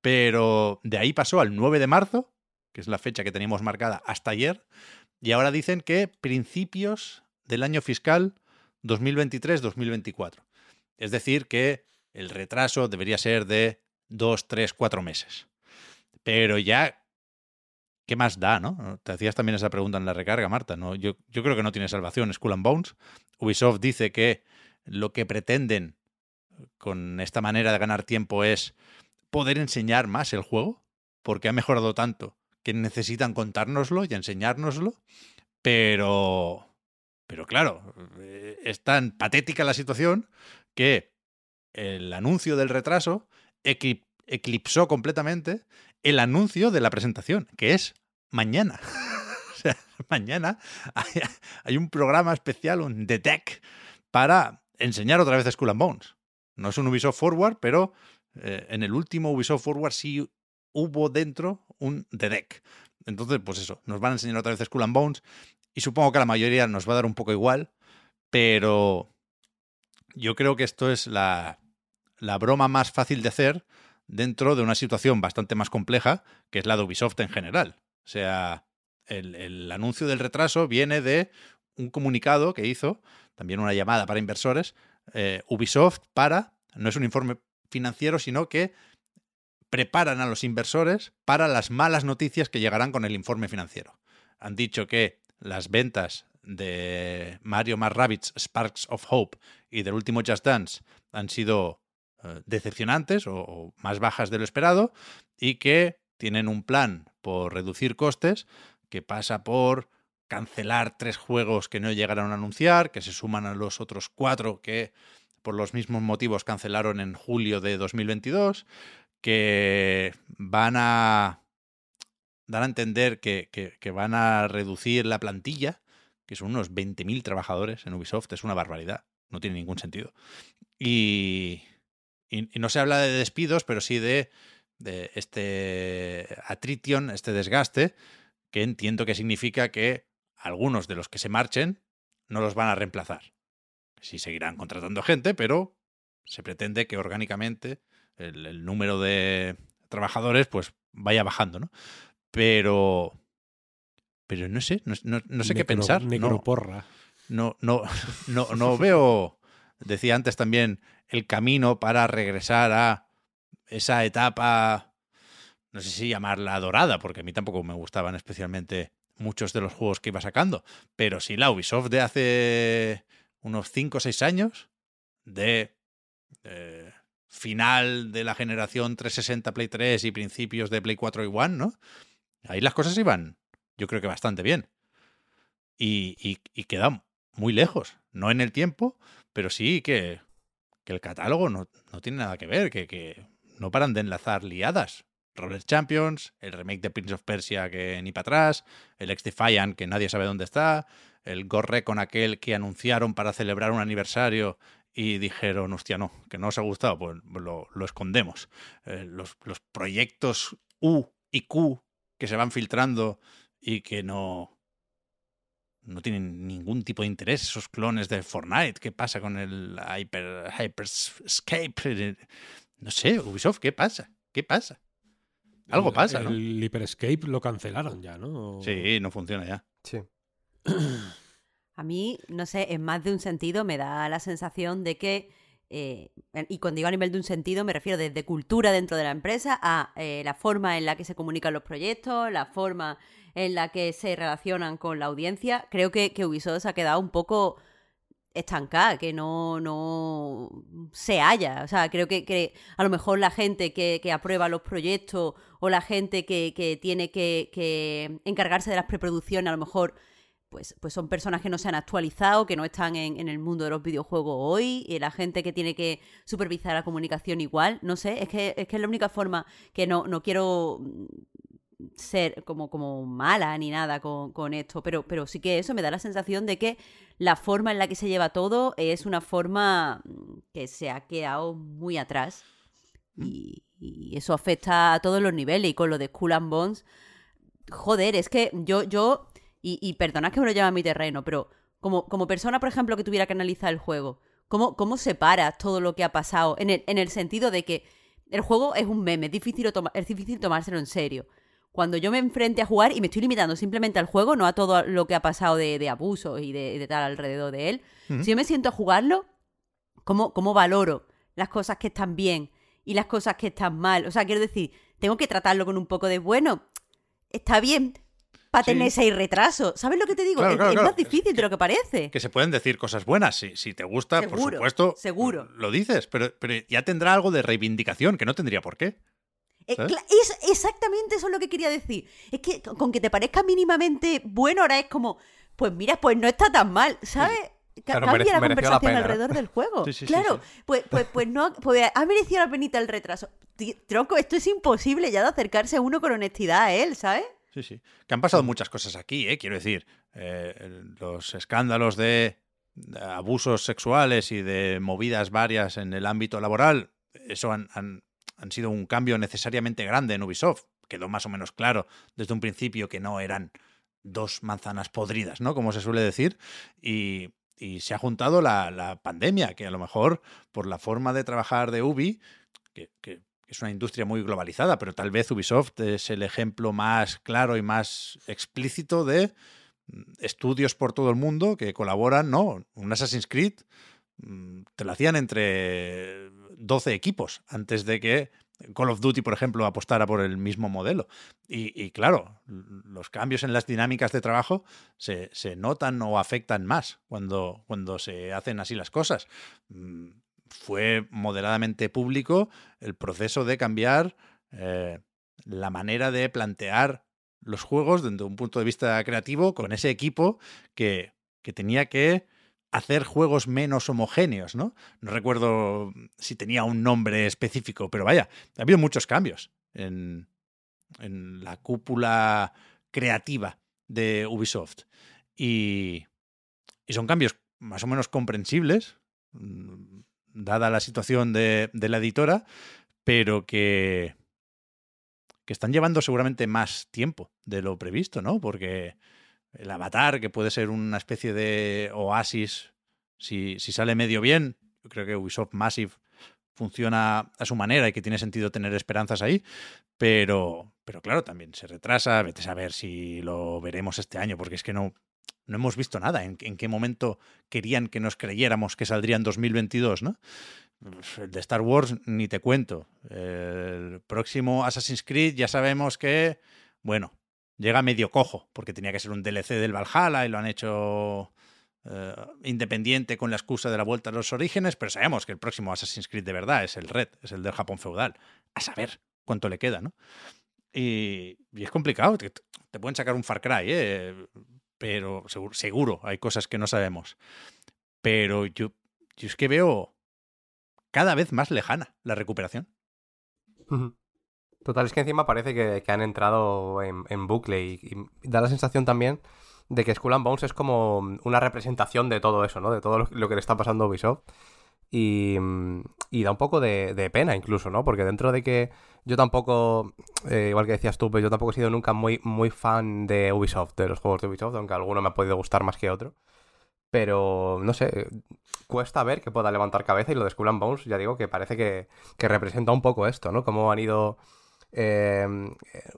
Pero de ahí pasó al 9 de marzo, que es la fecha que teníamos marcada hasta ayer. Y ahora dicen que principios del año fiscal 2023-2024. Es decir, que el retraso debería ser de dos, tres, cuatro meses. Pero ya, ¿qué más da, no? Te hacías también esa pregunta en la recarga, Marta. ¿no? Yo, creo que no tiene salvación Skull and Bones. Ubisoft dice que lo que pretenden con esta manera de ganar tiempo es poder enseñar más el juego, porque ha mejorado tanto que necesitan contárnoslo y enseñárnoslo, pero pero claro, eh, es tan patética la situación que el anuncio del retraso eclipsó completamente el anuncio de la presentación, que es mañana. o sea, mañana hay, un programa especial, un The Tech, para enseñar otra vez Skull and Bones. No es un Ubisoft Forward, pero eh, en el último Ubisoft Forward sí hubo dentro un The Deck. Entonces, pues eso, nos van a enseñar otra vez Skull and Bones y supongo que a la mayoría nos va a dar un poco igual, pero yo creo que esto es la, la broma más fácil de hacer dentro de una situación bastante más compleja, que es la de Ubisoft en general. O sea, el, anuncio del retraso viene de un comunicado que hizo, también una llamada para inversores, eh, Ubisoft para, no es un informe financiero, sino que preparan a los inversores para las malas noticias que llegarán con el informe financiero. Han dicho que las ventas de Mario más Rabbids Sparks of Hope y del último Just Dance han sido eh, decepcionantes o, más bajas de lo esperado y que tienen un plan por reducir costes que pasa por cancelar tres juegos que no llegaron a anunciar, que se suman a los otros cuatro que por los mismos motivos cancelaron en julio de 2022, que van a dar a entender que van a reducir la plantilla, que son unos 20.000 trabajadores en Ubisoft, es una barbaridad, no tiene ningún sentido. Y, y- y no se habla de despidos, pero sí de, de este attrition, este desgaste, que entiendo que significa que algunos de los que se marchen no los van a reemplazar. Sí seguirán contratando gente, pero se pretende que orgánicamente el, el número de trabajadores pues vaya bajando, ¿no? Pero pero no sé, no, no- no sé qué pensar. No, Necroporra. no, no, no, no veo, decía antes también, el camino para regresar a esa etapa, no sé si llamarla dorada, porque a mí tampoco me gustaban especialmente muchos de los juegos que iba sacando, pero sí la Ubisoft de hace unos 5 o 6 años, de eh, final de la generación 360 Play 3 y principios de Play 4 y One, ¿no? Ahí las cosas iban, yo creo que bastante bien. Y, y, y queda muy lejos, no en el tiempo, pero sí que, que el catálogo no, no tiene nada que ver, que, que no paran de enlazar liadas. Roller Champions, el remake de Prince of Persia que ni para atrás, el Ex Defiant que nadie sabe dónde está, el Gorre con aquel que anunciaron para celebrar un aniversario y dijeron, hostia, no, que no os ha gustado, pues lo, lo escondemos. Eh, los, los proyectos U y Q que se van filtrando y que no, no tienen ningún tipo de interés, esos clones de Fortnite, ¿qué pasa con el Hyper, Hyperscape? No sé, Ubisoft, ¿qué pasa? ¿Qué pasa? Algo El- pasa, ¿no? El Hyperscape lo cancelaron ya, ¿no? Sí, no funciona ya. Sí. A mí, no sé, en más de un sentido me da la sensación de que, eh, y cuando digo a nivel de un sentido me refiero desde cultura dentro de la empresa a eh, la forma en la que se comunican los proyectos, la forma en la que se relacionan con la audiencia. Creo que, que Ubisoft se ha quedado un poco estancada, que no, no se halla. O sea, creo que, que a lo mejor la gente que, que aprueba los proyectos o la gente que, que tiene que, encargarse de las preproducciones, a lo mejor pues, pues son personas que no se han actualizado, que no están en, en el mundo de los videojuegos hoy, y la gente que tiene que supervisar la comunicación igual, no sé, es que es, que es la única forma que no, no quiero ser como, como mala ni nada con, con esto, pero, pero sí que eso me da la sensación de que la forma en la que se lleva todo es una forma mm, que se ha quedado muy atrás. Y, y eso afecta a todos los niveles. Y con lo de Skull and Bones, joder, es que yo, yo, y, y perdonad que me lo llame a mi terreno, pero como, como persona, por ejemplo, que tuviera que analizar el juego, ¿cómo, cómo separas todo lo que ha pasado? En el, en el sentido de que el juego es un meme, es difícil, toma- es difícil tomárselo en serio. Cuando yo me enfrente a jugar y me estoy limitando simplemente al juego, no a todo lo que ha pasado de, de abusos y de, de tal alrededor de él, si yo me siento a jugarlo, ¿cómo, ¿cómo valoro las cosas que están bien y las cosas que están mal? O sea, quiero decir, tengo que tratarlo con un poco de, bueno, está bien para Sí. tener ese retraso. ¿Sabes lo que te digo? Claro, es claro, es claro. más difícil de lo que parece. Que se pueden decir cosas buenas. Si, si te gusta, por supuesto, seguro. lo dices, pero, pero ya tendrá algo de reivindicación que no tendría por qué. Eh, es exactamente eso es lo que quería decir. Es que con que te parezca mínimamente bueno, ahora es como, pues mira, pues no está tan mal, ¿sabes? Claro, Cambia la conversación alrededor del juego. Sí, sí, sí, claro, sí. Pues, pues, pues no, pues ha merecido la penita el retraso. Tronco, esto es imposible ya de acercarse uno con honestidad a él, ¿sabes? Sí, sí. Que han pasado muchas cosas aquí, ¿eh? quiero decir. eh, los escándalos de de abusos sexuales y de movidas varias en el ámbito laboral, eso han, han- han sido un cambio necesariamente grande en Ubisoft. Quedó más o menos claro desde un principio que no eran dos manzanas podridas, ¿no? Como se suele decir. Y, y se ha juntado la, la pandemia, que a lo mejor por la forma de trabajar de Ubi, que, que es una industria muy globalizada, pero tal vez Ubisoft es el ejemplo más claro y más explícito de mm, estudios por todo el mundo que colaboran, ¿no? Un Assassin's Creed mm, te lo hacían entre 12 equipos antes de que Call of Duty, por ejemplo, apostara por el mismo modelo. Y, claro, los cambios en las dinámicas de trabajo se, se notan o afectan más cuando, cuando se hacen así las cosas. Mm, Fue moderadamente público el proceso de cambiar eh, la manera de plantear los juegos desde un punto de vista creativo con ese equipo que, que tenía que hacer juegos menos homogéneos, ¿no? No recuerdo si tenía un nombre específico, pero vaya, ha habido muchos cambios en, en la cúpula creativa de Ubisoft. Y, y son cambios más o menos comprensibles, mm, dada la situación de, de la editora, pero que, que están llevando seguramente más tiempo de lo previsto, ¿no? Porque el avatar, que puede ser una especie de oasis, si, si sale medio bien, yo creo que Ubisoft Massive funciona a su manera y que tiene sentido tener esperanzas ahí, pero, pero claro, también se retrasa, vete a saber si lo veremos este año, porque es que no, no hemos visto nada. ¿En, en qué momento querían que nos creyéramos que saldría en 2022, no? El de Star Wars ni te cuento. El próximo Assassin's Creed ya sabemos que, bueno, llega medio cojo, porque tenía que ser un DLC del Valhalla y lo han hecho eh, independiente con la excusa de la vuelta a los orígenes, pero sabemos que el próximo Assassin's Creed de verdad es el Red, es el del Japón feudal. A saber cuánto le queda, ¿no? Y, es complicado, te, pueden sacar un Far Cry, ¿eh? pero seguro, hay cosas que no sabemos. Pero yo, es que veo cada vez más lejana la recuperación. Ujú. Total, es que encima parece que, han entrado en, bucle y, da la sensación también de que Skull and Bones es como una representación de todo eso, ¿no? De todo lo, que le está pasando a Ubisoft. Y, da un poco de, pena incluso, ¿no? Porque dentro de que yo tampoco, eh, igual que decías tú, pero yo tampoco he sido nunca muy, muy fan de Ubisoft, de los juegos de Ubisoft, aunque alguno me ha podido gustar más que otro. Pero, no sé, cuesta ver que pueda levantar cabeza y lo de Skull and Bones, ya digo que parece que, que representa un poco esto, ¿no? Cómo han ido eh,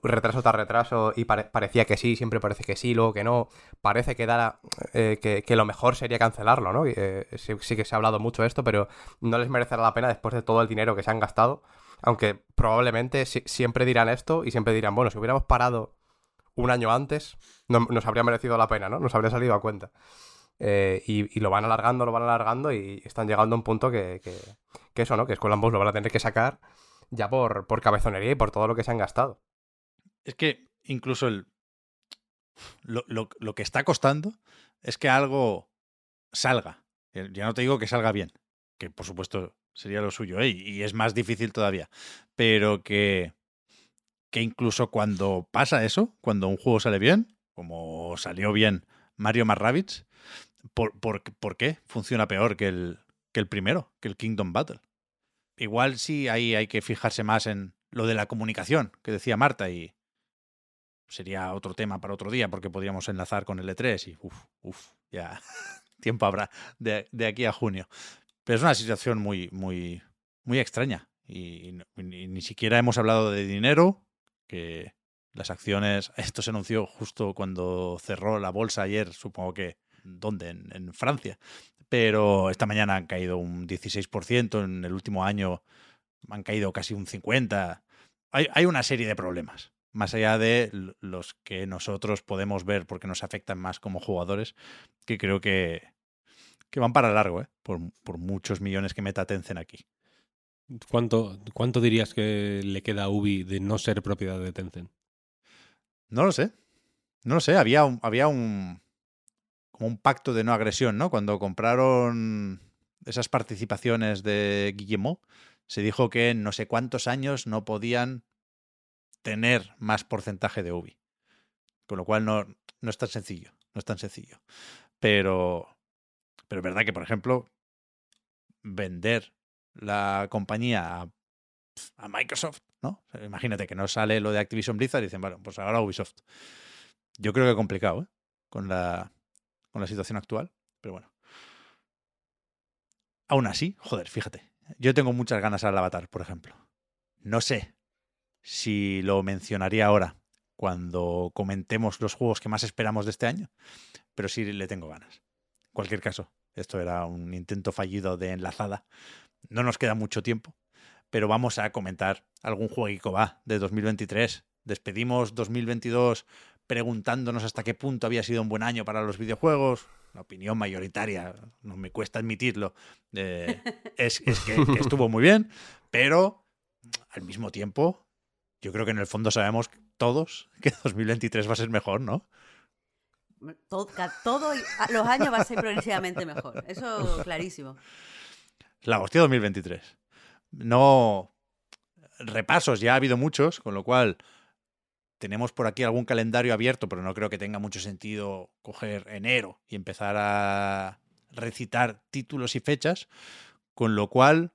retraso tras retraso y pare- parecía que sí, siempre parece que sí, luego que no. Parece que, da, eh, que, lo mejor sería cancelarlo, ¿no? Eh, sí, que se ha hablado mucho de esto, pero no les merecerá la pena después de todo el dinero que se han gastado. Aunque probablemente si- siempre dirán esto y siempre dirán, bueno, si hubiéramos parado un año antes, no- nos habría merecido la pena, ¿no? Nos habría salido a cuenta. Eh, y, lo van alargando, lo van alargando y están llegando a un punto que, que, que eso, ¿no? Que Skull Bones lo van a tener que sacar ya por, por cabezonería y por todo lo que se han gastado. Es que incluso el, lo, lo- lo que está costando es que algo salga. Eh, Ya no te digo que salga bien, que por supuesto sería lo suyo, ¿eh? y es más difícil todavía, pero que, que incluso cuando pasa eso, cuando un juego sale bien, como salió bien Mario más ¿por, por, por qué funciona peor que el, que el primero, que el Kingdom Battle? Igual sí ahí hay que fijarse más en lo de la comunicación que decía Marta y sería otro tema para otro día porque podríamos enlazar con el E3 y uff, uff, ya tiempo habrá de, aquí a junio. Pero es una situación muy, muy, muy extraña y, ni, siquiera hemos hablado de dinero, que las acciones, esto se anunció justo cuando cerró la bolsa ayer, supongo que, ¿dónde? En Francia. Pero esta mañana han caído un 16%, en el último año han caído casi un 50%. Hay, hay una serie de problemas, más allá de los que nosotros podemos ver porque nos afectan más como jugadores, que creo que, que van para largo, ¿eh? por, por muchos millones que meta Tencent aquí. ¿Cuánto, ¿Cuánto dirías que le queda a Ubi de no ser propiedad de Tencent? No lo sé. No lo sé. Había un, había un un pacto de no agresión, ¿no? Cuando compraron esas participaciones de Guillemot, se dijo que en no sé cuántos años no podían tener más porcentaje de Ubi. Con lo cual no, no es tan sencillo. No es tan sencillo. Pero, pero es verdad que, por ejemplo, vender la compañía a, Microsoft, ¿no? Imagínate que no sale lo de Activision Blizzard y dicen, bueno, pues ahora Ubisoft. Yo creo que complicado, ¿eh? Con la, con la situación actual, pero bueno. Aún así, joder, fíjate, yo tengo muchas ganas al Avatar, por ejemplo. No sé si lo mencionaría ahora cuando comentemos los juegos que más esperamos de este año, pero sí le tengo ganas. En cualquier caso, esto era un intento fallido de enlazada. No nos queda mucho tiempo, pero vamos a comentar algún jueguico va de 2023. Despedimos 2022 preguntándonos hasta qué punto había sido un buen año para los videojuegos. La opinión mayoritaria, no me cuesta admitirlo, eh, es, es que, que estuvo muy bien, pero al mismo tiempo, yo creo que en el fondo sabemos todos que 2023 va a ser mejor, ¿no? Todo, ca- todo y- a- los años va a ser progresivamente mejor. Eso clarísimo. La hostia 2023. No. Repasos, ya ha habido muchos, con lo cual tenemos por aquí algún calendario abierto, pero no creo que tenga mucho sentido coger enero y empezar a recitar títulos y fechas. Con lo cual,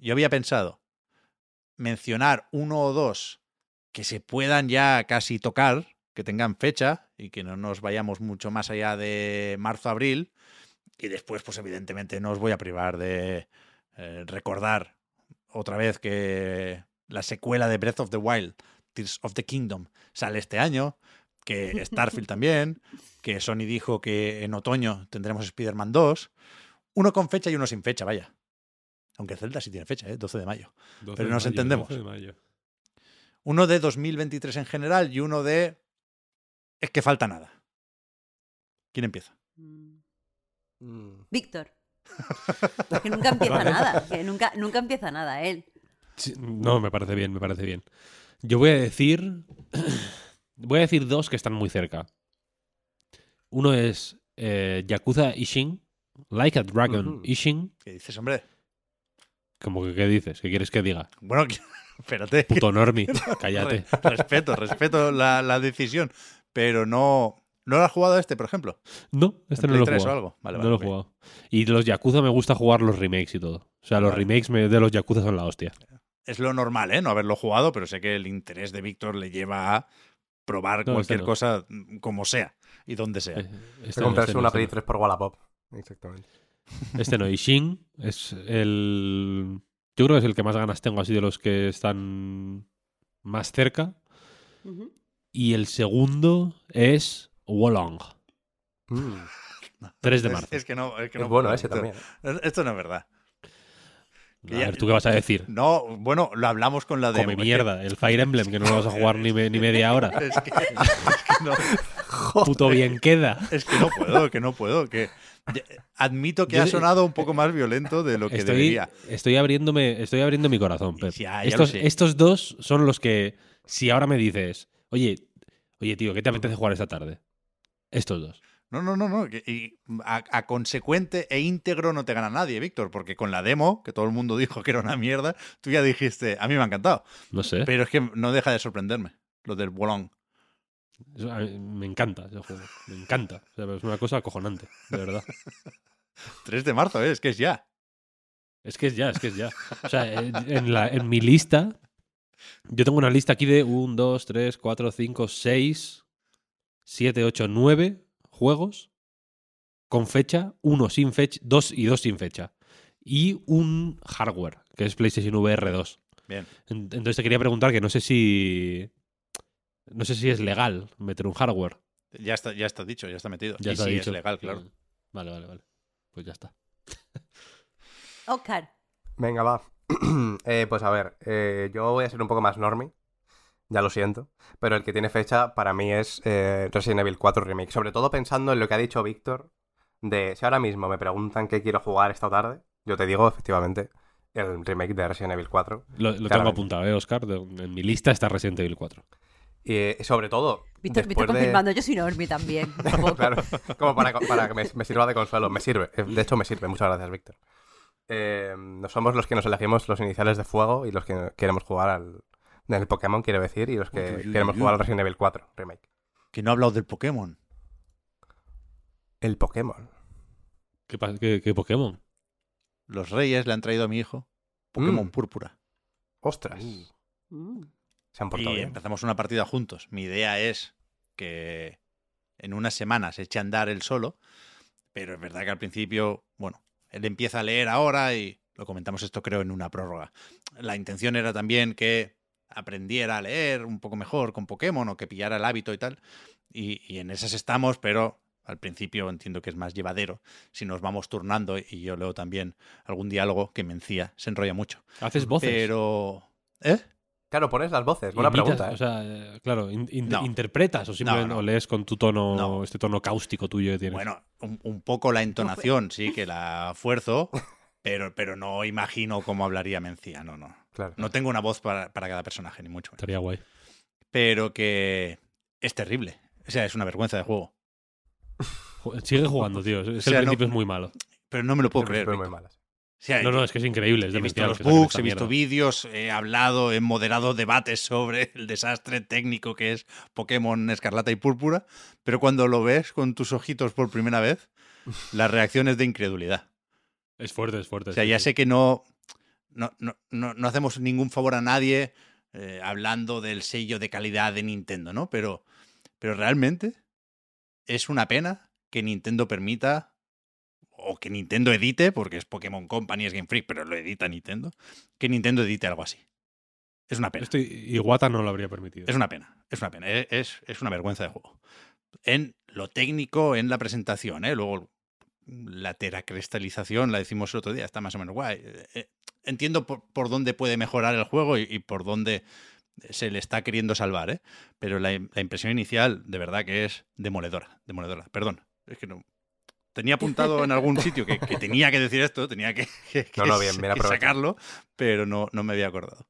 yo había pensado mencionar uno o dos que se puedan ya casi tocar, que tengan fecha y que no nos vayamos mucho más allá de marzo-abril. Y después, pues evidentemente no os voy a privar de eh, recordar otra vez que la secuela de Breath of the Wild, Tears of the Kingdom, sale este año, que Starfield también, que Sony dijo que en otoño tendremos Spider-Man 2, uno con fecha y uno sin fecha, vaya. Aunque Zelda sí tiene fecha, ¿eh? 12 de mayo. 12 Pero de nos mayo, entendemos. 12 de mayo. Uno de 2023 en general y uno de... Es que falta nada. ¿Quién empieza? Mm. Víctor. Que nunca empieza nada. Que nunca, nunca empieza nada él. Sí, no, me parece bien, me parece bien. Yo voy a decir. Voy a decir dos que están muy cerca. Uno es eh, Yakuza Ishin. Like a Dragon Ujú. Ishin. ¿Qué dices, hombre? Como que, ¿qué dices? ¿Qué quieres que diga? Bueno, que- espérate. Puto Normi, cállate. Re- respeto, respeto la, la decisión. Pero no... ¿No lo has jugado este, por ejemplo? No, este ¿En no lo he Play 3 o jugado. algo? Vale, no vale, lo he jugado. Y los Yakuza me gusta jugar los remakes y todo. O sea, los Vale. remakes me- de los Yakuza son la hostia. Es lo normal, ¿eh? No haberlo jugado, pero sé que el interés de Víctor le lleva a probar No, cualquier este no. cosa mm, como sea y donde sea. Eh, De Este, no, comprarse este no, una este Play no. 3 por Wallapop. Exactamente. Este no, Ishin es el. Yo creo que es el que más ganas tengo, así de los que están más cerca. Ujú. Y el segundo es Wolong. Mm. 3 de Es- marzo. Es, que no, es que Es no bueno puedo, ese esto- también. ¿eh? Esto no es verdad. A ver, ¿tú qué vas a decir? No, bueno, lo hablamos con la de. Come mierda, el Fire Emblem, que no lo vas a jugar ni, me- ni media hora. Es que, es que no, Puto bien queda. es que no puedo, que no puedo. Que admito que Yo- ha sonado un poco más violento de lo que Estoy, debería. estoy abriéndome, estoy abriendo mi corazón, Pep. Ya, ya lo estos, estos dos son los que, si ahora me dices, oye, oye, tío, ¿qué te apetece jugar esta tarde? Estos dos. No, no, no, no. y a, a consecuente e íntegro no te gana nadie, Víctor, porque con la demo, que todo el mundo dijo que era una mierda, tú ya dijiste, a mí me ha encantado. No sé. Pero es que no deja de sorprenderme lo del bolón. Eso, a mí me encanta ese juego. Me encanta. O sea, es una cosa acojonante, de verdad. 3 de marzo, ¿eh? es que es ya. Es que es ya, es que es ya. O sea, en, en la, en mi lista, yo tengo una lista aquí de 1, 2, 3, 4, 5, 6, 7, 8, 9 juegos con fecha, uno sin fecha, dos y dos sin fecha. Y un hardware, que es PlayStation VR 2. Bien. En- Entonces te quería preguntar que no sé si. No sé si es legal meter un hardware. Ya está, ya está dicho, ya está metido. Ya y está sí, dicho. es legal, claro. Mm. Vale, vale, vale. Pues ya está. Oscar. Venga, va. Eh, pues a ver, eh, yo voy a ser un poco más normie. Ya lo siento. Pero el que tiene fecha para mí es eh, Resident Evil 4 Remake. Sobre todo pensando en lo que ha dicho Víctor. De si ahora mismo me preguntan qué quiero jugar esta tarde, yo te digo efectivamente el remake de Resident Evil 4. Lo, lo tengo apuntado, ¿eh, Oscar? De- En mi lista está Resident Evil 4. Y eh, sobre todo. Víctor, después de- confirmando, yo soy Normi también. claro, como para, para que me, me sirva de consuelo. Me sirve, eh, de hecho me sirve. Muchas gracias, Víctor. Eh, no somos los que nos elegimos los iniciales de fuego y los que queremos jugar al del Pokémon, quiero decir, y los que Uy, queremos uy. jugar al Resident Evil 4 Remake. Que no ha hablado del Pokémon. El Pokémon. ¿Qué, qué- qué Pokémon? Los reyes le han traído a mi hijo Pokémon Mm. púrpura. Ostras. Mm. Se han portado Y bien. empezamos una partida juntos. Mi idea es que en unas semanas eche a andar él solo, pero es verdad que al principio, bueno, él empieza a leer ahora y lo comentamos esto creo en una prórroga. La intención era también que aprendiera a leer un poco mejor con Pokémon o que pillara el hábito y tal. Y, y en esas estamos, pero al principio entiendo que es más llevadero si nos vamos turnando y yo leo también algún diálogo que Mencía se enrolla mucho. ¿Haces voces? Pero... ¿Eh? Claro, pones las voces. Buena Imitas, pregunta, ¿eh? O sea, eh, claro, in- in- No. ¿interpretas o simplemente No, no. o lees con tu tono, No. este tono cáustico tuyo que tienes? Bueno, un, un poco la entonación, sí, que la fuerzo, pero, pero no imagino cómo hablaría Mencía, no, no. Claro. No tengo una voz para, para cada personaje, ni mucho menos. Estaría guay. Pero que es terrible. O sea, es una vergüenza de juego. Ju- Sigue jugando, tío. Es- O el sea, no- principio es muy malo. Pero no me lo puedo creer. muy malas. O sea, No, no, es que es increíble. Es he visto los bugs, he visto vídeos, he hablado, he moderado debates sobre el desastre técnico que es Pokémon Escarlata y Púrpura, pero cuando lo ves con tus ojitos por primera vez, la reacción es de incredulidad. Es fuerte, es fuerte. O sea, sí, ya sí. sé que no, no, no, no, no hacemos ningún favor a nadie eh, hablando del sello de calidad de Nintendo, ¿no? Pero, pero realmente es una pena que Nintendo permita o que Nintendo edite, porque es Pokémon Company, es Game Freak, pero lo edita Nintendo, que Nintendo edite algo así. Es una pena. Esto Iwata no lo habría permitido. Es una pena, es una pena, e- es, es una vergüenza de juego. En lo técnico, en la presentación, ¿eh? luego la teracristalización, la decimos el otro día, está más o menos guay. Eh, Entiendo por, por dónde puede mejorar el juego y, y por dónde se le está queriendo salvar, ¿eh? pero la, la impresión inicial de verdad que es demoledora, demoledora. Perdón, es que no... Tenía apuntado en algún sitio que, que tenía que decir esto, tenía que, que- No, bien, bien sacarlo, pero no, no me había acordado.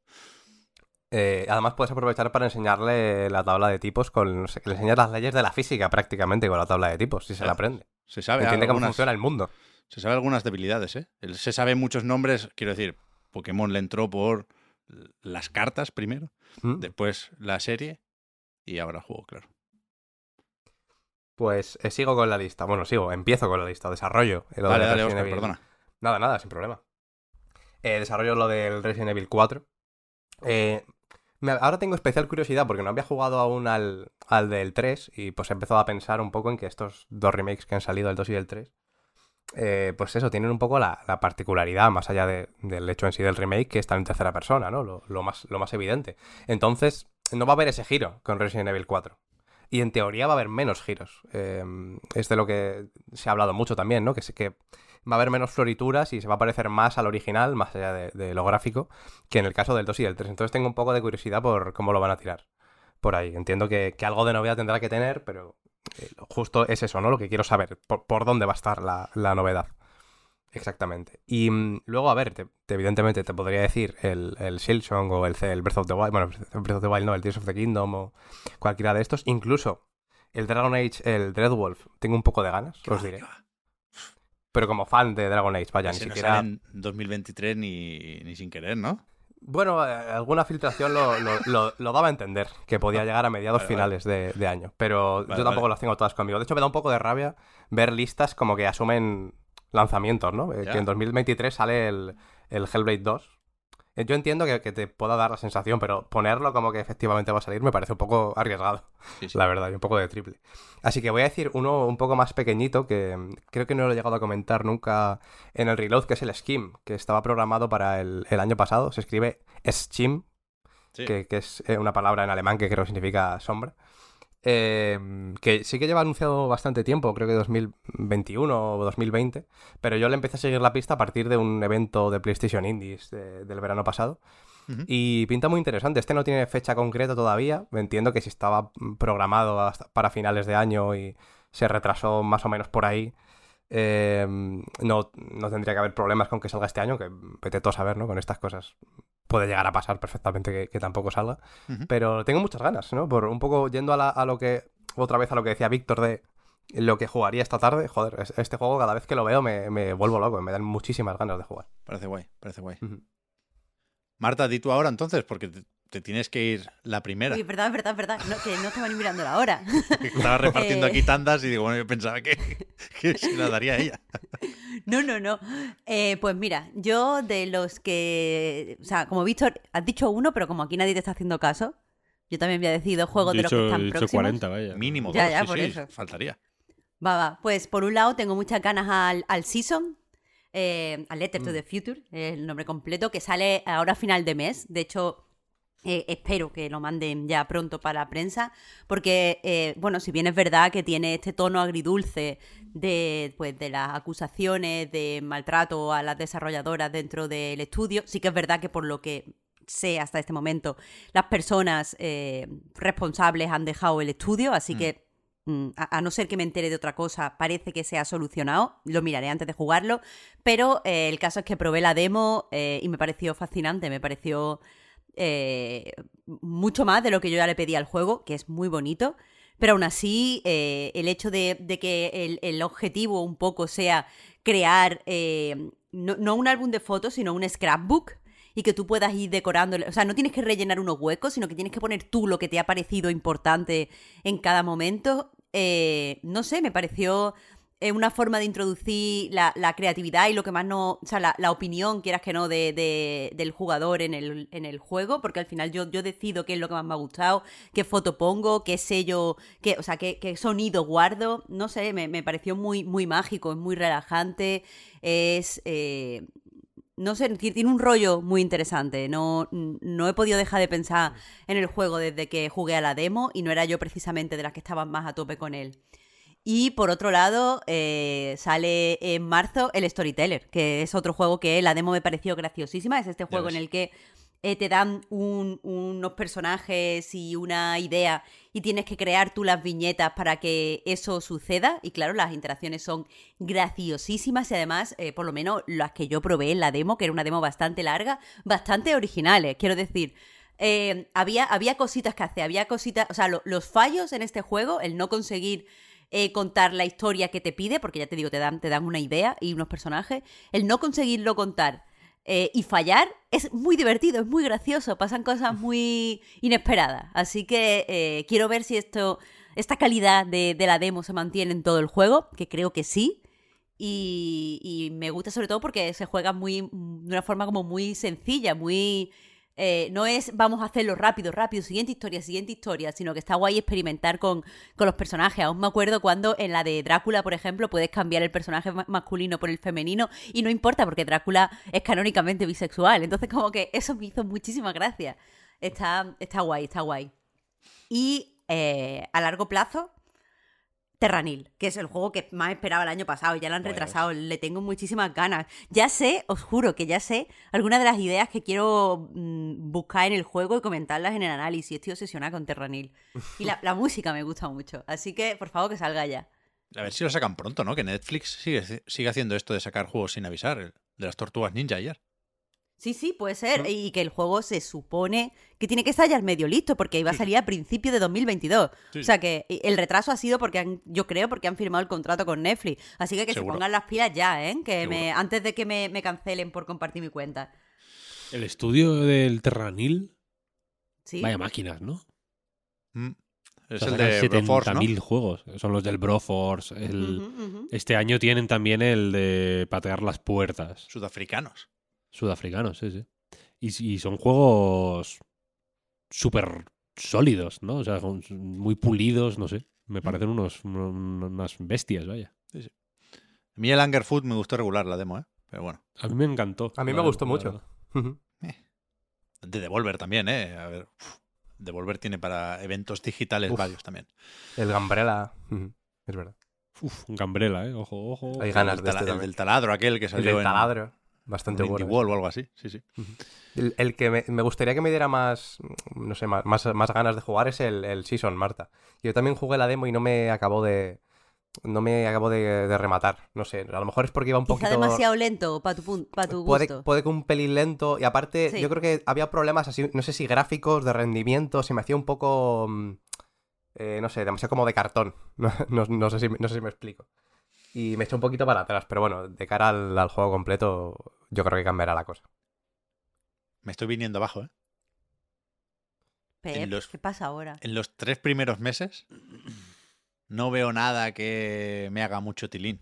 Eh, además puedes aprovechar para enseñarle la tabla de tipos con... no sé, Le enseñas las leyes de la física prácticamente con la tabla de tipos, si se la aprende. Se sabe Entiende cómo algunas- funciona el mundo. Se sabe algunas debilidades, ¿eh? Se sabe muchos nombres, quiero decir, Pokémon le entró por las cartas primero, ¿Mm? después la serie y ahora el juego, claro. Pues eh, sigo con la lista. Bueno, sigo, empiezo con la lista. Desarrollo. eh, lo Dale, del dale, Resident Oscar, Evil. perdona. Nada, nada, sin problema. Eh, desarrollo lo del Resident Evil 4. Eh, ahora tengo especial curiosidad porque no había jugado aún al, al del 3 y pues he empezado a pensar un poco en que estos dos remakes que han salido, el 2 y el 3, eh, pues eso, tienen un poco la, la particularidad, más allá de- del hecho en sí del remake, que están en tercera persona, ¿no? Lo, más, lo más evidente. Entonces, no va a haber ese giro con Resident Evil 4. Y en teoría va a haber menos giros. Eh, es de lo que se ha hablado mucho también, ¿no? Que, que va a haber menos florituras y se va a parecer más al original, más allá de, de lo gráfico, que en el caso del 2 y del 3. Entonces tengo un poco de curiosidad por cómo lo van a tirar por ahí. Entiendo que, que algo de novedad tendrá que tener, pero eh, justo es eso, ¿no? Lo que quiero saber, por, por dónde va a estar la, la novedad. Exactamente. Y mm, luego, a ver, te- te- evidentemente te podría decir el, el Silksong o el, el Breath of the Wild, bueno, el Breath of the Wild no, el Tears of the Kingdom o cualquiera de estos. Incluso el Dragon Age, el Dreadwolf, tengo un poco de ganas, ¿Qué os diré. va? Pero como fan de Dragon Age, vaya, ni no siquiera... sale en 2023 ni, ni sin querer, ¿no? Bueno, eh, alguna filtración lo, lo- lo- lo daba a entender, que podía llegar a mediados Vale, vale. finales de, de año. Pero Vale, yo tampoco las tengo todas conmigo. De hecho, me da un poco de rabia ver listas como que asumen lanzamientos, ¿no? Eh. Que en 2023 sale el, el Hellblade 2. Eh, Yo entiendo que, que te pueda dar la sensación, pero ponerlo como que efectivamente va a salir me parece un poco arriesgado, Sí, sí. la verdad, y un poco de triple. Así que voy a decir uno un poco más pequeñito que creo que no lo he llegado a comentar nunca en el reload, que es el Scheme, que estaba programado para el, el año pasado. Se escribe Scheme, Sí. que, que es eh, una palabra en alemán que creo que significa sombra. Eh, que sí que lleva anunciado bastante tiempo, creo que 2021 o 2020, pero yo le empecé a seguir la pista a partir de un evento de PlayStation Indies de- del verano pasado. Y pinta muy interesante. Este no tiene fecha concreta todavía. Entiendo que si estaba mm, programado hasta para finales de año y se retrasó más o menos por ahí, eh, no, no tendría que haber problemas con que salga este año, que vete todo a saber, ¿no? Con estas cosas puede llegar a pasar perfectamente que, que tampoco salga. Pero tengo muchas ganas, ¿no? Por un poco yendo a, la- a lo que, otra vez a lo que decía Víctor de lo que jugaría esta tarde, joder, es- este juego cada vez que lo veo me, me vuelvo loco, me dan muchísimas ganas de jugar. Parece guay, parece guay. Marta, di tú ahora entonces, porque te, tienes que ir la primera. Uy, verdad, verdad, verdad. No, que no estaba ni mirando la hora. Estaba repartiendo Eh. aquí tandas y digo, bueno, yo pensaba que, que se la daría a ella. No, no, no. Eh, pues mira, yo de los que. O sea, como Víctor, has dicho uno, pero como aquí nadie te está haciendo caso, yo también había decidido juegos de los que están dicho próximos. 40, vaya. Mínimo Ya, dos, ya, sí, por sí, eso. faltaría. Va, va. Pues por un lado tengo muchas ganas al, al Season, eh, al Letter Mm. to the Future, el nombre completo, que sale ahora a final de mes. De hecho, eh, espero que lo manden ya pronto para la prensa, porque, eh, bueno, si bien es verdad que tiene este tono agridulce de, pues, de las acusaciones de maltrato a las desarrolladoras dentro del estudio, sí que es verdad que por lo que sé hasta este momento, las personas eh, responsables han dejado el estudio, así que mm, a, a no ser que me entere de otra cosa, parece que se ha solucionado. Lo miraré antes de jugarlo. Pero eh, el caso es que probé la demo eh, y me pareció fascinante. Me pareció eh, mucho más de lo que yo ya le pedí al juego, que es muy bonito. Pero aún así, eh, el hecho de, que el, el objetivo un poco sea crear eh, no, no un álbum de fotos, sino un scrapbook y que tú puedas ir decorando. O sea, no tienes que rellenar unos huecos, sino que tienes que poner tú lo que te ha parecido importante en cada momento. Eh, no sé, me pareció eh, una forma de introducir la, la creatividad y lo que más no. O sea, la, la opinión, quieras que no, de, de- del jugador en el, en el juego, porque al final yo, yo decido qué es lo que más me ha gustado, qué foto pongo, qué sello, qué, o sea, qué, qué sonido guardo. No sé, me, me pareció muy, muy mágico, es muy relajante. Es. eh, no sé, ti- tiene un rollo muy interesante. No, no he podido dejar de pensar en el juego desde que jugué a la demo y no era yo precisamente de las que estaban más a tope con él. Y por otro lado, eh, sale en marzo el Storyteller, que es otro juego que la demo me pareció graciosísima. Es este juego en el que eh, te dan un- unos personajes y una idea y tienes que crear tú las viñetas para que eso suceda. Y claro, las interacciones son graciosísimas y además, eh, por lo menos las que yo probé en la demo, que era una demo bastante larga, bastante originales. Quiero decir, eh, había, había cositas que hacer, había cositas, o sea, lo- los fallos en este juego, el no conseguir eh, contar la historia que te pide, porque ya te digo, te dan, te dan una idea y unos personajes, el no conseguirlo contar eh, y fallar es muy divertido, es muy gracioso, pasan cosas muy inesperadas. Así que eh, quiero ver si esto, esta calidad de, la demo se mantiene en todo el juego, que creo que sí. Y, y me gusta sobre todo porque se juega muy de una forma como muy sencilla, muy eh, no es vamos a hacerlo rápido, rápido, siguiente historia, siguiente historia, sino que está guay experimentar con, con los personajes. Aún me acuerdo cuando en la de Drácula, por ejemplo, puedes cambiar el personaje ma- masculino por el femenino y no importa porque Drácula es canónicamente bisexual. Entonces como que eso me hizo muchísima gracia. Está, está guay, está guay. Y eh, a largo plazo, Terranil, que es el juego que más esperaba el año pasado, ya lo han Bueno. retrasado, le tengo muchísimas ganas. Ya sé, os juro que ya sé algunas de las ideas que quiero mm, buscar en el juego y comentarlas en el análisis. Estoy obsesionada con Terranil. Y la, la música me gusta mucho, así que por favor que salga ya. A ver si lo sacan pronto, ¿no? Que Netflix sigue, sigue haciendo esto de sacar juegos sin avisar. de las tortugas ninja ayer. Sí, sí, puede ser. Y que el juego se supone que tiene que estar ya medio listo, porque iba a salir a principios de 2022. Sí. O sea que el retraso ha sido porque han, yo creo, porque han firmado el contrato con Netflix. Así que que Seguro. se pongan las pilas ya, ¿eh? Que Seguro. me, antes de que me, me cancelen por compartir mi cuenta. El estudio del Terranil, Sí. vaya máquinas, ¿no? Mm. Es O sea, el de Broforce, ¿no? 70.000 juegos. Son los del Broforce. El... Este año tienen también el de patear las puertas. Sudafricanos. Sudafricanos, sí, sí. Y, son juegos súper sólidos, ¿no? O sea, son muy pulidos, no sé. Me parecen unos, uno- unas bestias, vaya. A mí el Anger Food me gustó regular la demo, ¿eh? Pero bueno. A mí me encantó. A mí me gustó mucho. Ujú. De Devolver también, ¿eh? A ver, uf, Devolver tiene para eventos digitales Uf. varios también. El Gambrela. Es verdad. Uf, un Gambrela, ¿eh? Ojo, ojo. Hay ganas el, de este el del taladro aquel que El salió del en taladro. Bastante un Indie bueno. Wall o algo así. Sí, sí. El, el que me, me gustaría que me diera más, no sé, más, más, más ganas de jugar es el, el Season, Marta. Yo también jugué la demo y no me acabó de... No me acabó de, de rematar. No sé, a lo mejor es porque iba un Quizá poquito... demasiado lento para tu, pa' tu Puede, gusto. puede que un pelín lento. Y aparte, Sí. yo creo que había problemas así, no sé si gráficos, de rendimiento, se me hacía un poco... mm, eh, no sé, demasiado como de cartón. No, no- no sé si, no sé si me explico. Y me eché un poquito para atrás, pero bueno, de cara al, al juego completo, yo creo que cambiará la cosa. Me estoy viniendo abajo, ¿eh? Pep, en los- ¿Qué pasa ahora? En los tres primeros meses no veo nada que me haga mucho tilín.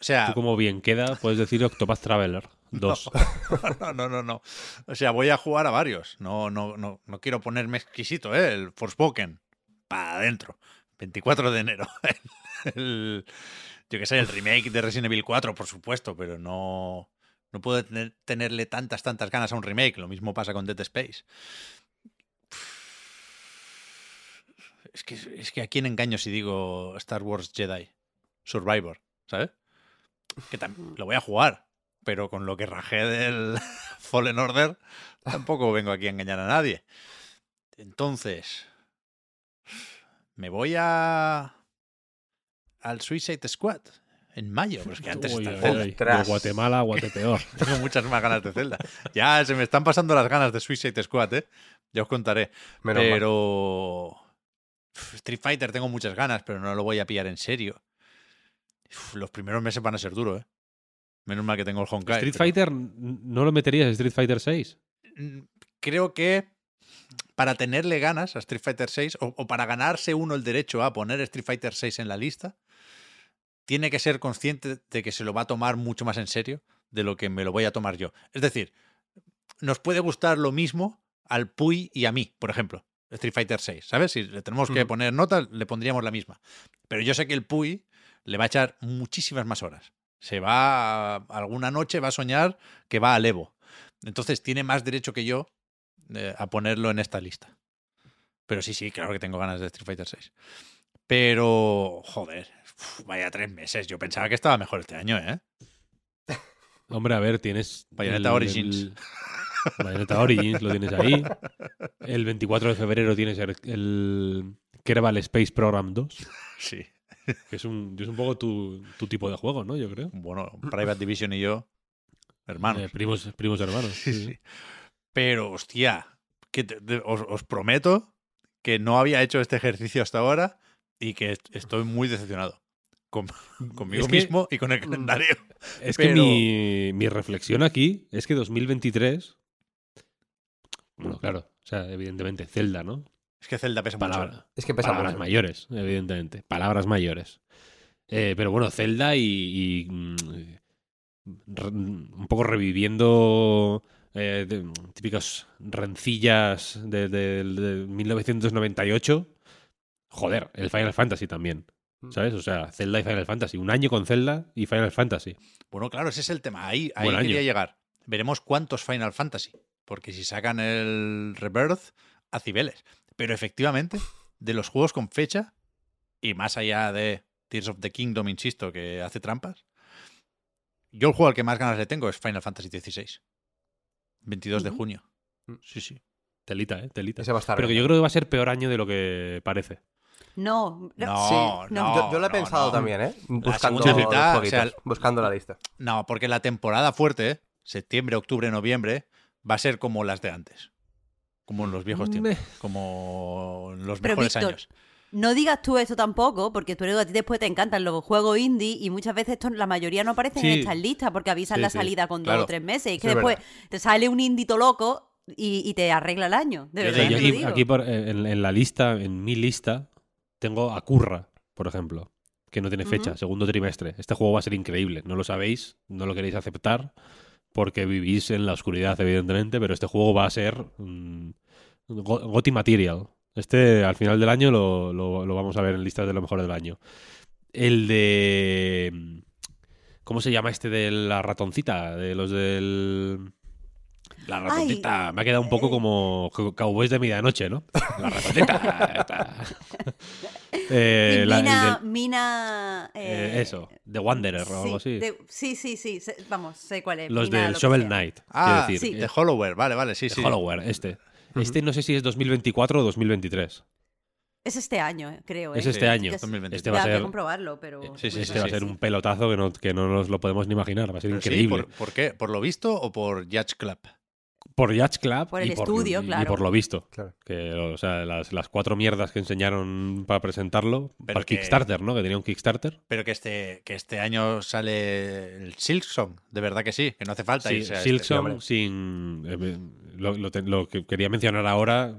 O sea, Tú como bien queda, puedes decir Octopath Traveler 2. no, no, no, no. O sea, voy a jugar a varios. No, no, no, no quiero ponerme exquisito, ¿eh? El Forspoken. Para adentro. 24 de enero. El- yo qué sé, el remake de Resident Evil 4, por supuesto, pero no. No puedo tener- tenerle tantas, tantas ganas a un remake. Lo mismo pasa con Dead Space. Es que, es que a quién engaño si digo Star Wars Jedi Survivor, ¿sabes? Que lo voy a jugar, pero con lo que rajé del Fallen Order, tampoco vengo aquí a engañar a nadie. Entonces, me voy a al Suicide Squad en mayo, pero es que antes Uy, está Zelda. uy. Ostras. De Guatemala a Guatepeor. Tengo muchas más ganas de Zelda. Ya se me están pasando las ganas de Suicide Squad, ¿eh? Ya os contaré. Menos pero Uf, Street Fighter tengo muchas ganas, pero no lo voy a pillar en serio. Uf, los primeros meses van a ser duros, ¿eh? Menos mal que tengo el Honkai. Street pero- Fighter, ¿no lo meterías en Street Fighter 6? Mm, Creo que para tenerle ganas a Street Fighter 6 o, o para ganarse uno el derecho a poner Street Fighter 6 en la lista, tiene que ser consciente de que se lo va a tomar mucho más en serio de lo que me lo voy a tomar yo. Es decir, nos puede gustar lo mismo al Puy y a mí, por ejemplo, Street Fighter 6, ¿sabes? Si le tenemos que poner nota, le pondríamos la misma. Pero yo sé que el Puy le va a echar muchísimas más horas. Se va, a- alguna noche va a soñar que va al Evo. Entonces tiene más derecho que yo eh, a ponerlo en esta lista. Pero sí, sí, claro que tengo ganas de Street Fighter 6. Pero, joder, uf, vaya tres meses. Yo pensaba que estaba mejor este año, ¿eh? Hombre, a ver, tienes. Bayonetta Origins. el- Bayonetta Origins, lo tienes ahí. El 24 de febrero tienes el, el Kerbal Space Program 2, Sí. que es un, es un poco tu, tu tipo de juego, ¿no? Yo creo. Bueno, Private Division y yo, hermanos. Eh, primos, primos hermanos. Sí, sí. Pero, hostia, que te- te- os, os prometo que no había hecho este ejercicio hasta ahora y que est- estoy muy decepcionado. Con, conmigo Es que- mismo y con el calendario. Es que Pero- mi, mi reflexión aquí es que 2023. Bueno, claro, o sea, evidentemente, Zelda, ¿no? Es que Zelda pesa mucho. Palabra- Es que pesa palabras mucho. mayores, evidentemente. Palabras mayores. Eh, pero bueno, Zelda y. y, mm, re- un poco reviviendo eh, de- típicas rencillas de, de- de 1998. Joder, el Final Fantasy también. Mm. ¿Sabes? O sea, Zelda y Final Fantasy. Un año con Zelda y Final Fantasy. Bueno, claro, ese es el tema. Ahí, ahí año. quería llegar. Veremos cuántos Final Fantasy. Porque si sacan el Rebirth, a Cibeles. Pero efectivamente, de los juegos con fecha, y más allá de Tears of the Kingdom, insisto, que hace trampas, yo el juego al que más ganas le tengo es Final Fantasy XVI. 22 de junio. Mm. Sí, sí. Telita, ¿eh? Telita. Ese va a estar Pero que yo creo que va a ser peor año de lo que parece. No, No, Sí, no, yo, yo lo he no, pensado no. también, ¿eh? Buscando los o sea, la lista. No, porque la temporada fuerte, septiembre, octubre, noviembre, va a ser como las de antes. Como en los viejos tiempos. Meh. Como en los Pero, mejores Víctor, años. No digas tú eso tampoco, porque tú luego a ti después te encantan los juegos indie y muchas veces esto, la mayoría no aparecen en estas listas porque avisan Sí, la sí, salida con claro. dos o tres meses. Y es que después verdad. te sale un indito loco y, y te arregla el año. De Yo verdad Yo te lo aquí, digo. aquí por- en, en la lista, en mi lista, tengo a Curra, por ejemplo, que no tiene fecha, segundo trimestre. Este juego va a ser increíble. No lo sabéis, no lo queréis aceptar, porque vivís en la oscuridad, evidentemente, pero este juego va a ser mm, Go- Goti Material. Este al final del año lo, lo- lo vamos a ver en listas de lo mejor del año. El de... mm, ¿Cómo se llama este de la ratoncita? De los del... La ratoncita. Me ha quedado un poco como co- Cowboys de medianoche, ¿no? La ratoncita. Está. Eh, la- Mina, del- Mina eh, eh, eso, The Wanderer o algo sí, así. de- sí, sí, sí, vamos, sé cuál es. Los Mina, del lo que Shovel. Knight. Ah, decir. sí. de Hollowware, vale, vale, sí, The sí. Hollowware, este. Este no sé si es 2024 o 2023. Es este año, eh, creo. Es ¿eh? este año. Ya sé- 2023. Este va a ya, ser, comprobarlo, pero... Sí, sí, este sí, va a sí. ser un pelotazo que no, que no nos lo podemos ni imaginar. Va a ser Pero sí, increíble. ¿por, por qué? ¿Por lo visto o por Judge Club? Por Yacht Club Por y, el por, estudio, y- y claro. por lo visto. Claro. Que, o sea, las, las cuatro mierdas que enseñaron para presentarlo, Pero para que- Kickstarter, ¿no? Que tenía un Kickstarter. Pero que este, que este año sale el Silksong, de verdad que sí, que no hace falta Sí, este. Silksong hombre. sin... eh, lo, lo te- lo que quería mencionar ahora,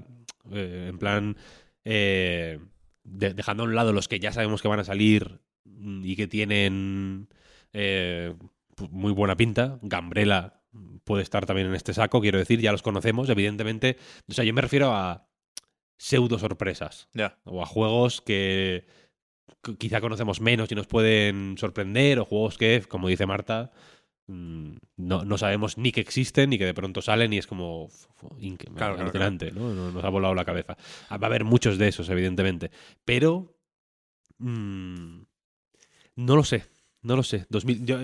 eh, en plan... eh, de- dejando a un lado los que ya sabemos que van a salir y que tienen eh, muy buena pinta. Gambrela puede estar también en este saco, quiero decir, ya los conocemos, evidentemente. O sea, yo me refiero a pseudo sorpresas Ya. o a juegos que qu- quizá conocemos menos y nos pueden sorprender, o juegos que, como dice Marta, mm, no, no sabemos ni que existen y que de pronto salen y es como Claro, claro. No- Nos ha volado la cabeza. Ah, Va a haber muchos de esos, evidentemente. Pero mm, no lo sé. No lo sé. 2000, yo,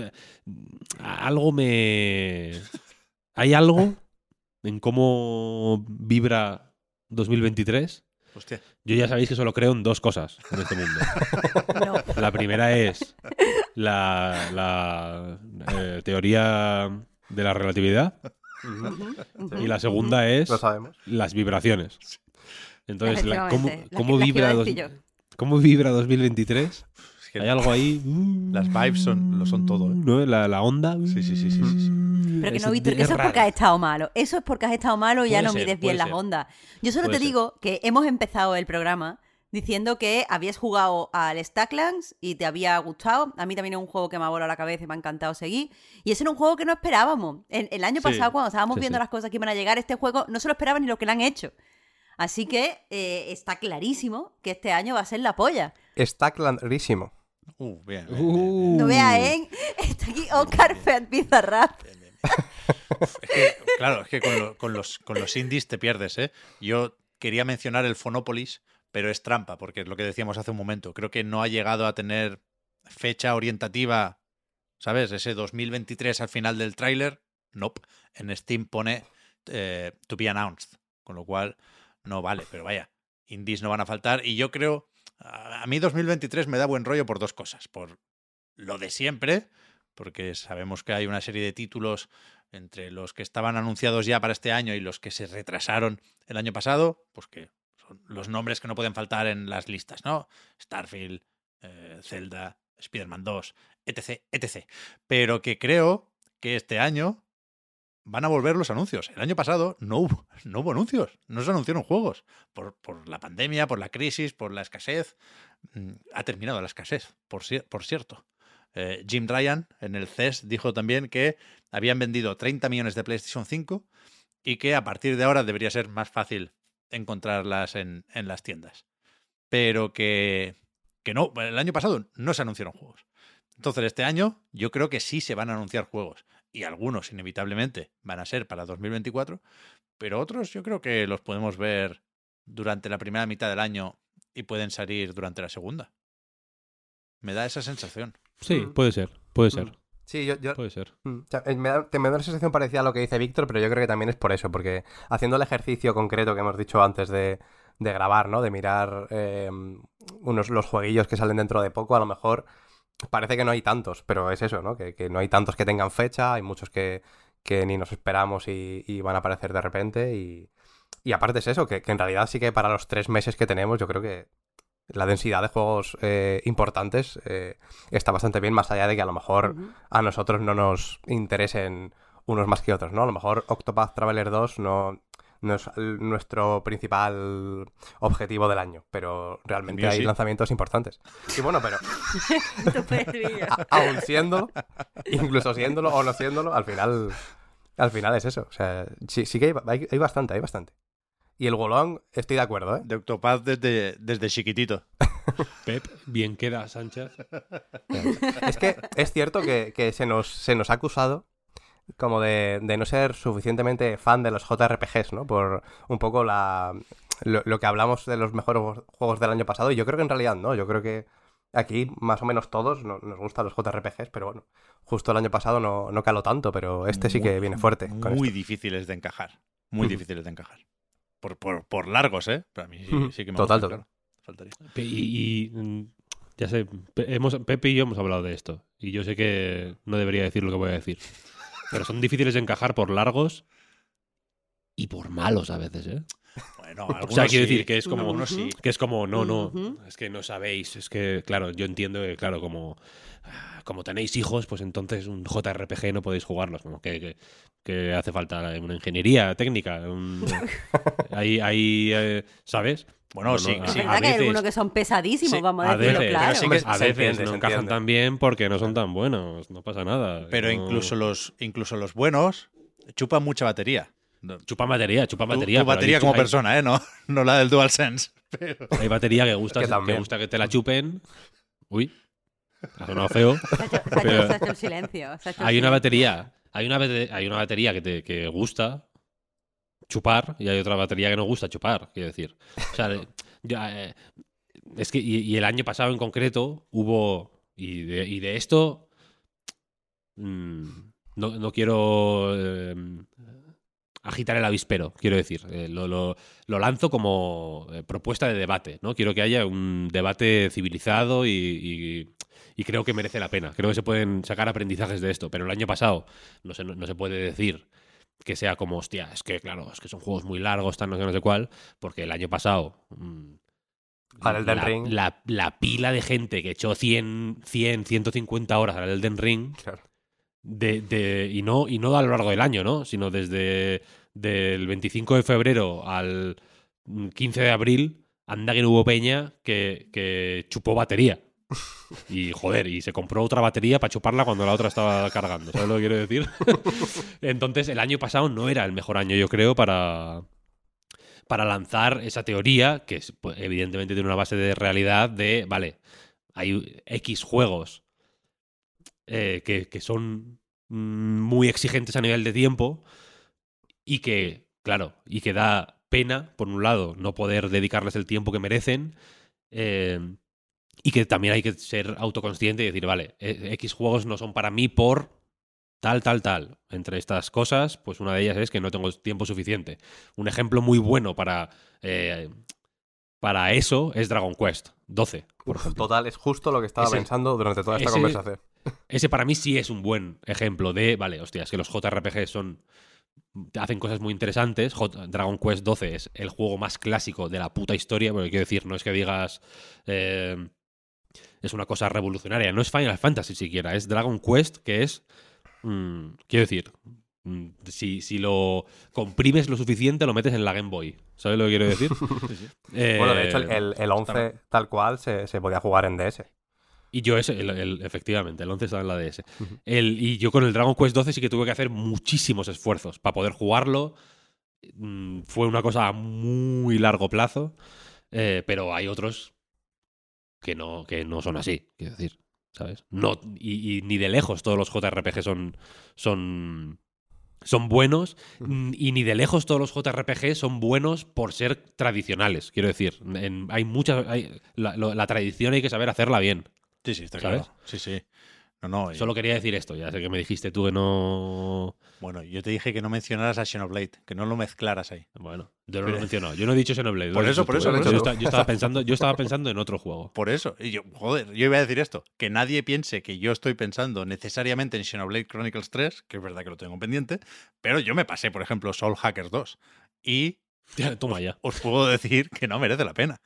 algo me. ¿Hay algo en cómo vibra 2023? Hostia. Yo ya sabéis que solo creo en dos cosas en este mundo. No. La primera es la, la, eh, teoría de la relatividad y la segunda es Lo sabemos. las vibraciones. Entonces, la- ¿cómo, cómo la vibra dos-. ¿cómo vibra 2023? Es que Hay algo ahí. Las vibes son, lo son todo, ¿eh? ¿no? La, la onda. Sí, sí, sí, sí, sí, sí. Pero que no, Víctor, que es eso es porque has estado malo. Eso es porque has estado malo y ya no ser, mides bien las ser. ondas. Yo solo Puede te ser. digo que hemos empezado el programa diciendo que habías jugado al Stacklands y te había gustado. A mí también es un juego que me ha volado la cabeza y me ha encantado seguir. Y ese era un juego que no esperábamos. El, el año Sí, pasado, cuando estábamos sí, viendo sí. las cosas que iban a llegar, este juego no se lo esperaba ni lo que le han hecho. Así que eh, está clarísimo que este año va a ser la polla. Está clarísimo. Uh, bien. bien, bien. Uh. No veas, ¿eh? Está aquí Oscar Fed Bizarrap. Es que, claro, es que con, lo- con los, con los indies te pierdes, ¿eh? Yo quería mencionar el Fonopolis, pero es trampa, porque es lo que decíamos hace un momento. Creo que no ha llegado a tener fecha orientativa, ¿sabes? Ese 2023 al final del tráiler, nope. En Steam pone eh, to be announced, con lo cual no vale, pero vaya, indies no van a faltar. Y yo creo, a mí 2023 me da buen rollo por dos cosas. Por lo de siempre, porque sabemos que hay una serie de títulos entre los que estaban anunciados ya para este año y los que se retrasaron el año pasado, pues que son los nombres que no pueden faltar en las listas, ¿no? Starfield, eh, Zelda, Spider-Man 2, etc, etc. Pero que creo que este año van a volver los anuncios. El año pasado no hubo, no anuncios, no se anunciaron juegos. Por, por la pandemia, por la crisis, por la escasez. Mm, Ha terminado la escasez, por cierto. Eh, Jim Ryan en el CES dijo también que habían vendido 30 millones de PlayStation 5 y que a partir de ahora debería ser más fácil encontrarlas en, en las tiendas. Pero que, que no, el año pasado no se anunciaron juegos. Entonces este año yo creo que sí se van a anunciar juegos y algunos inevitablemente van a ser para 2024, pero otros yo creo que los podemos ver durante la primera mitad del año y pueden salir durante la segunda. Me da esa sensación. Sí, Mm. puede ser, puede ser, Mm. Sí, yo, yo- puede ser. Mm, o sea, eh, me, da, te- me da una sensación parecida a lo que dice Víctor, pero yo creo que también es por eso, porque haciendo el ejercicio concreto que hemos dicho antes de, de grabar, ¿no? De mirar eh, unos, los jueguillos que salen dentro de poco, a lo mejor parece que no hay tantos, pero es eso, ¿no? Que, que no hay tantos que tengan fecha, hay muchos que, que ni nos esperamos y, y van a aparecer de repente y, y aparte es eso, que, que en realidad sí que para los tres meses que tenemos yo creo que la densidad de juegos eh, importantes eh, está bastante bien, más allá de que a lo mejor a nosotros no nos interesen unos más que otros, ¿no? A lo mejor Octopath Traveler 2 no, no es el- nuestro principal objetivo del año, pero realmente hay sí. lanzamientos importantes. Y bueno, pero aún siéndolo, incluso siéndolo o no siéndolo, al final Al final es eso. O sea, sí, sí que hay, hay- hay bastante, hay bastante. Y el Wolong, estoy de acuerdo, ¿eh? De Octopath desde, desde chiquitito. Pep, bien queda, Sánchez. Es que es cierto que, que se, nos, se nos ha acusado como de, de no ser suficientemente fan de los JRPGs, ¿no? Por un poco la lo, lo que hablamos de los mejores juegos del año pasado. Y yo creo que en realidad no. Yo creo que aquí más o menos todos no- nos gustan los JRPGs, pero bueno, justo el año pasado no, no caló tanto, pero este sí que viene fuerte. con Muy esto. difíciles de encajar. Muy difíciles de encajar. Por, por, por largos, ¿eh? Para mí sí, que me Total, total. claro. Faltaría. Y, y, mm, ya sé, hemos, Pepe y yo hemos hablado de esto. Y yo sé que no debería decir lo que voy a decir. Pero son difíciles de encajar por largos y por malos a veces, ¿eh? Bueno, O sea, algunos quiero sí, decir que es como, algunos que es como, no, no, es que no sabéis, es que, claro, yo entiendo que, claro, como, como tenéis hijos, pues entonces un JRPG no podéis jugarlos, como que, que, que hace falta una ingeniería técnica, un- hay, hay, eh, ¿sabes? Bueno, No, sí, no, Es sí. a verdad que hay algunos que son pesadísimos, Sí, vamos a a decirlo veces, claro. sí que- a veces entiende, no encajan tan bien porque no son tan buenos, no pasa nada. Pero no- incluso los, incluso los buenos chupan mucha batería. No, Chupan batería, chupan tu- batería. tu batería como hay- persona, ¿eh? No, no la del DualSense. Pero... Hay batería que gusta, Es que gusta que te la chupen. Uy, ha sonado feo. Se ha hecho, se ha hecho- Pero- se ha hecho el silencio. se ha hecho el Hay una silencio. batería, hay una, bate- hay una batería que te que gusta chupar y hay otra batería que no gusta chupar, quiero decir. O sea, ya, eh, es que y, y el año pasado en concreto hubo y de, y de esto mm, no, no quiero eh, agitar el avispero, quiero decir. Eh, lo, lo- lo lanzo como propuesta de debate, ¿no? Quiero que haya un debate civilizado y, y- y creo que merece la pena. Creo que se pueden sacar aprendizajes de esto, pero el año pasado no se, no, se puede decir que sea como, hostia, es que claro, es que son juegos muy largos, tan no sé, no sé cuál, porque el año pasado... mm, Al Elden la, Ring. La, la pila de gente que echó 100, 100 150 horas al Elden Ring Claro. de, de- y, no, y no a lo largo del año, ¿no? Sino desde del 25 de febrero al mm, 15 de abril, anda que no hubo peña que, que chupó batería. Y joder, y se compró otra batería para chuparla cuando la otra estaba cargando. ¿Sabes lo que quiero decir? Entonces, el año pasado no era el mejor año, yo creo, para, para lanzar esa teoría, que es, pues, evidentemente tiene una base de realidad de, vale, hay X juegos eh, que, que son muy exigentes a nivel de tiempo y que, claro, y que da pena, por un lado, no poder dedicarles el tiempo que merecen. eh, y que también hay que ser autoconsciente y decir, vale, eh, X juegos no son para mí por tal, tal, tal. Entre estas cosas, pues una de ellas es que no tengo tiempo suficiente. Un ejemplo muy bueno para, eh, para eso es Dragon Quest 12, por Uf, total, es justo lo que estaba Ese- pensando durante toda esta ese- conversación. Ese para mí sí es un buen ejemplo de, vale, hostia, es que los JRPG son hacen cosas muy interesantes. J- Dragon Quest 12 es el juego más clásico de la puta historia, porque quiero decir, no es que digas eh, es una cosa revolucionaria, no es Final Fantasy siquiera, es Dragon Quest que es mm, quiero decir, mm, si, si lo comprimes lo suficiente lo metes en la Game Boy. ¿Sabes lo que quiero decir? Bueno, de hecho, el, Eh, el, el 11 tal cual se, se podía jugar en DS. Y yo ese, el, efectivamente, el 11 estaba en la DS. El, y yo con el Dragon Quest 12 sí que tuve que hacer muchísimos esfuerzos para poder jugarlo. Mm, Fue una cosa a muy largo plazo, eh, pero hay otros que no, que no son así, quiero decir, ¿sabes? No, y, y ni de lejos todos los JRPG son, son, son buenos, mm, y ni de lejos todos los JRPG son buenos por ser tradicionales, quiero decir. En- hay muchas... hay- la, tradición hay que saber hacerla bien. Sí, sí, está ¿Sabes? claro. Sí, sí. No, no. Solo quería decir esto, ya sé que me dijiste tú que no... Bueno, yo te dije que no mencionaras a Xenoblade, que no lo mezclaras ahí. Bueno, yo no lo he mencionado. Yo no he dicho Xenoblade. Por eso, por eso, Yo, estaba pensando, yo estaba pensando en otro juego. Por eso. Y yo, joder, yo iba a decir esto, que nadie piense que yo estoy pensando necesariamente en Xenoblade Chronicles 3, que es verdad que lo tengo pendiente, pero yo me pasé, por ejemplo, Soul Hackers 2. Y Toma ya. os puedo decir que no merece la pena.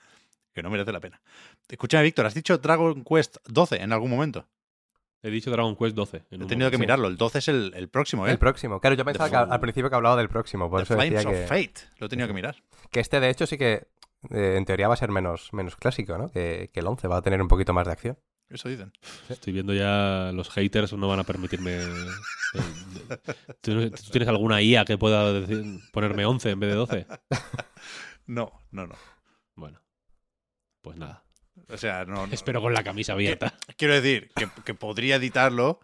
Que no merece la pena. Escúchame, Víctor, ¿has dicho Dragon Quest 12 en algún momento? He dicho Dragon Quest 12. en He tenido que mirarlo. El 12 es el, el próximo, ¿eh? El próximo. Claro, yo pensaba que al, al principio que hablaba del próximo, por The eso Flames decía of que, Fate. Lo he tenido que mirar. que este de hecho sí que eh, en teoría va a ser menos, menos clásico, ¿no? Que, que el 11 va a tener un poquito más de acción. Eso dicen. Estoy viendo ya los haters no van a permitirme. eh, ¿Tú, tienes alguna IA que pueda decir- ponerme 11 en vez de 12? No, no, no. Bueno, pues nada. O sea, no. no. Espero con la camisa abierta. Quiero decir que, que podría editarlo,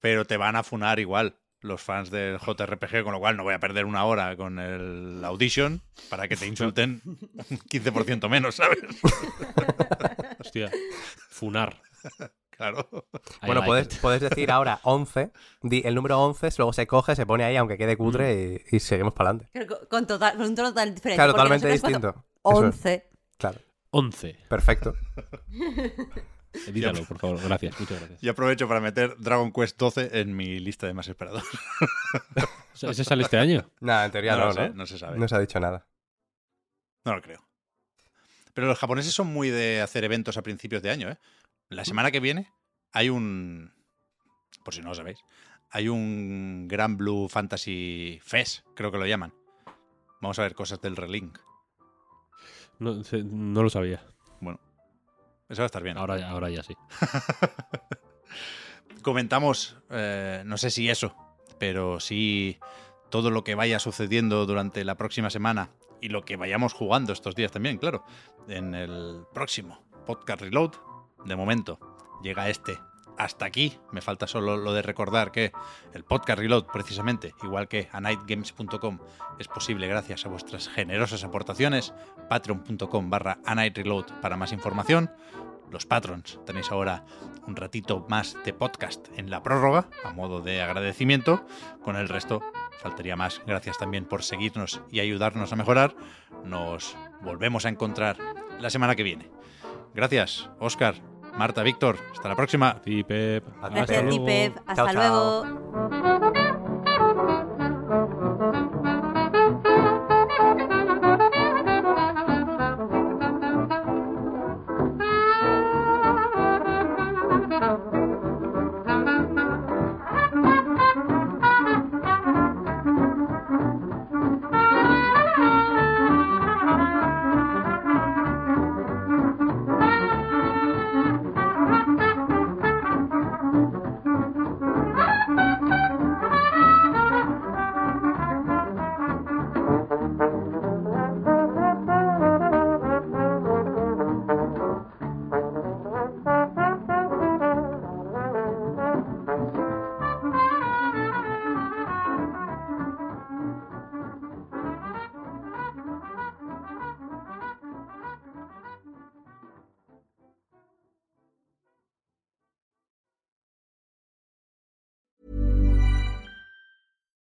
pero te van a funar igual los fans del JRPG, con lo cual no voy a perder una hora con el Audition para que te insulten un 15% menos, ¿sabes? Hostia, funar. Claro. I Bueno, like puedes, decir ahora 11, di el número 11, luego se coge, se pone ahí, aunque quede cutre, y, y seguimos para adelante. Con- Con, total, con un tono total diferente. Claro, totalmente distinto. cuando- Eso es. 11. Claro, 11. perfecto. Edítalo, por favor. Gracias, muchas gracias. Y aprovecho para meter Dragon Quest 12 en mi lista de más esperados. ¿Ese sale este año? Nada, en teoría No no, ¿no? sé, no se sabe. No se ha dicho nada. No lo creo. Pero los japoneses son muy de hacer eventos a principios de año, ¿eh? La semana que viene hay un. Por si no lo sabéis. Hay un Gran Blue Fantasy Fest, creo que lo llaman. Vamos a ver cosas del Relink. No, se- no lo sabía. Bueno, eso va a estar bien. Ahora, ya- ahora ya sí. Comentamos, eh, no sé si eso, pero sí todo lo que vaya sucediendo durante la próxima semana y lo que vayamos jugando estos días también, claro, en el próximo podcast Reload. De momento, llega este hasta aquí. Me falta solo lo de recordar que el podcast Reload, precisamente, igual que a nightgames.com, es posible gracias a vuestras generosas aportaciones. Patreon.com barra a Night Reload para más información. Los patrons tenéis ahora un ratito más de podcast en la prórroga, a modo de agradecimiento. Con el resto, faltaría más. Gracias también por seguirnos y ayudarnos a mejorar. Nos volvemos a encontrar la semana que viene. Gracias, Oscar, Marta, Víctor. Hasta la próxima. Pep. Hasta Gracias ti, luego. Pep. Hasta Chao, chao.